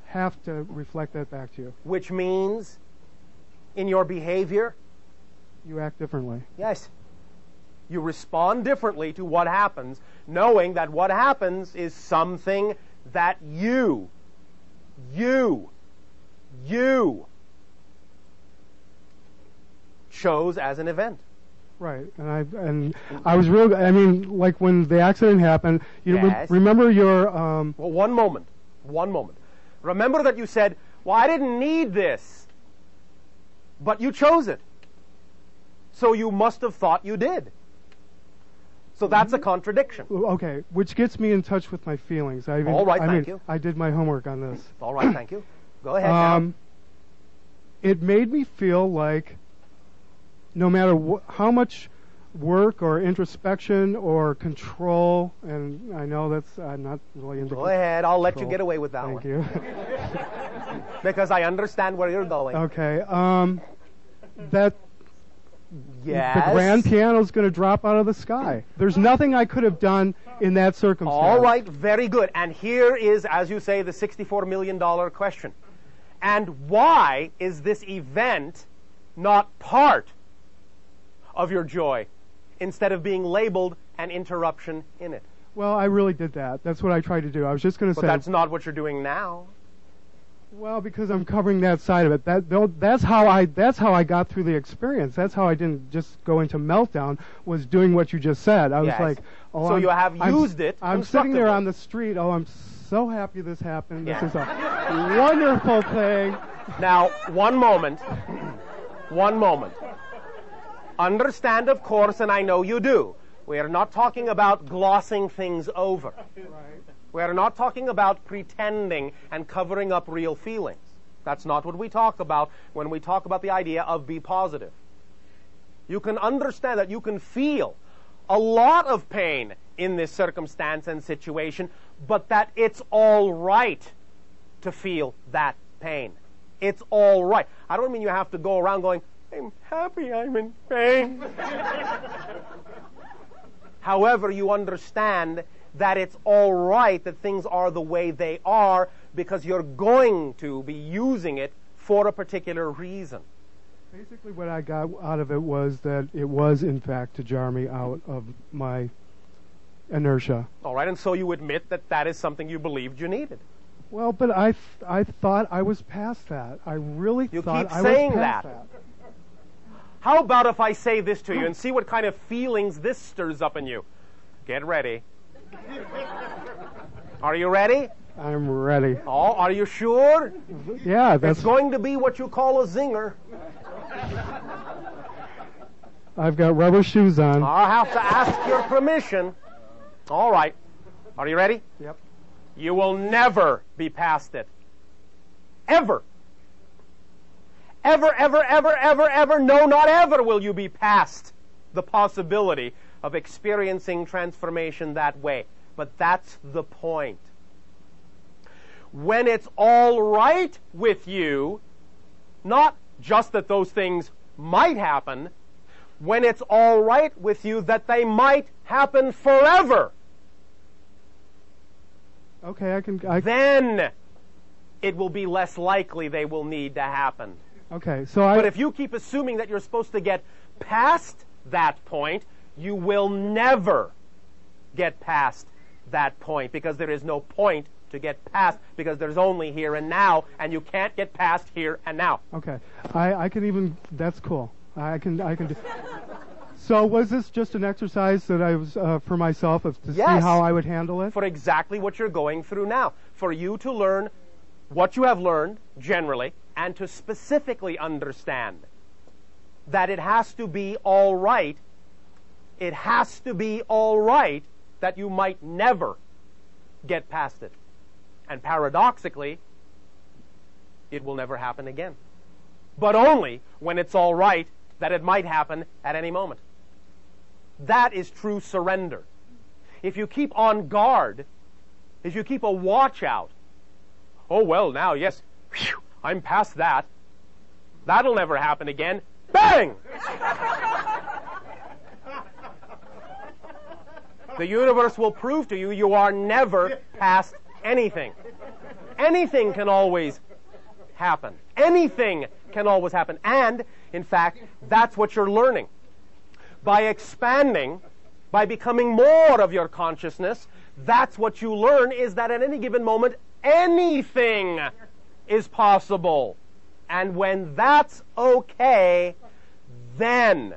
have to reflect that back to you, Which means in your behavior, you act differently. yes, you respond differently to what happens, knowing that what happens is something that you, you, you chose as an event. Right, and I and I was real. I mean, like when the accident happened, you re- remember your um, Well, one moment. One moment. Remember that you said, Well, I didn't need this. But you chose it. So you must have thought you did. So that's a contradiction. Okay, which gets me in touch with my feelings. I even, All right, I thank mean, you. I did my homework on this. All right, thank you. Go ahead. Um, it made me feel like no matter wh- how much work or introspection or control, and I know that's I'm not really into. Go ahead. I'll let you get away with that Thank one. you. Because I understand where you're going. okay. Um, that yes. the grand piano's going to drop out of the sky. There's nothing I could have done in that circumstance. All right, very good. And here is, as you say, the $64 million question. And why is this event not part of your joy instead of being labeled an interruption in it? Well, I really did that. That's what I tried to do. I was just going to But say. that's not what you're doing now. Well, because I'm covering that side of it. That that's how I that's how I got through the experience. That's how I didn't just go into meltdown. Was doing what you just said. I was Yes. like, oh, So I'm- you have I'm- used it I'm sitting there on the street. Oh, I'm so happy this happened. This Yeah. is a wonderful thing. Now, one moment. One moment. Understand, of course, and I know you do. We are not talking about glossing things over. We are not talking about pretending and covering up real feelings. That's not what we talk about when we talk about the idea of be positive. You can understand that you can feel a lot of pain in this circumstance and situation, but that it's all right to feel that pain. It's all right. I don't mean you have to go around going, I'm happy I'm in pain. However, you understand that it's all right that things are the way they are because you're going to be using it for a particular reason. Basically, what I got out of it was that it was, in fact, to jar me out of my inertia. All right, and so you admit that that is something you believed you needed. Well, but I, th- I thought I was past that. I really You thought keep I saying was past that. that. How about if I say this to you and see what kind of feelings this stirs up in you? Get ready. Are you ready? I'm ready. Oh, are you sure? Yeah, that's. It's going to be what you call a zinger. I've got rubber shoes on. I'll have to ask your permission. All right. Are you ready? Yep. You will never be past it. Ever. Ever, ever, ever, ever, ever, no, not ever will you be past the possibility of experiencing transformation that way. But that's the point. When it's all right with you, not just that those things might happen, when it's all right with you that they might happen forever, Okay, I can. I, then it will be less likely they will need to happen. Okay, so I. But if you keep assuming that you're supposed to get past that point, you will never get past that point because there is no point to get past because there's only here and now, and you can't get past here and now. Okay, I, I can even. That's cool. I can. I can do. So was this just an exercise that I was uh, for myself of, to see how I would handle it? for exactly what you're going through now. For you to learn what you have learned generally and to specifically understand that it has to be all right. It has to be all right that you might never get past it. And paradoxically, it will never happen again. But only when it's all right that it might happen at any moment. That is true surrender if you keep on guard, if you keep a watch out, oh, well, now, yes, phew, I'm past that. That'll never happen again. Bang! the universe will prove to you you are never past anything. Anything can always happen. Anything can always happen. And, in fact, that's what you're learning. By expanding, by becoming more of your consciousness, that's what you learn is that at any given moment, anything is possible. And when that's okay, then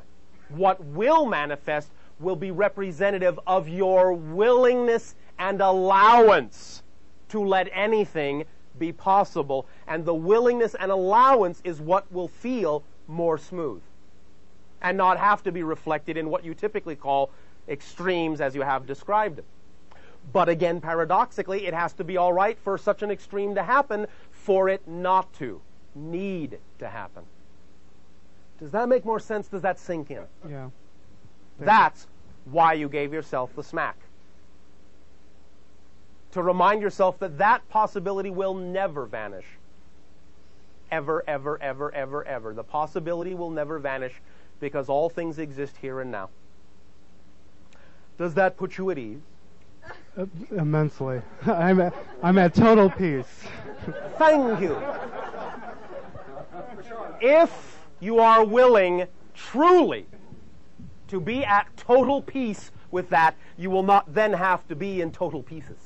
what will manifest will be representative of your willingness and allowance to let anything be possible. And the willingness and allowance is what will feel more smooth and not have to be reflected in what you typically call extremes as you have described. But again, paradoxically, it has to be all right for such an extreme to happen for it not to need to happen. Does that make more sense? Does that sink in? Yeah. That's why you gave yourself the smack. To remind yourself that that possibility will never vanish. Ever, ever, ever, ever, ever. The possibility will never vanish because all things exist here and now. Does that put you at ease? Uh, immensely. I'm at, I'm at total peace. Thank you. If you are willing truly to be at total peace with that, you will not then have to be in total pieces.